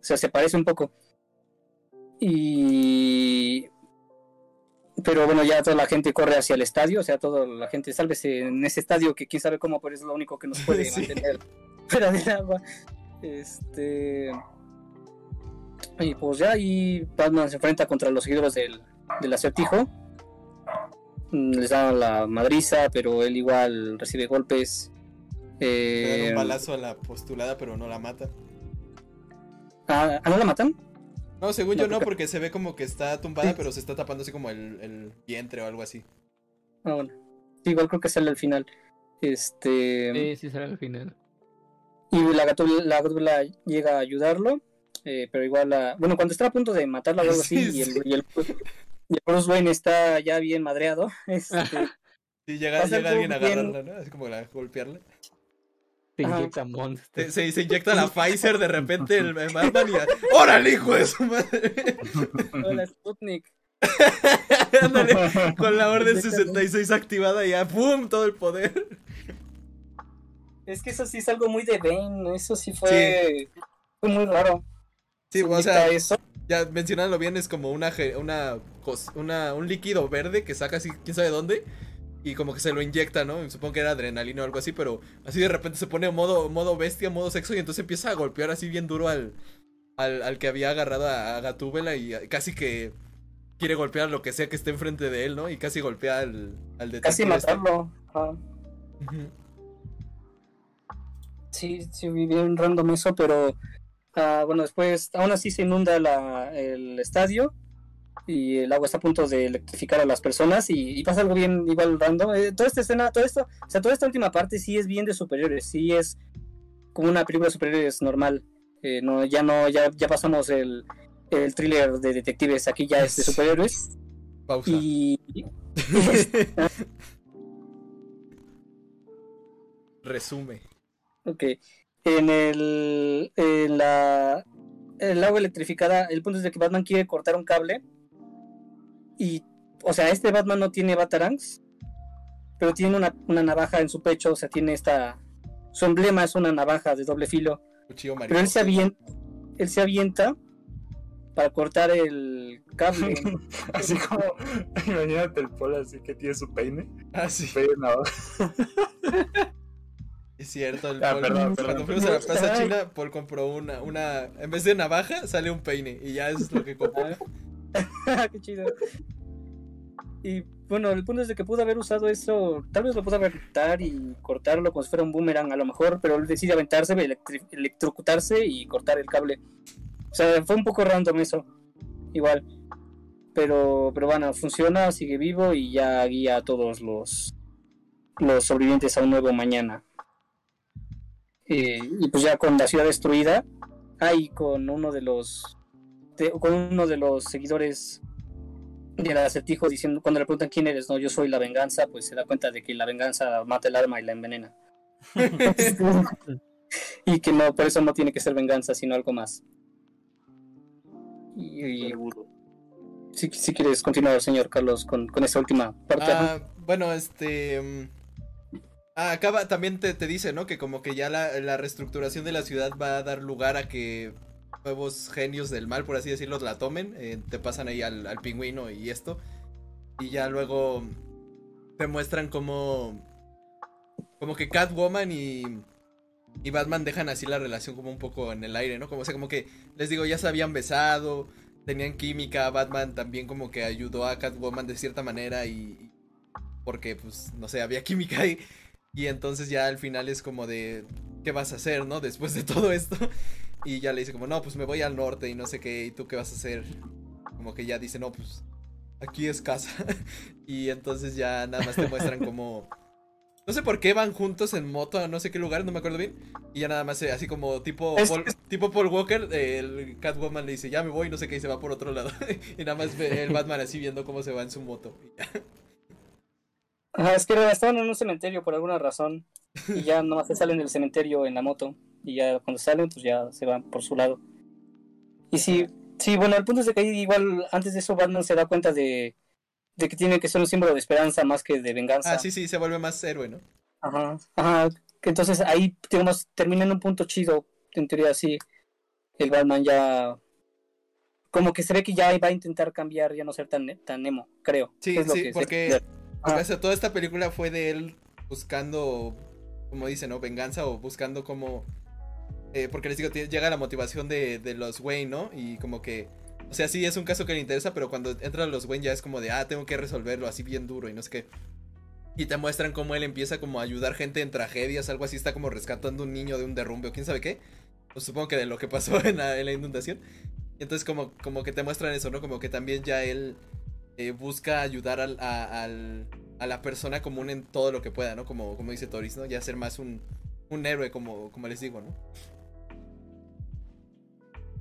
O sea, se parece un poco. Y... Pero bueno, ya toda la gente corre hacia el estadio, o sea, toda la gente, sálvese en ese estadio que quién sabe cómo, pero es lo único que nos puede Sí. mantener fuera del agua. Este... Y pues ya ahí Batman se enfrenta contra los seguidores del, del acertijo. Mm, Les da la madriza, pero él igual recibe golpes. Le dan Eh, un balazo a la postulada, pero no la mata. ¿ah, ¿ah, no la matan? No, según No, yo no, porque- porque se ve como que está tumbada, Sí. pero se está tapando así como el, el vientre o algo así. Ah, bueno. Sí, igual creo que sale al final. Este. Sí, sí, será al final. Y la gatúbela, la gatúbela llega a ayudarlo. eh, pero igual la. Bueno, cuando está a punto de matarla o algo Sí, así, y, el, sí. y, el, y el Bruce Wayne está ya bien madreado. Este, Sí, llega, llega alguien a algo bien- agarrarla, ¿no? Así como a golpearla. Se Ajá. inyecta Monster. Se, inyecta la Pfizer de repente el el Batman y... ¡Órale, hijo de su madre! Hola, Sputnik. Ándale, con la orden 66 activada y ya ¡pum! Todo el poder. Es que eso sí es algo muy de Bane. Eso sí fue. Fue muy raro. Sí, o sea, eso. ya mencionándolo bien, es como una, una, una un líquido verde que saca así, quién sabe dónde. Y como que se lo inyecta, ¿no? Supongo que era adrenalina o algo así, pero así de repente se pone modo, modo bestia, modo sexo, y entonces empieza a golpear así bien duro al, al, al que había agarrado a, a Gatúbela y a- casi que quiere golpear lo que sea que esté enfrente de él, ¿no? Y casi golpea al, al Casi detective este. matarlo. Ujú. Sí, sí, bien random eso, pero ah, bueno, después aún así se inunda la, el estadio y el agua está a punto de electrificar a las personas y, y pasa algo bien igual random. Eh, toda esta escena, todo esto, o sea, toda esta última parte sí es bien de superiores, sí es como una película de superiores normal. Eh, no, ya no, ya, ya pasamos el, el thriller de detectives, aquí ya es de superhéroes. Pausa. Y, Resume. Ok. En el. En la. El agua electrificada, el punto es de que Batman quiere cortar un cable. Y. O sea, este Batman no tiene Batarangs. Pero tiene una, una navaja en su pecho. O sea, tiene esta. Su emblema es una navaja de doble filo. Cuchillo Pero él se avienta. Él se avienta. Para cortar el cable. Así como, imagínate el polo así que tiene su peine. Ah, sí. Peine navaja. Es cierto, el Ah, Paul- perdón, cuando perdón. fuimos a la Plaza China, Paul compró una, una, en vez de navaja, sale un peine, y ya es lo que compró. Qué chido. Y bueno, el punto es de que pudo haber usado eso, tal vez lo pudo aventar y cortarlo como si fuera un boomerang a lo mejor, pero él decide aventarse, electrocutarse y cortar el cable. O sea, fue un poco random eso, igual. Pero, pero bueno, funciona, sigue vivo y ya guía a todos los, los sobrevivientes a un nuevo mañana. Eh, y pues ya con la ciudad destruida, ahí con uno de los de- con uno de los seguidores del acertijo diciendo cuando le preguntan quién eres, no, yo soy la venganza, pues se da cuenta de que la venganza mata el alma y la envenena. y que no, por eso no tiene que ser venganza, sino algo más. Y, y si, si quieres continuar, señor Carlos, con, con esta última parte. Ah, bueno, este. mm, Ah, acaba, también te, te dice, ¿no? Que como que ya la, la reestructuración de la ciudad va a dar lugar a que nuevos genios del mal, por así decirlo, la tomen. eh, te pasan ahí al, al pingüino y esto. Y ya luego te muestran como. Como que Catwoman y. Y Batman dejan así la relación como un poco en el aire, ¿no? Como, sea, como que, les digo, ya se habían besado, tenían química, Batman también como que ayudó a Catwoman de cierta manera y... Porque, pues, no sé, había química ahí. Y entonces ya al final es como de, ¿qué vas a hacer, no? Después de todo esto. Y ya le dice como, no, pues me voy al norte y no sé qué, ¿y tú qué vas a hacer? Como que ya dice, no, pues aquí es casa. y entonces ya nada más te muestran como... No sé por qué van juntos en moto a no sé qué lugar, no me acuerdo bien. Y ya nada más eh, así como tipo Es- Paul, tipo Paul Walker, eh, el Catwoman le dice, ya me voy, no sé qué, y se va por otro lado. y nada más ve el Batman así viendo cómo se va en su moto. Ajá, es que estaban en un cementerio por alguna razón y ya nomás se salen del cementerio en la moto y ya cuando salen pues ya se van por su lado. Y sí, sí, bueno, el punto es de que igual antes de eso Batman se da cuenta de, de que tiene que ser un símbolo de esperanza más que de venganza. Ah, sí, sí, se vuelve más héroe, ¿no? Ajá, ajá, entonces ahí digamos termina en un punto chido, en teoría así, el Batman ya como que se ve que ya va a intentar cambiar, ya no ser tan, tan emo, creo. Sí, Es lo sí, que porque o sea, toda esta película fue de él buscando, como dice, ¿no? Venganza o buscando como... eh, porque les digo, llega la motivación de, de los Wayne, ¿no? Y como que... O sea, sí es un caso que le interesa, pero cuando entran los Wayne ya es como de, ah, tengo que resolverlo así bien duro y no sé qué. Y te muestran cómo él empieza como a ayudar gente en tragedias, algo así, está como rescatando un niño de un derrumbe o quién sabe qué. Pues supongo que de lo que pasó en la, inundación. Entonces como, como que te muestran eso, ¿no? Como que también ya él eh, busca ayudar a, al- a la persona común en todo lo que pueda, ¿no? Como, como dice Toris, ¿no? Ya ser más un, un héroe, como, como les digo, ¿no?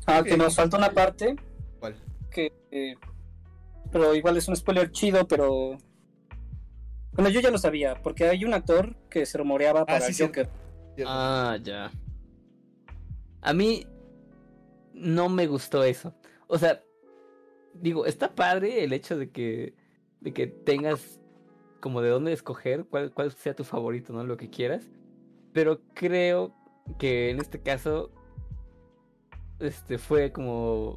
Ah, que nos falta una parte ¿Cuál? que eh, pero igual es un spoiler chido, pero bueno, yo ya lo sabía, porque hay un actor que se rumoreaba para sí, el sí. Joker. Ah, ya. A mí no me gustó eso. O sea, digo, está padre el hecho de que, de que tengas como de dónde escoger, cuál, cuál sea tu favorito, ¿no? Lo que quieras. Pero creo que en este caso, este fue como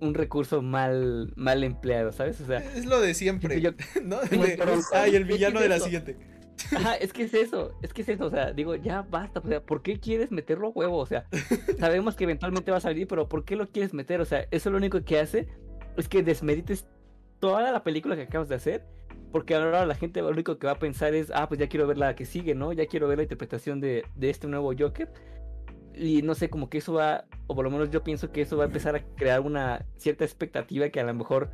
un recurso mal, mal empleado, ¿sabes? O sea, Es lo de siempre, yo- ¿no? Pero- Ay, el villano de la siguiente. Ajá, es que es eso, es que es eso, o sea, digo, ya basta, o sea, ¿por qué quieres meterlo a huevo? O sea, sabemos que eventualmente va a salir, pero ¿por qué lo quieres meter? O sea, eso lo único que hace es que desmerites toda la película que acabas de hacer, porque ahora la gente lo único que va a pensar es, ah, pues ya quiero ver la que sigue, ¿no? Ya quiero ver la interpretación de, de este nuevo Joker. Y no sé, como que eso va, o por lo menos yo pienso que eso va a empezar a crear una cierta expectativa que a lo mejor,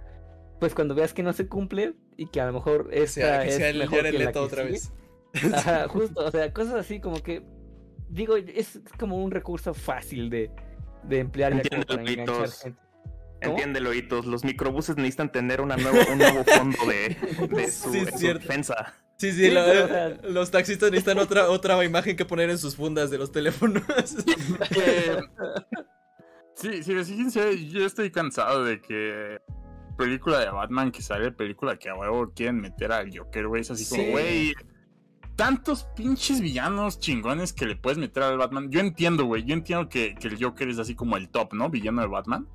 pues cuando veas que no se cumple y que a lo mejor O sea, esta que es sea el mejor que la que otra sigue. vez. Ajá, justo, o sea, cosas así como que, digo, es como un recurso fácil de, de emplear para Entiéndelo, Hitos. gente. ¿Cómo? Entiéndelo, Hitos, los microbuses necesitan tener una nuevo, un nuevo fondo de, de su, Sí, es su cierto. defensa. Sí, sí, Sí, lo- pero, o sea- los taxistas necesitan otra, otra imagen que poner en sus fundas de los teléfonos. Sí, sí, fíjense, yo estoy cansado de que película de Batman que sale, película que a huevo quieren meter al Joker, güey. Es así Sí. como, güey, tantos pinches villanos chingones que le puedes meter al Batman. Yo entiendo, güey, yo entiendo que, que el Joker es así como el top, ¿no? Villano de Batman.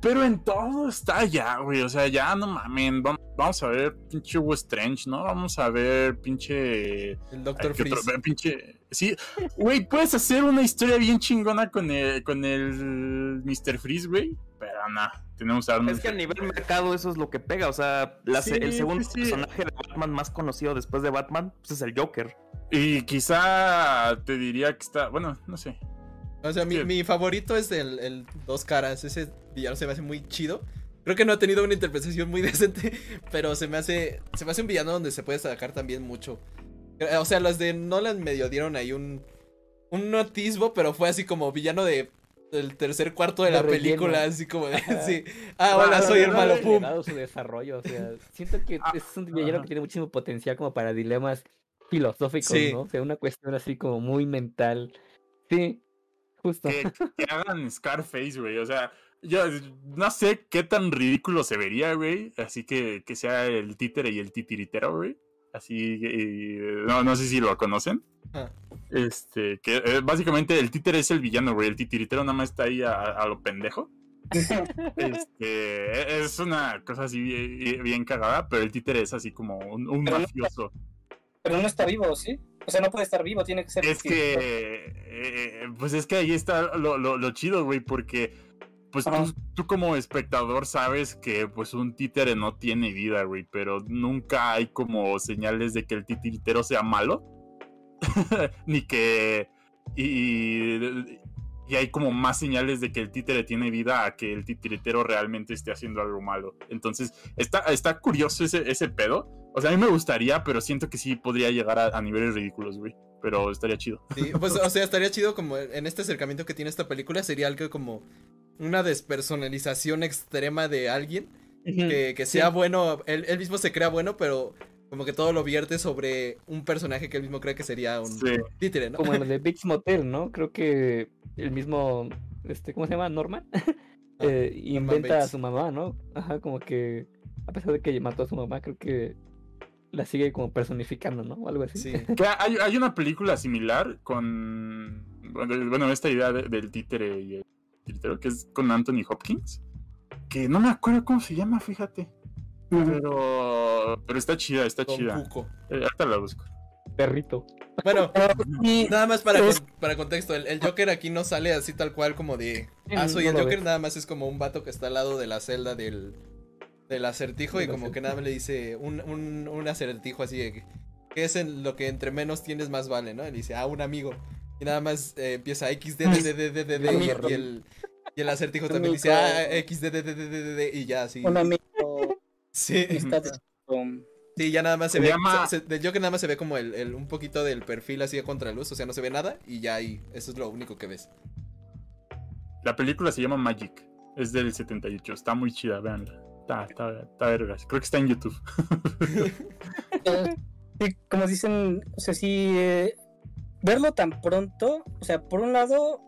Pero en todo está ya, güey. O sea, ya no mamen. Vamos, a ver pinche Hugo Strange, ¿no? Vamos a ver pinche. El Doctor. Freeze. Pinche... Sí, güey, puedes hacer una historia bien chingona con el, con el Mr. Freeze, güey. Pero nada, tenemos Arnold. Es que a nivel mercado eso es lo que pega. O sea, la se- Sí, el segundo sí. personaje de Batman más conocido después de Batman pues es el Joker. Y quizá te diría que está. Bueno, no sé. O sea, mi, mi favorito es el, el Dos Caras. Ese villano se me hace muy chido. Creo que no ha tenido una interpretación muy decente, pero se me hace se me hace un villano donde se puede sacar también mucho. Eh, O sea, los de Nolan medio dieron ahí un un atisbo, pero fue así como villano de del tercer cuarto de De la relleno. película, así como de, sí. Ah, hola, No, soy no, el no malo, he pum. su desarrollo, o sea, siento que Ah, es un villano ajá. que tiene muchísimo potencial como para dilemas filosóficos, Sí. ¿no? O sea, una cuestión así como muy mental. Sí, justo. Que, que hagan Scarface, güey. O sea, yo no sé qué tan ridículo se vería, güey. Así que que sea el títere y el titiritero, güey. Así, eh, no, no sé si lo conocen. Ah. Este, que eh, básicamente el títere es el villano, güey. El titiritero nada más está ahí a, a lo pendejo. Este, es una cosa así bien, bien cagada, pero el títere es así como un, un Pero no- mafioso. Pero no está vivo, ¿sí? O sea, no puede estar vivo, tiene que ser. Es que, eh, pues es que ahí está lo, lo, lo chido, güey, porque pues tú, tú como espectador sabes que pues un títere no tiene vida, güey, pero nunca hay como señales de que el titiritero sea malo, ni que... Y, y hay como más señales de que el títere tiene vida a que el titiritero realmente esté haciendo algo malo. Entonces, está, está curioso ese, ese pedo. O sea, a mí me gustaría, pero siento que sí podría llegar a, a niveles ridículos, güey. Pero estaría chido. Sí, pues, o sea, estaría chido como en este acercamiento que tiene esta película, sería algo como una despersonalización extrema de alguien, que, que sea bueno, él, él mismo se crea bueno, pero como que todo lo vierte sobre un personaje que él mismo cree que sería un Sí. títere, ¿no? Como en lo de Biggs Motel, ¿no? Creo que el mismo, este, ¿cómo se llama? Norman. eh, Norman inventa a su mamá, ¿no? Ajá, como que a pesar de que mató a su mamá, creo que la sigue como personificando, ¿no? O algo así. Sí. Que hay, hay una película similar con. Bueno, esta idea de- del títere y el titiritero, que es con Anthony Hopkins. Que no me acuerdo cómo se llama, fíjate. Pero. Pero está chida, está Don chida. Eh, ahorita la busco. Perrito. Bueno, Y nada más para, con- para contexto, el, el Joker aquí no sale así tal cual como de, ah, soy no el Joker, ves. nada más es como un vato que está al lado de la celda del, del acertijo y como que nada más le dice un, un, un acertijo así de que, ¿qué es en lo que entre menos tienes más vale, no? Y le dice, ah, un amigo. Y nada más eh, empieza XD, d, d, d, d, d, d, y, y el, y el acertijo también dice, ah, XD, d, d, d, d, d, d, y ya así. un amigo Sí. de- um, Sí, ya nada más se, Se ve. llama- se- se- del Joker nada más se ve como el, el- un poquito del perfil así a contraluz, o sea, no se ve nada y ya ahí, eso es lo único que ves. La película se llama Magic. Es del 78. Está muy chida, véanla. Está, está, está vergas. Creo que está en YouTube. sí, como dicen, o sea, sí, eh, verlo tan pronto, o sea, por un lado,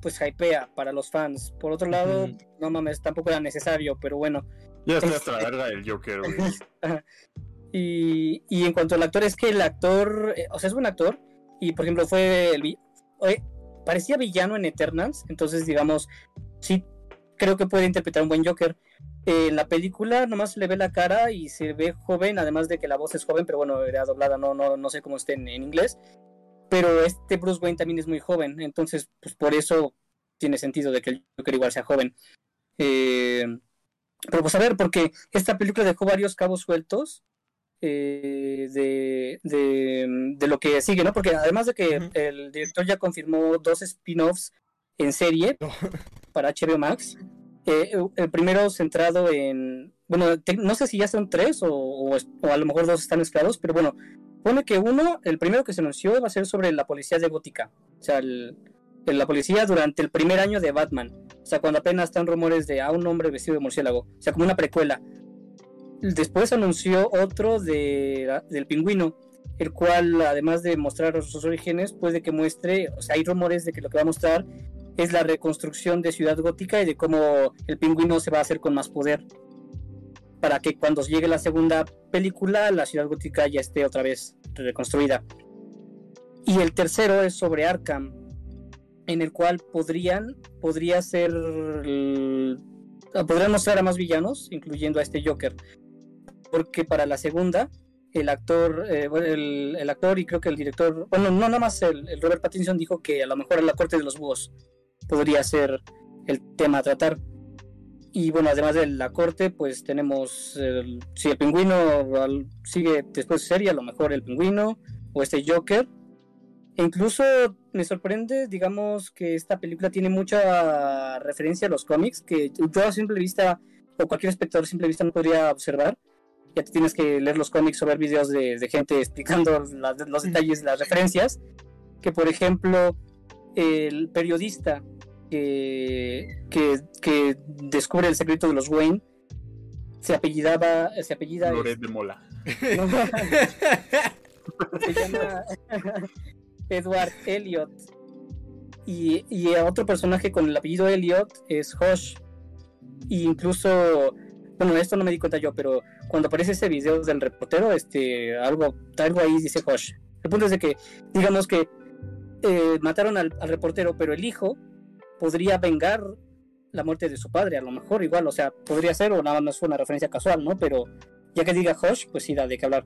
pues hypea para los fans, por otro lado, no mames, tampoco era necesario, pero bueno. Ya estoy Es- hasta la verga del Joker, güey. y, y en cuanto al actor, es que el actor, eh, o sea, es buen actor, y por ejemplo, fue el. vi- parecía villano en Eternals, entonces, digamos, sí, creo que puede interpretar un buen Joker. En la película nomás se le ve la cara y se ve joven, además de que la voz es joven, pero bueno, era doblada, no, no, no sé cómo esté en, en inglés. Pero este Bruce Wayne también es muy joven, entonces, pues por eso tiene sentido de que el Joker igual sea joven. Eh, pero pues a ver, porque esta película dejó varios cabos sueltos eh, de, de, de lo que sigue, ¿no? Porque además de que el director ya confirmó dos spin-offs en serie No. para HBO Max. Eh, el primero centrado en, bueno, no sé si ya son tres o, o a lo mejor dos están mezclados, pero bueno, pone que uno, el primero que se anunció va a ser sobre la policía de Gótica, o sea, el- la policía durante el primer año de Batman, o sea, cuando apenas están rumores de a un hombre vestido de murciélago, o sea, como una precuela. Después anunció otro de, del pingüino, el cual, además de mostrar sus orígenes, puede que muestre, o sea, hay rumores de que lo que va a mostrar es la reconstrucción de Ciudad Gótica y de cómo el pingüino se va a hacer con más poder. Para que cuando llegue la segunda película, la Ciudad Gótica ya esté otra vez reconstruida. Y el tercero es sobre Arkham, en el cual podrían, podría ser, podrían mostrar a más villanos, incluyendo a este Joker. Porque para la segunda, el actor, eh, el, el actor y creo que el director, bueno, no nada más el, Robert Pattinson dijo que a lo mejor la corte de los búhos podría ser el tema a tratar. Y bueno, además de la corte, pues tenemos, el- si el pingüino sigue después de serie, a lo mejor el pingüino o este Joker. E incluso me sorprende, digamos, que esta película tiene mucha referencia a los cómics, que yo a simple vista, o cualquier espectador a simple vista no podría observar. Ya te tienes que leer los cómics o ver videos de, de gente explicando los detalles, las referencias. Que por ejemplo, el periodista que, que, que descubre el secreto de los Wayne se apellidaba, se apellida Loret de Mola. se llama Edward Elliot. Y, y otro personaje con el apellido Elliot es Hosh. Y incluso, bueno, esto no me di cuenta yo, pero cuando aparece ese video del reportero, este, algo, algo ahí dice Hosh. El punto es de que, digamos que eh, mataron al, reportero, pero el hijo podría vengar la muerte de su padre, a lo mejor igual, o sea, podría ser o nada más fue una referencia casual, ¿no? Pero ya que diga Hush, pues sí da de qué hablar.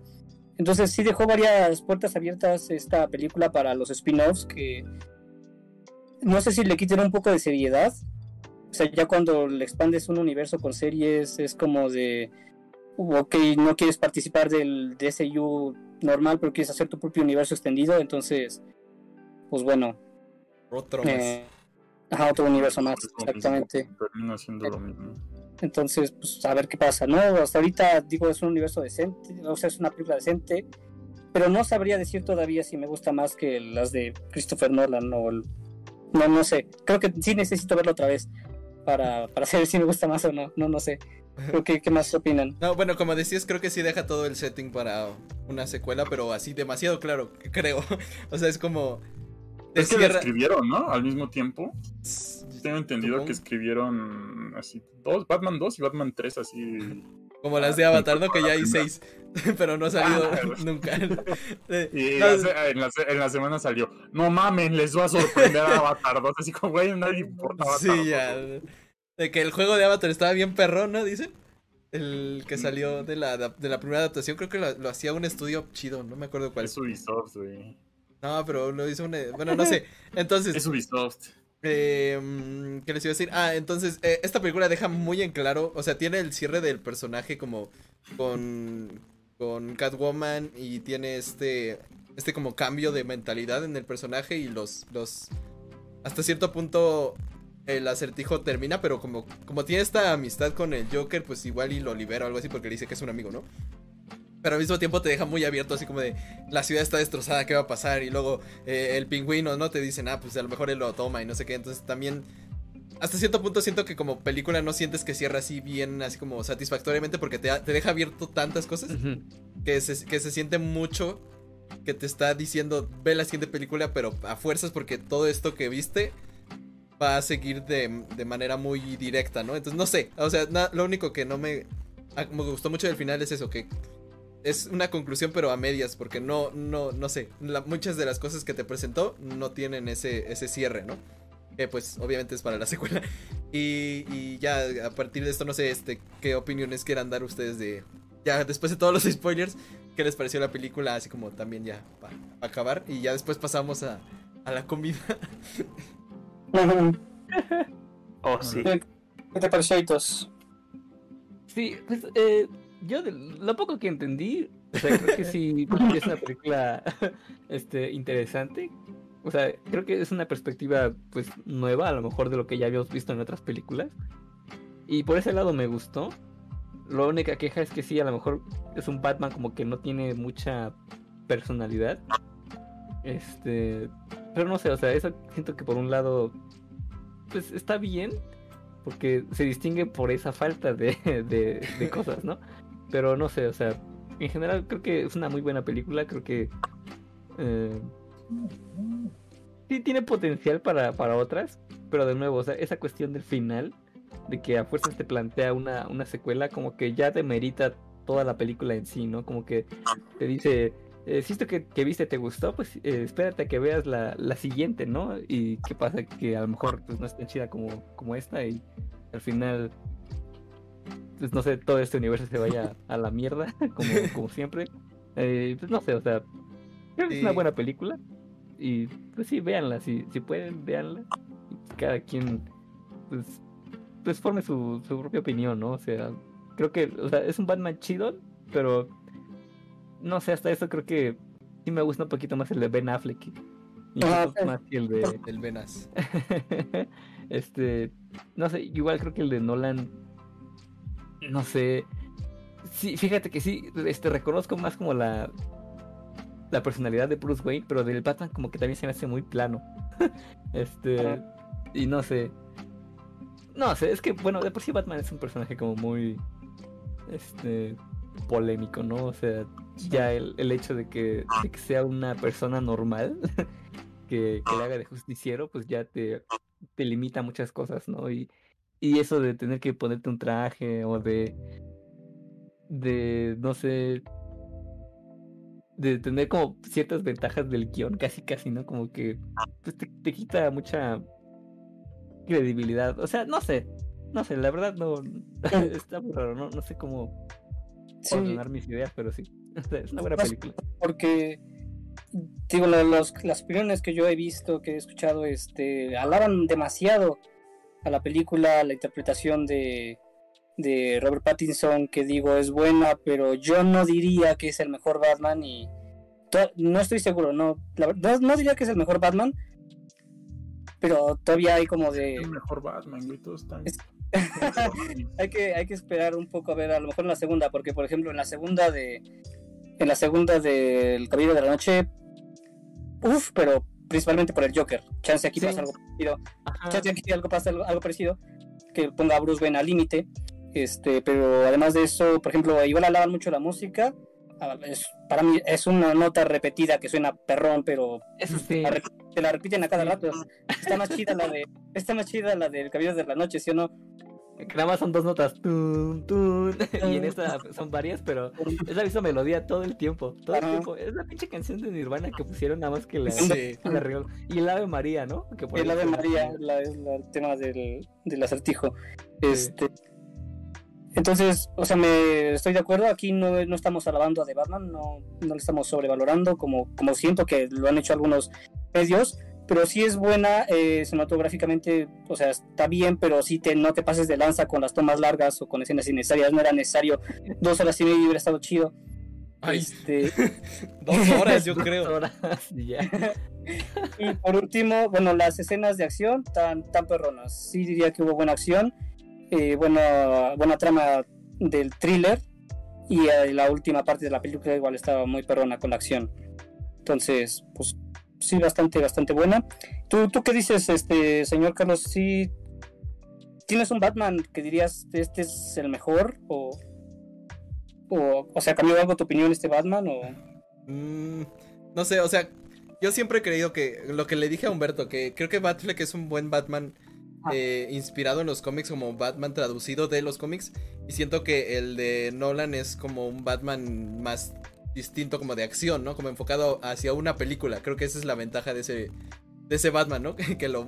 Entonces sí dejó varias puertas abiertas esta película para los spin-offs que no sé si le quiten un poco de seriedad. O sea, ya cuando le expandes un universo con series es como de, ok, no quieres participar del DCU normal, pero quieres hacer tu propio universo extendido, entonces, pues bueno. Otro más. eh, ajá, otro universo más, exactamente. Termina siendo lo mismo. Entonces, pues a ver qué pasa, ¿no? Hasta ahorita digo, es un universo decente, o sea, es una película decente, pero no sabría decir todavía si me gusta más que las de Christopher Nolan o el- No, no sé. Creo que sí necesito verlo otra vez para, para saber si me gusta más o no. No, no sé. Creo que, ¿Qué más opinan? No, bueno, como decías, creo que sí deja todo el setting para una secuela, pero así demasiado claro, creo. O sea, es como. Es que la escribieron, ¿no? Al mismo tiempo. Tengo entendido que escribieron así dos, Batman 2 y Batman 3 así. Como las de Avatar, ¿no? Que ya hay seis, pero no ha salido Ah, nunca. Y no, en, la, en la semana salió, no mamen, les va a sorprender a Avatar 2. Así como, güey, nadie importa Avatar Sí, 2, ya. De que el juego de Avatar estaba bien perrón, ¿no? Dicen. El que salió de la, de la primera adaptación, creo que lo, lo hacía un estudio chido, no me acuerdo cuál. Es Ubisoft, güey. No, pero lo hizo un... Bueno, no sé. Entonces, Es Ubisoft. Eh, ¿Qué les iba a decir? Ah, entonces, eh, esta película deja muy en claro, o sea, tiene el cierre del personaje como con, con Catwoman y tiene este, este como cambio de mentalidad en el personaje y los, los, hasta cierto punto el acertijo termina, pero como, como tiene esta amistad con el Joker, pues igual y lo libera o algo así porque le dice que es un amigo, ¿no? Pero al mismo tiempo te deja muy abierto, así como de la ciudad está destrozada, ¿qué va a pasar? Y luego eh, el pingüino, ¿no? Te dicen, ah, pues a lo mejor él lo toma y no sé qué. Entonces también, hasta cierto punto siento que como película no sientes que cierra así bien, así como satisfactoriamente, porque te, te deja abierto tantas cosas Ujú. que se, que se siente mucho que te está diciendo, ve la siguiente película, pero a fuerzas porque todo esto que viste va a seguir de, de manera muy directa, ¿no? Entonces, no sé, o sea, na- lo único que no me, ah, me gustó mucho del final es eso, que es una conclusión pero a medias, porque no, no, no sé, la- muchas de las cosas que te presentó no tienen ese, ese cierre, ¿no? Que pues obviamente es para la secuela. Y, y ya a partir de esto no sé este qué opiniones quieran dar ustedes de... Ya después de todos los spoilers, ¿qué les pareció la película? Así como también ya para acabar. Y ya después pasamos a, a la comida. Oh, sí. ¿Qué te pareció, Aitos? Sí, pues eh, yo lo poco que entendí, o sea, creo que sí es una película este, interesante. O sea, creo que es una perspectiva pues nueva, a lo mejor de lo que ya habíamos visto en otras películas. Y por ese lado me gustó. La única queja es que sí, a lo mejor es un Batman como que no tiene mucha personalidad. Este, pero no sé, o sea, eso siento que por un lado pues está bien, porque se distingue por esa falta de, de cosas, ¿no? Pero no sé, o sea, en general creo que es una muy buena película, creo que eh, sí tiene potencial para, para otras, pero de nuevo, o sea, esa cuestión del final, de que a fuerzas te plantea una, una secuela, como que ya demerita toda la película en sí, ¿no? Como que te dice, eh, si esto que, que viste te gustó, pues eh, espérate a que veas la, la siguiente, ¿no? Y qué pasa que a lo mejor pues, no es tan chida como, como esta y al final, pues no sé, todo este universo se vaya a la mierda, como, como siempre. Eh, pues no sé, o sea, creo que es una buena película y pues sí, véanla, si, si pueden, véanla. Y cada quien, pues, pues forme su, su propia opinión, ¿no? O sea, creo que, o sea, es un Batman chido, pero no sé, hasta eso creo que sí me gusta un poquito más el de Ben Affleck. Incluso Ah, más que el de. El Venas. este. No sé, igual creo que el de Nolan. No sé. Sí, fíjate que sí, este, reconozco más como la. La personalidad de Bruce Wayne, pero del Batman como que también se me hace muy plano. este, y no sé. No sé, es que, bueno, de por sí Batman es un personaje como muy, este, polémico, ¿no? O sea, ya el, el hecho de que, de que sea una persona normal que, que le haga de justiciero, pues ya te, te limita muchas cosas, ¿no? Y, y eso de tener que ponerte un traje o de, de, no sé, de tener como ciertas ventajas del guion, casi casi, ¿no? Como que pues, te, te quita mucha credibilidad. O sea, no sé, no sé, la verdad no, está muy raro, no, no sé cómo Sí, ordenar mis ideas, pero sí, es una buena Más- película. porque digo los- las opiniones que yo he visto que he escuchado este alaban demasiado a la película la interpretación de de Robert Pattinson que digo es buena pero yo no diría que es el mejor Batman y no estoy seguro no la no, no diría que es el mejor Batman pero todavía hay como de El mejor Batman. Es- hay que hay que esperar un poco a ver a lo mejor en la segunda porque por ejemplo en la segunda de en la segunda del Caballero de la Noche uff pero principalmente por el Joker chance aquí Sí. pasa algo parecido Ajá. chance aquí algo pasa algo, algo parecido que ponga a Bruce Wayne al límite este pero además de eso por ejemplo igual alaban mucho la música Ah, es, para mí es una nota repetida que suena perrón pero Eso sí. la te la repiten a cada rato está más chida la de está más chida la del Caballero de la Noche ¿sí o no? Que nada más son dos notas. Tun, tun, y en esta son varias, pero es la misma melodía todo el tiempo. Todo el tiempo. Es la pinche canción de Nirvana que pusieron nada más que la, Sí. la. Y el Ave María, ¿no? Que por El Ave María, la, es la- el tema del, del acertijo. Este, entonces, o sea, me estoy de acuerdo. Aquí no, no estamos alabando a The Batman, no, no le estamos sobrevalorando como, como siento que lo han hecho algunos medios. Pero sí es buena eh, cinematográficamente, o sea, está bien, pero sí te, no te pases de lanza con las tomas largas o con escenas innecesarias. No era necesario dos horas y media hubiera estado chido. Ay, Este, dos horas, yo creo. Horas. Y por último, bueno, las escenas de acción tan, tan perronas. Sí diría que hubo buena acción, eh, buena, buena trama del thriller y eh, la última parte de la película igual estaba muy perrona con la acción. Entonces, pues sí, bastante, bastante buena. ¿Tú, tú qué dices, este señor Carlos? ¿Sí tienes un Batman que dirías este es el mejor? ¿O, o, o sea, cambió algo tu opinión este Batman? O... Mm, no sé, o sea, yo siempre he creído que lo que le dije a Humberto, que creo que Batfleck es un buen Batman Ah. eh, inspirado en los cómics, como Batman traducido de los cómics. Y siento que el de Nolan es como un Batman más distinto, como de acción, ¿no? Como enfocado hacia una película. Creo que esa es la ventaja de ese, de ese Batman, ¿no? Que, lo-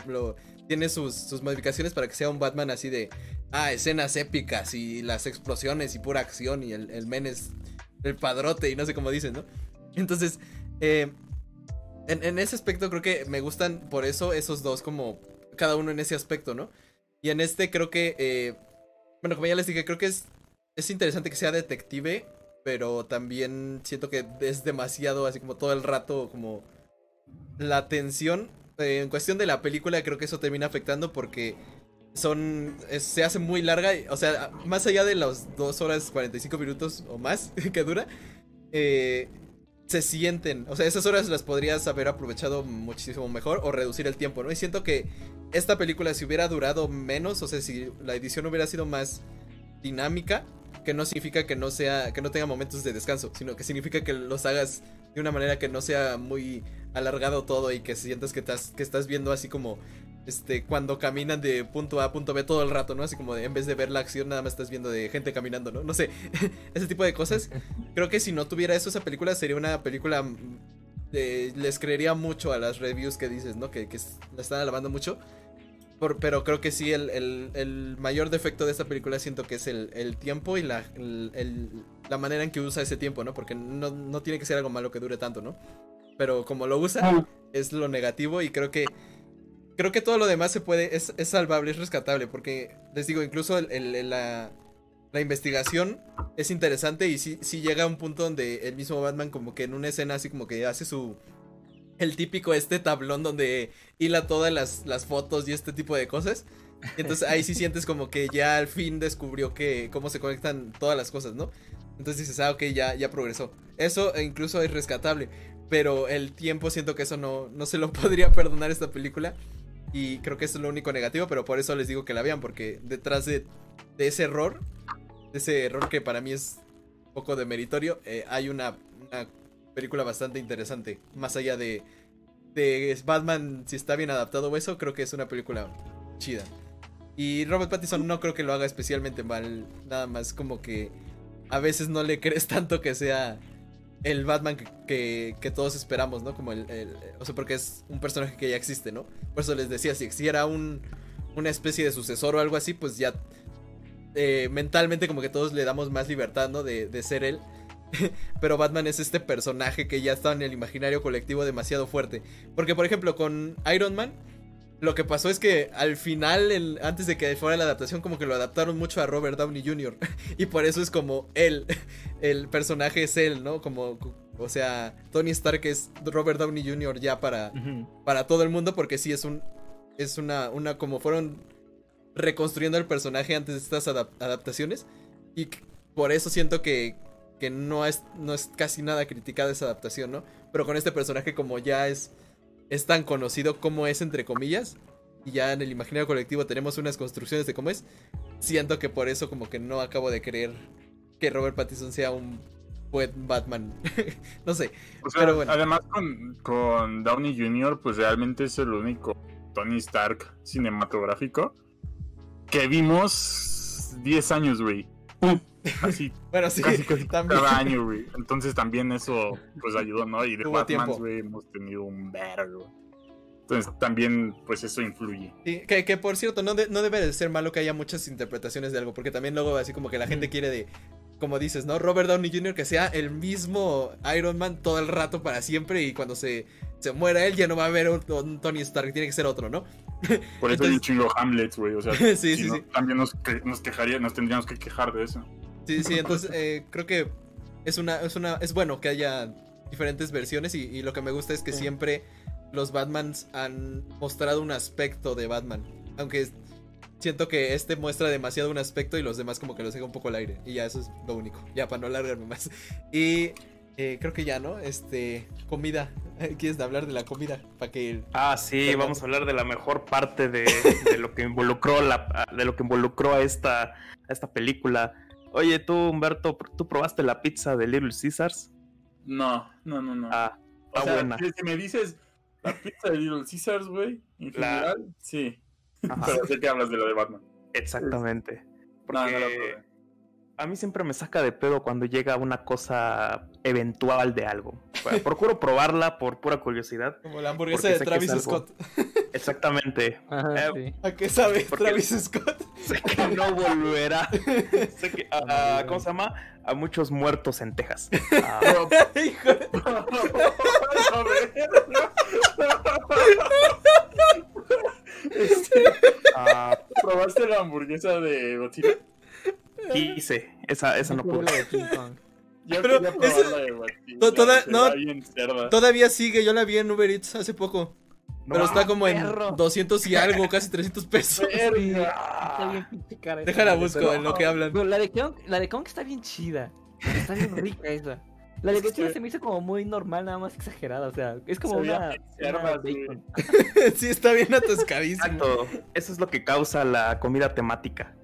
tiene sus, sus modificaciones para que sea un Batman así de, ah, escenas épicas y las explosiones y pura acción y el, el men es el padrote y no sé cómo dicen, ¿no? Entonces, eh, en, en ese aspecto creo que me gustan por eso esos dos como cada uno en ese aspecto, ¿no? Y en este creo que, eh, bueno, como ya les dije, creo que es, es interesante que sea detective, pero también siento que es demasiado así como todo el rato como la tensión. eh, en cuestión de la película creo que eso termina afectando porque son se hace muy larga, o sea, más allá de los 2 horas 45 minutos o más que dura, eh, se sienten, o sea, esas horas las podrías haber aprovechado muchísimo mejor o reducir el tiempo, ¿no? Y siento que esta película si hubiera durado menos, o sea, si la edición hubiera sido más dinámica, que no significa que no sea que no tenga momentos de descanso, sino que significa que los hagas de una manera que no sea muy alargado todo y que sientas que estás que estás viendo así como este cuando caminan de punto A punto B todo el rato, ¿no? Así como de, en vez de ver la acción nada más estás viendo de gente caminando, ¿no? No sé, ese tipo de cosas. Creo que si no tuviera eso esa película sería una película mm, de- les creería mucho a las reviews que dices, ¿no? Que, que la están alabando mucho. Por- pero creo que sí, el, el- el mayor defecto de esta película siento que es el, el tiempo y la, el- el- la manera en que usa ese tiempo, ¿no? Porque no, no tiene que ser algo malo que dure tanto, ¿no? Pero como lo usa, es lo negativo y creo que creo que todo lo demás se puede es, es salvable es rescatable porque les digo incluso el- el- el- la, la investigación es interesante y sí, sí llega a un punto donde el mismo Batman como que en una escena así como que hace su el típico este tablón donde hila todas las, las fotos y este tipo de cosas entonces ahí sí sientes como que ya al fin descubrió que cómo se conectan todas las cosas, ¿no? Entonces dices, ah, ok, ya, ya progresó. Eso e incluso es rescatable. Pero el tiempo siento que eso no, no se lo podría perdonar esta película. Y creo que eso es lo único negativo, pero por eso les digo que la vean, porque detrás de, de ese error, de ese error que para mí es un poco de meritorio, eh, hay una, una película bastante interesante. Más allá de, de Batman, si está bien adaptado o eso, creo que es una película chida. Y Robert Pattinson no creo que lo haga especialmente mal. Nada más como que a veces no le crees tanto que sea el Batman que, que- todos esperamos, ¿no? Como el, el- O sea, porque es un personaje que ya existe, ¿no? Por eso les decía, si existiera un, una especie de sucesor o algo así, pues ya eh, mentalmente como que todos le damos más libertad, ¿no? De, de ser él. Pero Batman es este personaje que ya está en el imaginario colectivo demasiado fuerte. Porque, por ejemplo, con Iron Man, lo que pasó es que al final, el- antes de que fuera la adaptación, como que lo adaptaron mucho a Robert Downey Jr. y por eso es como él, el personaje es él, ¿no? Como, o sea, Tony Stark es Robert Downey Jr. ya para, para todo el mundo, porque sí es un, es una, una, como fueron reconstruyendo el personaje antes de estas adap- adaptaciones. Y por eso siento que, que no, es, no es casi nada criticada esa adaptación, ¿no? Pero con este personaje como ya es, es tan conocido como es, entre comillas, y ya en el imaginario colectivo tenemos unas construcciones de cómo es, siento que por eso como que no acabo de creer que Robert Pattinson sea un buen Batman. no sé. O sea, Pero bueno. además con, con Downey Jr., pues realmente es el único Tony Stark cinematográfico que vimos 10 años, güey. Así, Bueno, sí, casi, casi también. cada año, güey. Entonces también eso, pues ayudó, ¿no? Y de Batman, güey, hemos tenido un vergo. Entonces también, pues eso influye. Sí, que, que por cierto, no, de- no debe de ser malo que haya muchas interpretaciones de algo, porque también luego así como que la gente quiere de, como dices, ¿no? Robert Downey Jr. que sea el mismo Iron Man todo el rato para siempre y cuando se, se muera él ya no va a haber un, un Tony Stark, tiene que ser otro, ¿no? Por eso hay Entonces- un chingo Hamlet, güey. O sea, Sí, si sí, no, sí. también nos, que- nos quejaría, nos tendríamos que quejar de eso. Sí, sí, entonces eh, creo que es una, es una, es bueno que haya diferentes versiones y, y lo que me gusta es que Sí. siempre los Batmans han mostrado un aspecto de Batman, aunque siento que este muestra demasiado un aspecto y los demás como que los deja un poco al aire y ya eso es lo único, ya para no alargarme más. Y eh, creo que ya, ¿no? Este, comida, ¿quieres hablar de la comida? Para que... Ah, sí, vamos a hablar de la mejor parte de, de lo que involucró la, de lo que involucró a esta, a esta película. Oye, tú, Humberto, ¿tú probaste la pizza de Little Caesars? No, no, no, no. Ah, o está sea, buena. si, me dices la pizza de Little Caesars, güey, en La- general, sí. Ajá, Pero sé que hablas de la de Batman. exactamente. No, no la Porque probé. A mí siempre me saca de pedo cuando llega una cosa eventual de algo. Bueno, procuro probarla por pura curiosidad. Como la hamburguesa de Travis Scott. Exactamente. Ajá, Eh, sí. ¿A qué sabe Porque- Travis Scott? Sé que no volverá. sé que, a- a- ¿cómo se llama? A muchos muertos en Texas. Ah, Hijo de- Este, ah, ¿Probaste la hamburguesa de Godzilla? Quise. Esa, esa no pude. Yo Pero de toda- no, cerda. Todavía sigue, yo la vi en Uber Eats hace poco. No, pero está como en perro. 200 y algo, casi 300 pesos. Está bien pinche cara esa Déjala busco pero- en lo que hablan. Pero la de Kong, la de Kong está bien chida. Está bien rica esa. La de Godzilla se- me hizo como muy normal, nada más exagerada. O sea, es como Se una, sí, está bien atascadísimo. Exacto. Eso es lo que causa la comida temática.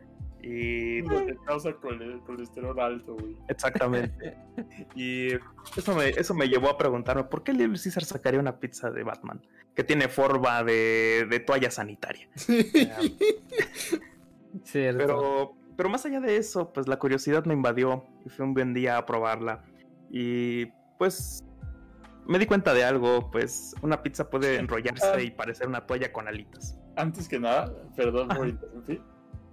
Y Lo que causa cole- colesterol alto, güey. exactamente. Y eso me, eso me llevó a preguntarme por qué Little Caesar sacaría una pizza de Batman que tiene forma de, de toalla sanitaria. Cierto. Pero, pero más allá de eso, pues la curiosidad me invadió y fue un buen día a probarla. Y pues me di cuenta de algo, pues una pizza puede enrollarse y parecer una toalla con alitas. Antes que nada, perdón por interrumpir.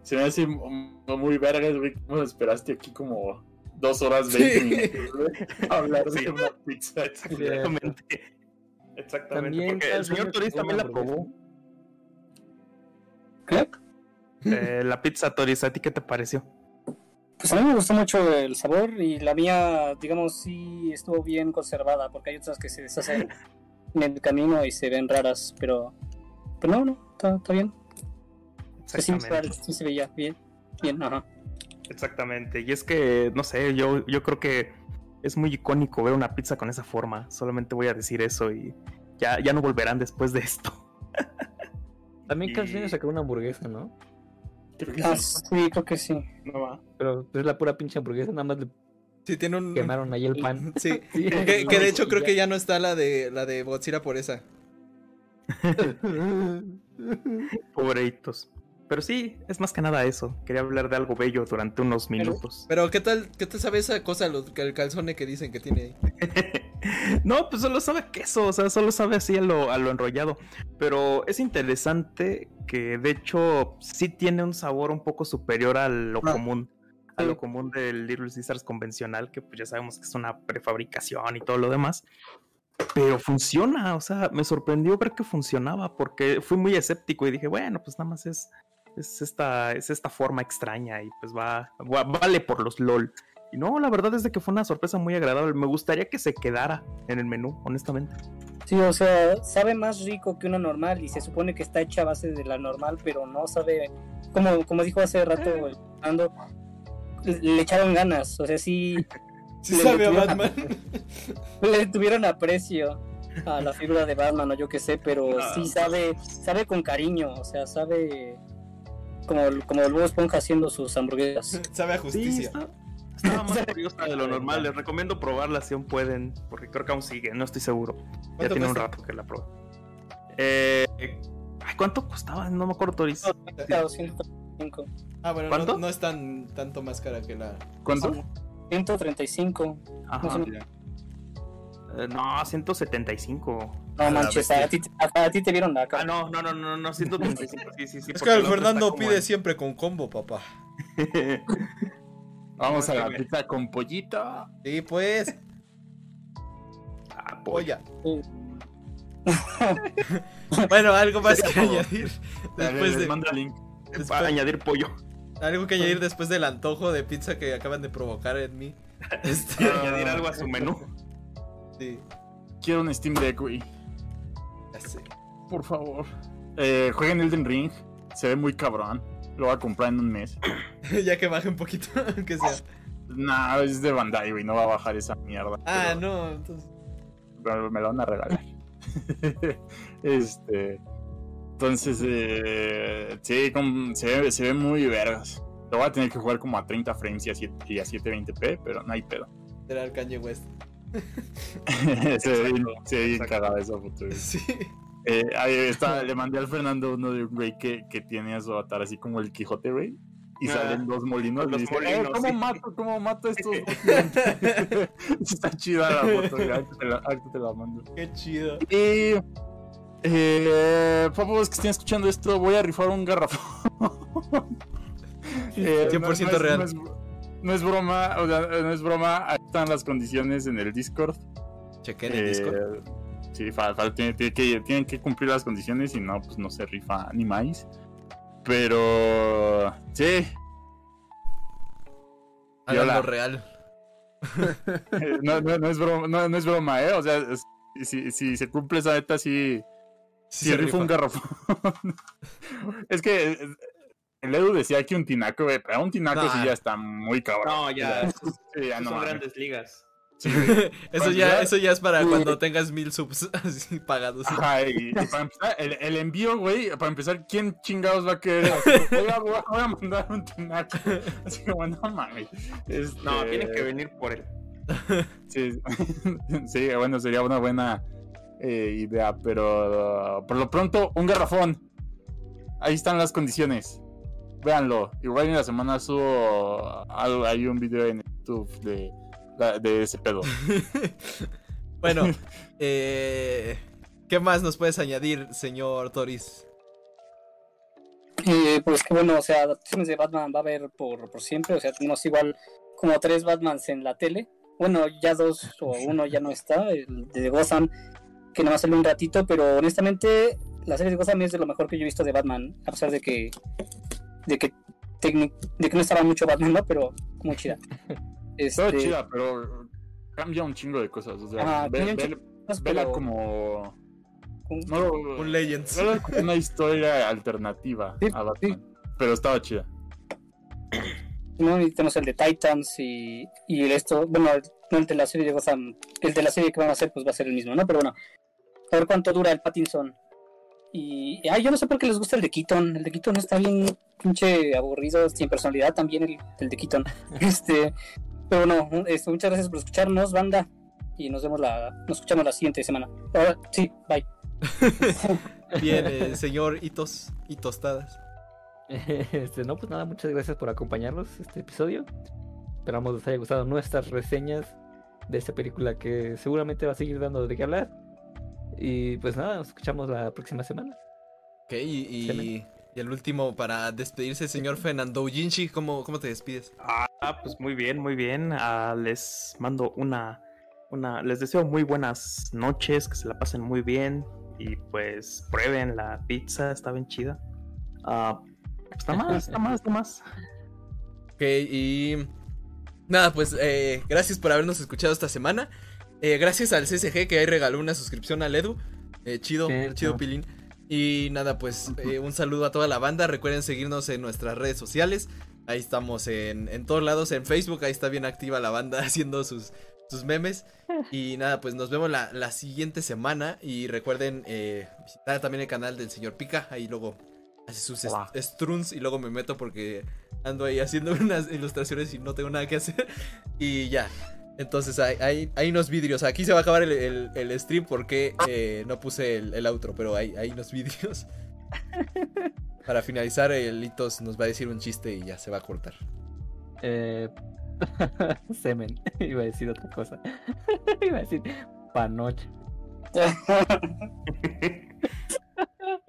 Se me hace muy vergas, güey. ¿Cómo esperaste aquí como dos horas, veinte Sí. minutos, a Hablar Sí. de una pizza. Exactamente. Exactamente. También porque el señor Toris también la probó. ¿Qué? Eh, la pizza Toris, ¿a ti qué te pareció? Pues a mí me gustó mucho el sabor y la mía, digamos, sí estuvo bien conservada, porque hay otras que se deshacen en el camino y se ven raras, pero, pero no, no, está, está bien. Sí, sí, Exactamente. sí se veía bien, bien, ajá. Exactamente. Y es que, no sé, yo, yo creo que es muy icónico ver una pizza con esa forma. Solamente voy a decir eso y ya, ya no volverán después de esto. También Y- Carl sacó una hamburguesa, ¿no? Creo que Ah, sí. sí, creo que sí. No va. Pero es la pura pinche hamburguesa, nada más le Sí, tiene un. quemaron ahí el pan. Sí. Sí. Que, que de hecho creo que ya no está la de la de Godzilla por esa. Pobrecitos. Pero sí, es más que nada eso. Quería hablar de algo bello durante unos minutos. Pero ¿qué tal, qué tal sabe esa cosa, lo- el calzone que dicen que tiene ahí? no, pues solo sabe queso, o sea, solo sabe así a lo, a lo enrollado. Pero es interesante que de hecho sí tiene un sabor un poco superior a lo Ah, común. A lo común del Little Caesars convencional, que pues ya sabemos que es una prefabricación y todo lo demás. Pero funciona, o sea, me sorprendió ver que funcionaba porque fui muy escéptico y dije, bueno, pues nada más es, es, esta, es esta forma extraña y pues va, va- vale por los LOL. Y no, la verdad es de que fue una sorpresa muy agradable. Me gustaría que se quedara en el menú, honestamente. Sí, o sea, sabe más rico que una normal y se supone que está hecha a base de la normal, pero no sabe, como, como dijo hace rato el Fernando, le, le echaron ganas, o sea, sí Sí Le sabe a Batman. le tuvieron aprecio a la figura de Batman o yo qué sé, pero Ah. sí sabe, sabe con cariño, o sea, sabe como, como el Bob Esponja haciendo sus hamburguesas. sabe a Sí, justicia. está- estaba más curiosa de lo normal. Les recomiendo probarla si aún pueden, porque creo que aún sigue, no estoy seguro. Ya ¿Cuánto tiene un rato que la probé. Eh, ay, ¿Cuánto costaba? No me acuerdo, Toris. Claro, 135. Ah, bueno, ¿Cuánto? no, no es tan tanto más cara que la. ¿Cuánto? 135. Ajá. No sé, no, 175. No manches, a ti, a, a ti te vieron la cara. Ah, no, no, no, no, no, 135. Sí, sí, sí. Es que el Fernando pide en- siempre con combo, papá. Vamos a la pizza con pollito. Sí, pues. Ah, polla. Sí. Bueno, algo más que añadir. Después de. link. después- Para añadir pollo. algo que añadir después del antojo de pizza que acaban de provocar en mí. Este, añadir algo a su menú. Sí, Quiero un Steam Deck, güey. ya sé. Por favor. Eh, jueguen Elden Ring. Se ve muy cabrón. Lo voy a comprar en un mes. ya que baje un poquito, aunque sea. Nah, es de Bandai, güey. No va a bajar esa mierda. Ah, pero- no, entonces. pero me lo van a regalar. este. Entonces, eh, sí, se, ve, se ve muy vergas. Lo voy a tener que jugar como a 30 frames y a, 7, y a 720p, pero no hay pedo. Era el Kanye West. se ve bien, se ve bien cagada esa foto. Sí. Eh, ahí está, le mandé al Fernando uno de un güey que, que tiene a su avatar así como el Quijote, güey. Y Ah, salen dos molinos los y dice, molinos, "Eh, ¿cómo sí. mato? ¿Cómo mato a estos? Está chida la foto, güey. Ahorita te la, ahorita te la mando. Qué chido. Y eh, favor, que estén escuchando esto, voy a rifar un garrafón. Eh, 100% es- real. No es, no es broma, o sea, no es broma. Ahí están las condiciones en el Discord. Chequen el Discord. Eh, sí, tiene- tiene que, tienen que cumplir las condiciones y no, pues no se rifa ni más. Pero sí, Háganlo real. eh, no, no- no es broma, no, no es broma, ¿eh? O sea, es- si, si se cumple esa meta, sí, sí, se rifa un garrafón. es que el Edu decía que un tinaco, güey, pero un tinaco Nah. sí ya está muy cabrón. No, ya. Sí, ya no son mames. grandes ligas. Sí. Eso ya, eso ya es para cuando tengas mil subs así pagados. Ajá, y, y para empezar, el, el envío, güey, para empezar, ¿quién chingados va a querer? Oiga, voy a, voy a mandar un tinaco. Así como, no mames. Este, No, tienen que venir por él. Sí, sí, bueno, sería una buena eh, idea, pero uh, por lo pronto, un garrafón. Ahí están las condiciones. Véanlo. Igual en la semana subo algo, hay un video en YouTube de, de ese pedo. Bueno, eh, ¿qué más nos puedes añadir, señor Toris? Eh, pues que bueno, o sea, adaptaciones de Batman va a haber por, por siempre, o sea, tenemos igual como tres Batmans en la tele. Bueno, ya dos o uno ya no está, el de Gotham, que nada más salió un ratito, pero honestamente la serie de Gotham es de lo mejor que yo he visto de Batman, a pesar de que de que, de que no estaba mucho Batman, ¿no? Pero muy chida. Este, chida, pero cambia un chingo de cosas. O sea, ve- pero vela como. un- No, Un Legends. vela como una historia alternativa Sí, a Batman. Pero estaba chida. ¿no? Y tenemos el de Titans y, y el esto, bueno, No, el de la serie de Gotham. El de la serie que van a hacer, pues va a ser el mismo, ¿no? Pero bueno, a ver cuánto dura el Pattinson. Y. Ay, yo no sé por qué les gusta el de Keaton. El de Keaton está bien pinche aburrido, sin personalidad también el, el de Keaton. Este. Pero bueno, este, muchas gracias por escucharnos, banda. Y nos vemos la. Nos escuchamos la siguiente semana. Ahora, sí, bye. Bien, eh, señor Hitos y Tostadas. Este, no, pues nada, muchas gracias por acompañarnos este episodio. Esperamos les haya gustado nuestras reseñas de esta película que seguramente va a seguir dando de qué hablar. Y pues nada, nos escuchamos la próxima semana. Ok, y, y- el último para despedirse, señor Fernando Ujinshi, ¿cómo, ¿cómo te despides? Ah, pues muy bien, muy bien. Ah, les mando una, una, les deseo muy buenas noches, que se la pasen muy bien y pues prueben la pizza, está bien chida. Ah, está más, está más, está más. Ok, y nada, pues eh, gracias por habernos escuchado esta semana. Eh, gracias al CSG que ahí regaló una suscripción al Edu. Eh, chido, Cierto. chido Pilín. Y nada, pues eh, un saludo a toda la banda. Recuerden seguirnos en nuestras redes sociales. Ahí estamos en, en todos lados, en Facebook. Ahí está bien activa la banda haciendo sus, sus memes. Y nada, pues nos vemos la, la siguiente semana. Y recuerden eh, visitar también el canal del señor Pica. Ahí luego hace sus est- struns y luego me meto porque ando ahí haciendo unas ilustraciones y no tengo nada que hacer. Y ya. Entonces hay, hay, hay unos vidrios. Aquí se va a acabar el, el- el stream porque eh, no puse el, el outro, pero hay, hay unos vidrios. Para finalizar, el Litos nos va a decir un chiste y ya se va a cortar. Eh, semen, iba a decir otra cosa. iba a decir panoche.